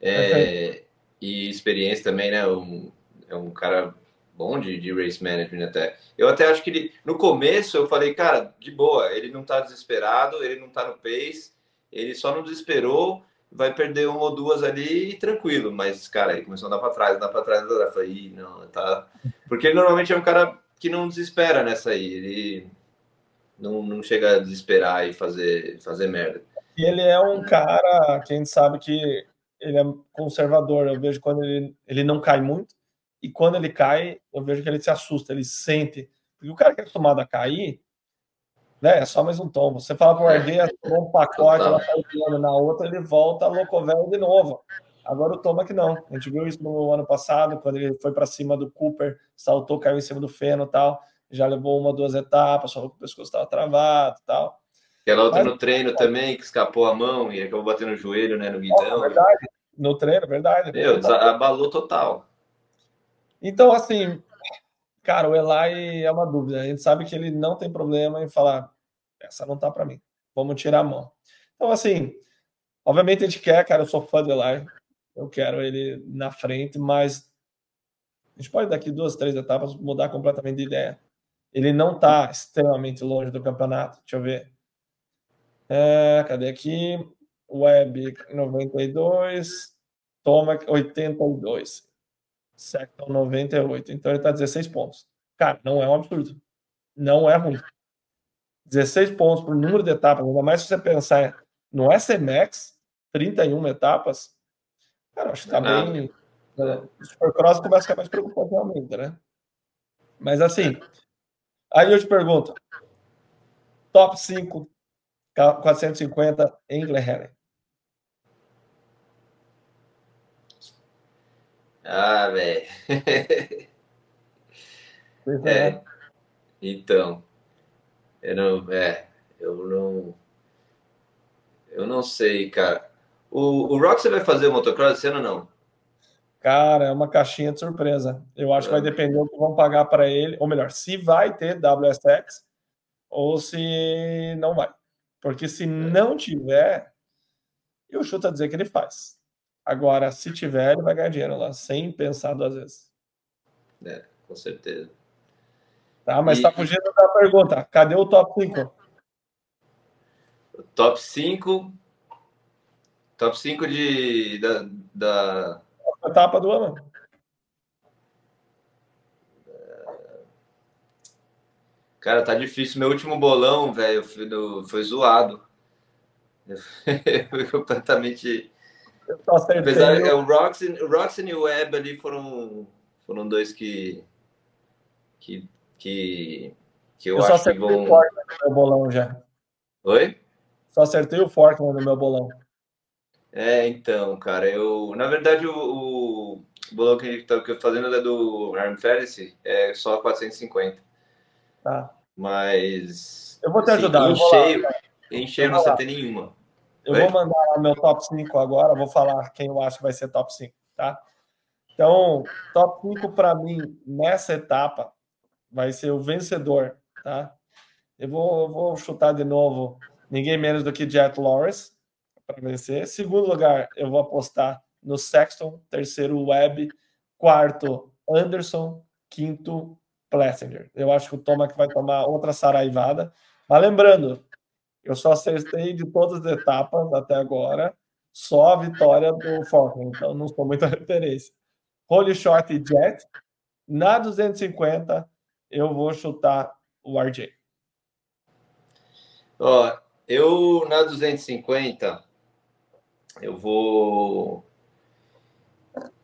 É, e experiência também, né? Um, é um cara bom de, de race management até. Eu até acho que ele, no começo eu falei, cara, de boa, ele não tá desesperado, ele não tá no pace, ele só não desesperou, vai perder uma ou duas ali tranquilo, mas, cara, ele começou a andar para trás, andar para trás, eu falei, não, tá. Porque ele normalmente é um cara que não desespera nessa aí, ele não, não chega a desesperar e fazer, fazer merda. E ele é um cara que a gente sabe que ele é conservador, eu vejo quando ele, ele não cai muito, e quando ele cai, eu vejo que ele se assusta, ele sente. Porque o cara que é acostumado a cair, né, é só mais um tombo. Você fala para o Ardea, um pacote, ela sai tá na outra, ele volta loucovel de novo. Agora o Toma que não. A gente viu isso no ano passado, quando ele foi para cima do Cooper, saltou, caiu em cima do feno tal. Já levou uma, duas etapas, falou que o pescoço estava travado tal. Aquela outra Mas, no treino também, que escapou a mão e acabou batendo o joelho né, no guidão. verdade. No treino, verdade. Meu, abalou total. Então, assim, cara, o Eli é uma dúvida. A gente sabe que ele não tem problema em falar, essa não tá para mim, vamos tirar a mão. Então, assim, Obviamente a gente quer, cara, eu sou fã do Eli, eu quero ele na frente, mas a gente pode daqui duas, três etapas mudar completamente de ideia. Ele não está extremamente longe do campeonato. Deixa eu ver. É, cadê aqui? Web 92, Tomac 82, Secton 98. Então ele está 16 pontos. Cara, não é um absurdo. Não é ruim. 16 pontos por número de etapas, ainda mais se você pensar no SMX, 31 etapas. Cara, acho que está bem. O Supercross começa a ficar mais preocupante realmente, né? Mas assim, aí eu te pergunto: top 5 450 em Glen Ah, velho. é. é. Então, eu não, é, eu não, eu não sei, cara. O, o Rock você vai fazer o motocross esse ano ou não? Cara, é uma caixinha de surpresa. Eu acho que vai é. depender do que vão pagar para ele, ou melhor, se vai ter WSX ou se não vai. Porque se é. não tiver, eu chuto a dizer que ele faz. Agora, se tiver, ele vai ganhar dinheiro lá, sem pensar duas vezes. É, com certeza. Tá, mas e... tá fugindo da pergunta. Cadê o top 5? Top 5. Top 5 de, da, da... etapa do ano. Cara, tá difícil. Meu último bolão, velho, foi, foi zoado. foi completamente. Apesar que o Roxen, o Roxen e o Web ali foram, foram dois que. que, que, que eu, eu acho que vão. O meu bolão já. Oi? Só acertei o Fork no meu bolão. É, então, cara, eu. Na verdade, o, o bolão que a gente tá fazendo é do Arm Fantasy, é só 450. Tá. Mas. Eu vou te assim, ajudar. Em cheio, em cheio não tem nenhuma. Eu Oi? vou mandar meu top 5 agora, vou falar quem eu acho que vai ser top 5, tá? Então, top 5 para mim nessa etapa vai ser o vencedor, tá? Eu vou, eu vou chutar de novo ninguém menos do que Jet Lawrence para vencer. Segundo lugar, eu vou apostar no Sexton. Terceiro, Webb. Quarto, Anderson. Quinto, Plessinger. Eu acho que o Tomac vai tomar outra saraivada. Mas lembrando, eu só acertei de todas as etapas até agora, só a vitória do Falcon, então não sou muita referência. Holy Short e Jet. Na 250, eu vou chutar o RJ. Ó, eu na 250, eu vou.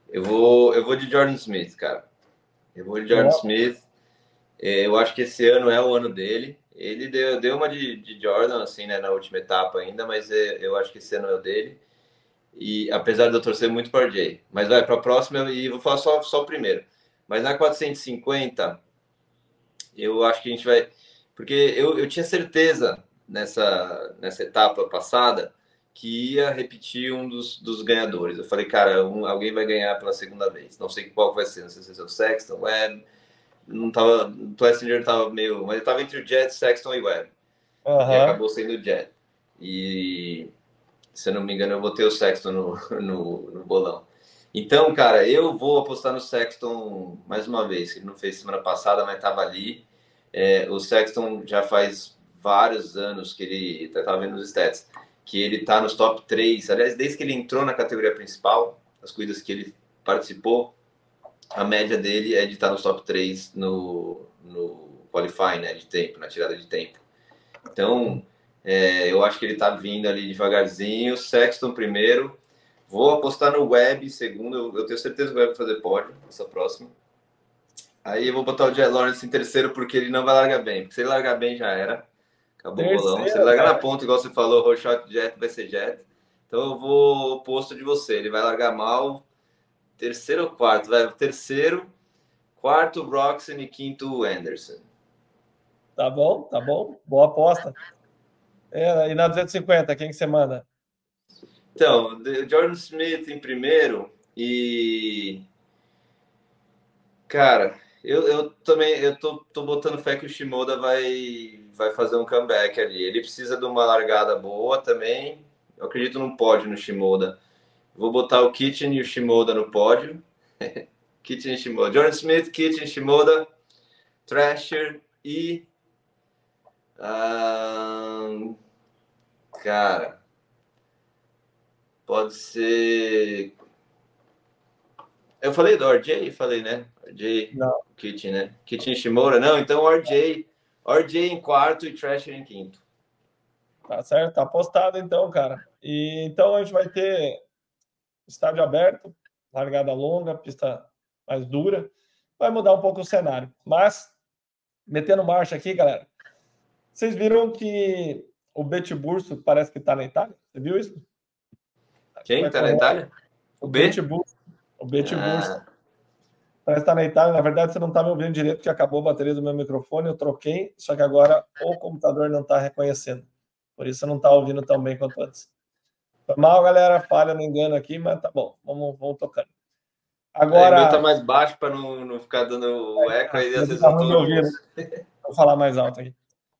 Eu vou, eu vou de Jordan Smith, cara. Eu vou de Jordan Smith. É, eu acho que esse ano é o ano dele. Ele deu, deu uma de, de Jordan, assim, né, na última etapa ainda, mas é, eu acho que esse ano é o dele. E apesar de eu torcer muito para o Jay. Mas vai para a próxima e vou falar só, só o primeiro. Mas na 450, eu acho que a gente vai. Porque eu, eu tinha certeza nessa, nessa etapa passada que ia repetir um dos, dos ganhadores. Eu falei, cara, um, alguém vai ganhar pela segunda vez. Não sei qual vai ser, não sei se é o Sexton, Webb não tava. O Plessinger tava meio. Mas ele tava entre o Jet, Sexton e Webb. Uhum. E acabou sendo o Jet. E se eu não me engano, eu botei o Sexton no, no, no, bolão. Então, cara, eu vou apostar no Sexton mais uma vez. Ele não fez semana passada, mas tava ali. É, o Sexton já faz vários anos que ele. Tá, tava vendo os stats. Que ele tá nos top 3. Aliás, desde que ele entrou na categoria principal, as corridas que ele participou, a média dele é de estar nos top 3 no, no qualify, né, de tempo, na tirada de tempo. Então, é, eu acho que ele está vindo ali devagarzinho. Sexton primeiro. Vou apostar no Web segundo. Eu, eu tenho certeza que o Web vai fazer pódio nessa próxima. Aí eu vou botar o Jet Lawrence em terceiro porque ele não vai largar bem. Porque se ele largar bem já era. Acabou o bolão. Se ele largar na ponta, igual você falou, Roshot Jet vai ser Jet. Então eu vou oposto de você. Ele vai largar mal, Terceiro ou quarto? Vai, terceiro, quarto, Roxen e quinto, Anderson. Tá bom, tá bom. Boa aposta. É, e na 250, quem que você manda? Então, Jordan Smith em primeiro e. Cara, eu, eu também eu tô, tô botando fé que o Shimoda vai, vai fazer um comeback ali. Ele precisa de uma largada boa também. Eu acredito num pódio no Shimoda. Vou botar o Kitchen e o Shimoda no pódio. Kitchen e Shimoda. Jordan Smith, Kitchen, Shimoda, Thrasher e. Uh, cara. Pode ser. Eu falei do RJ? Falei, né? RJ, não. Kitchen, né? Kitchen Shimura. Não, então RJ. RJ em quarto e Thrasher em quinto. Tá certo, tá apostado então, cara. E então a gente vai ter estádio aberto, largada longa, pista mais dura. Vai mudar um pouco o cenário. Mas, metendo marcha aqui, galera. Vocês viram que o Betburso parece que tá na Itália? Você viu isso? Quem tá na Itália? O Betburso. O Betburso. Ah. Parece que tá na Itália. Na verdade, você não tá me ouvindo direito, porque acabou a bateria do meu microfone. Eu troquei, só que agora o computador não tá reconhecendo. Por isso não tá ouvindo tão bem quanto antes. Foi mal, galera. Falha no engano aqui, mas tá bom. Vamos, vamos tocando. Agora. É, o meu tá mais baixo para não, não ficar dando o eco aí, às vezes tá eu tô... Vou falar mais alto aqui.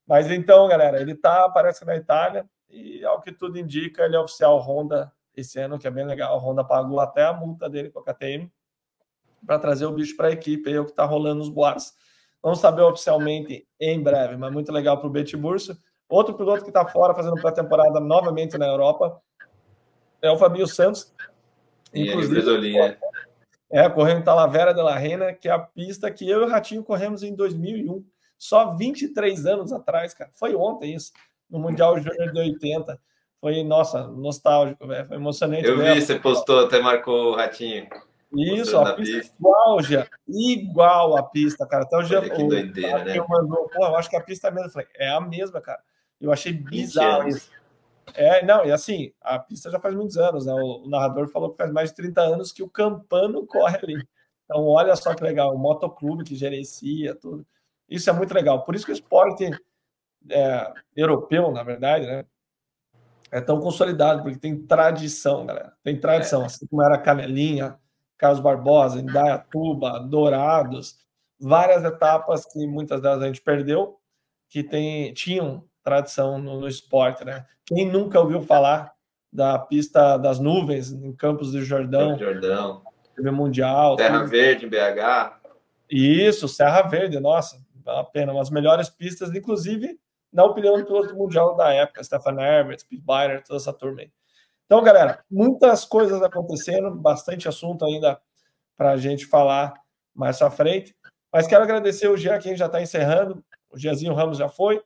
Mas então, galera, ele tá, parece na Itália, e ao que tudo indica, ele é oficial Honda esse ano, que é bem legal. A Honda pagou até a multa dele com a KTM para trazer o bicho para a equipe, é o que está rolando nos boatos. Vamos saber oficialmente em breve, mas muito legal para o Betburso. Outro piloto que está fora fazendo pré-temporada novamente na Europa é o Fabio Santos. Inclusive, é, correndo em Talavera de la Reina, que é a pista que eu e o Ratinho corremos em 2001. Só 23 anos atrás, cara. Foi ontem isso, no Mundial Júnior de 80. Foi, nossa, nostálgico, velho. Foi emocionante. Eu vi, você postou, até marcou o Ratinho. Isso, a pista, pista, igual, já. Igual a pista, cara. Até o Jean. Que doideira, né? Mandou, Pô, eu acho que a pista é a mesma. Eu falei, é a mesma, cara. Eu achei bizarro isso. É, não, e assim, a pista já faz muitos anos, né? O, o, narrador falou que faz mais de 30 anos que o Campano corre ali. Então, olha só que legal, o motoclube que gerencia tudo. Isso é muito legal. Por isso que o esporte é, europeu, na verdade, né? É tão consolidado, porque tem tradição, galera. Tem tradição, é. assim como era Canelinha, Carlos Barbosa, Indaiatuba, Dourados, várias etapas que muitas delas a gente perdeu, que tem, tinham tradição no, no, esporte, né? Quem nunca ouviu falar da pista das nuvens em Campos do Jordão? Jordão. TV Mundial. Terra tudo. Verde, BH. Isso, Serra Verde, nossa, vale a pena. Umas melhores pistas, inclusive, na opinião do piloto mundial da época, Stefan Herbert, Speed Byner, toda essa turma aí. Então, galera, muitas coisas acontecendo, bastante assunto ainda para a gente falar mais à frente. Mas quero agradecer o Jean, quem já está encerrando. O Giazinho Ramos já foi.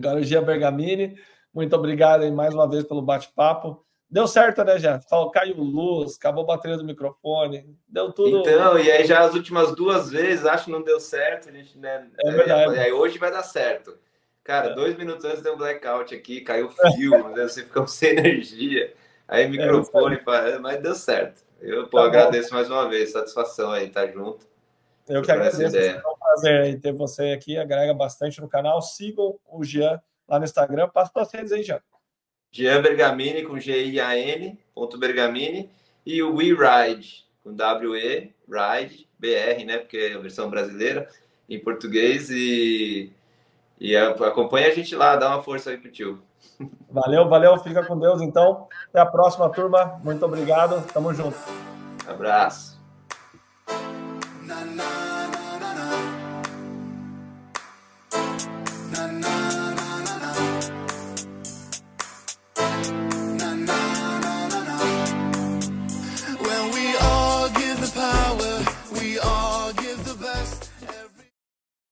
Agora o Gia Bergamini, muito obrigado aí mais uma vez pelo bate-papo. Deu certo, né, já? Caiu luz, acabou a bateria do microfone, deu tudo. Então, e aí já as últimas duas vezes, acho que não deu certo, a gente, né? É verdade. Aí hoje vai dar certo. Cara, é. dois minutos antes deu um blackout aqui, caiu fio, você ficou sem energia. Aí microfone, é, mas deu certo. Eu pô, tá agradeço mais uma vez, satisfação aí, tá junto. Eu que agradeço, é um prazer ter você aqui, agrega bastante no canal. Sigam o Jean lá no Instagram. Passa para vocês aí, Jean. Jean Bergamini com G-I-A-N, ponto Bergamini, e o We Ride, com W-E, Ride, BR, né? Porque é a versão brasileira, em português. E, e acompanha a gente lá, dá uma força aí pro tio. Valeu, valeu, fica com Deus então. Até a próxima, turma. Muito obrigado, tamo junto. Abraço.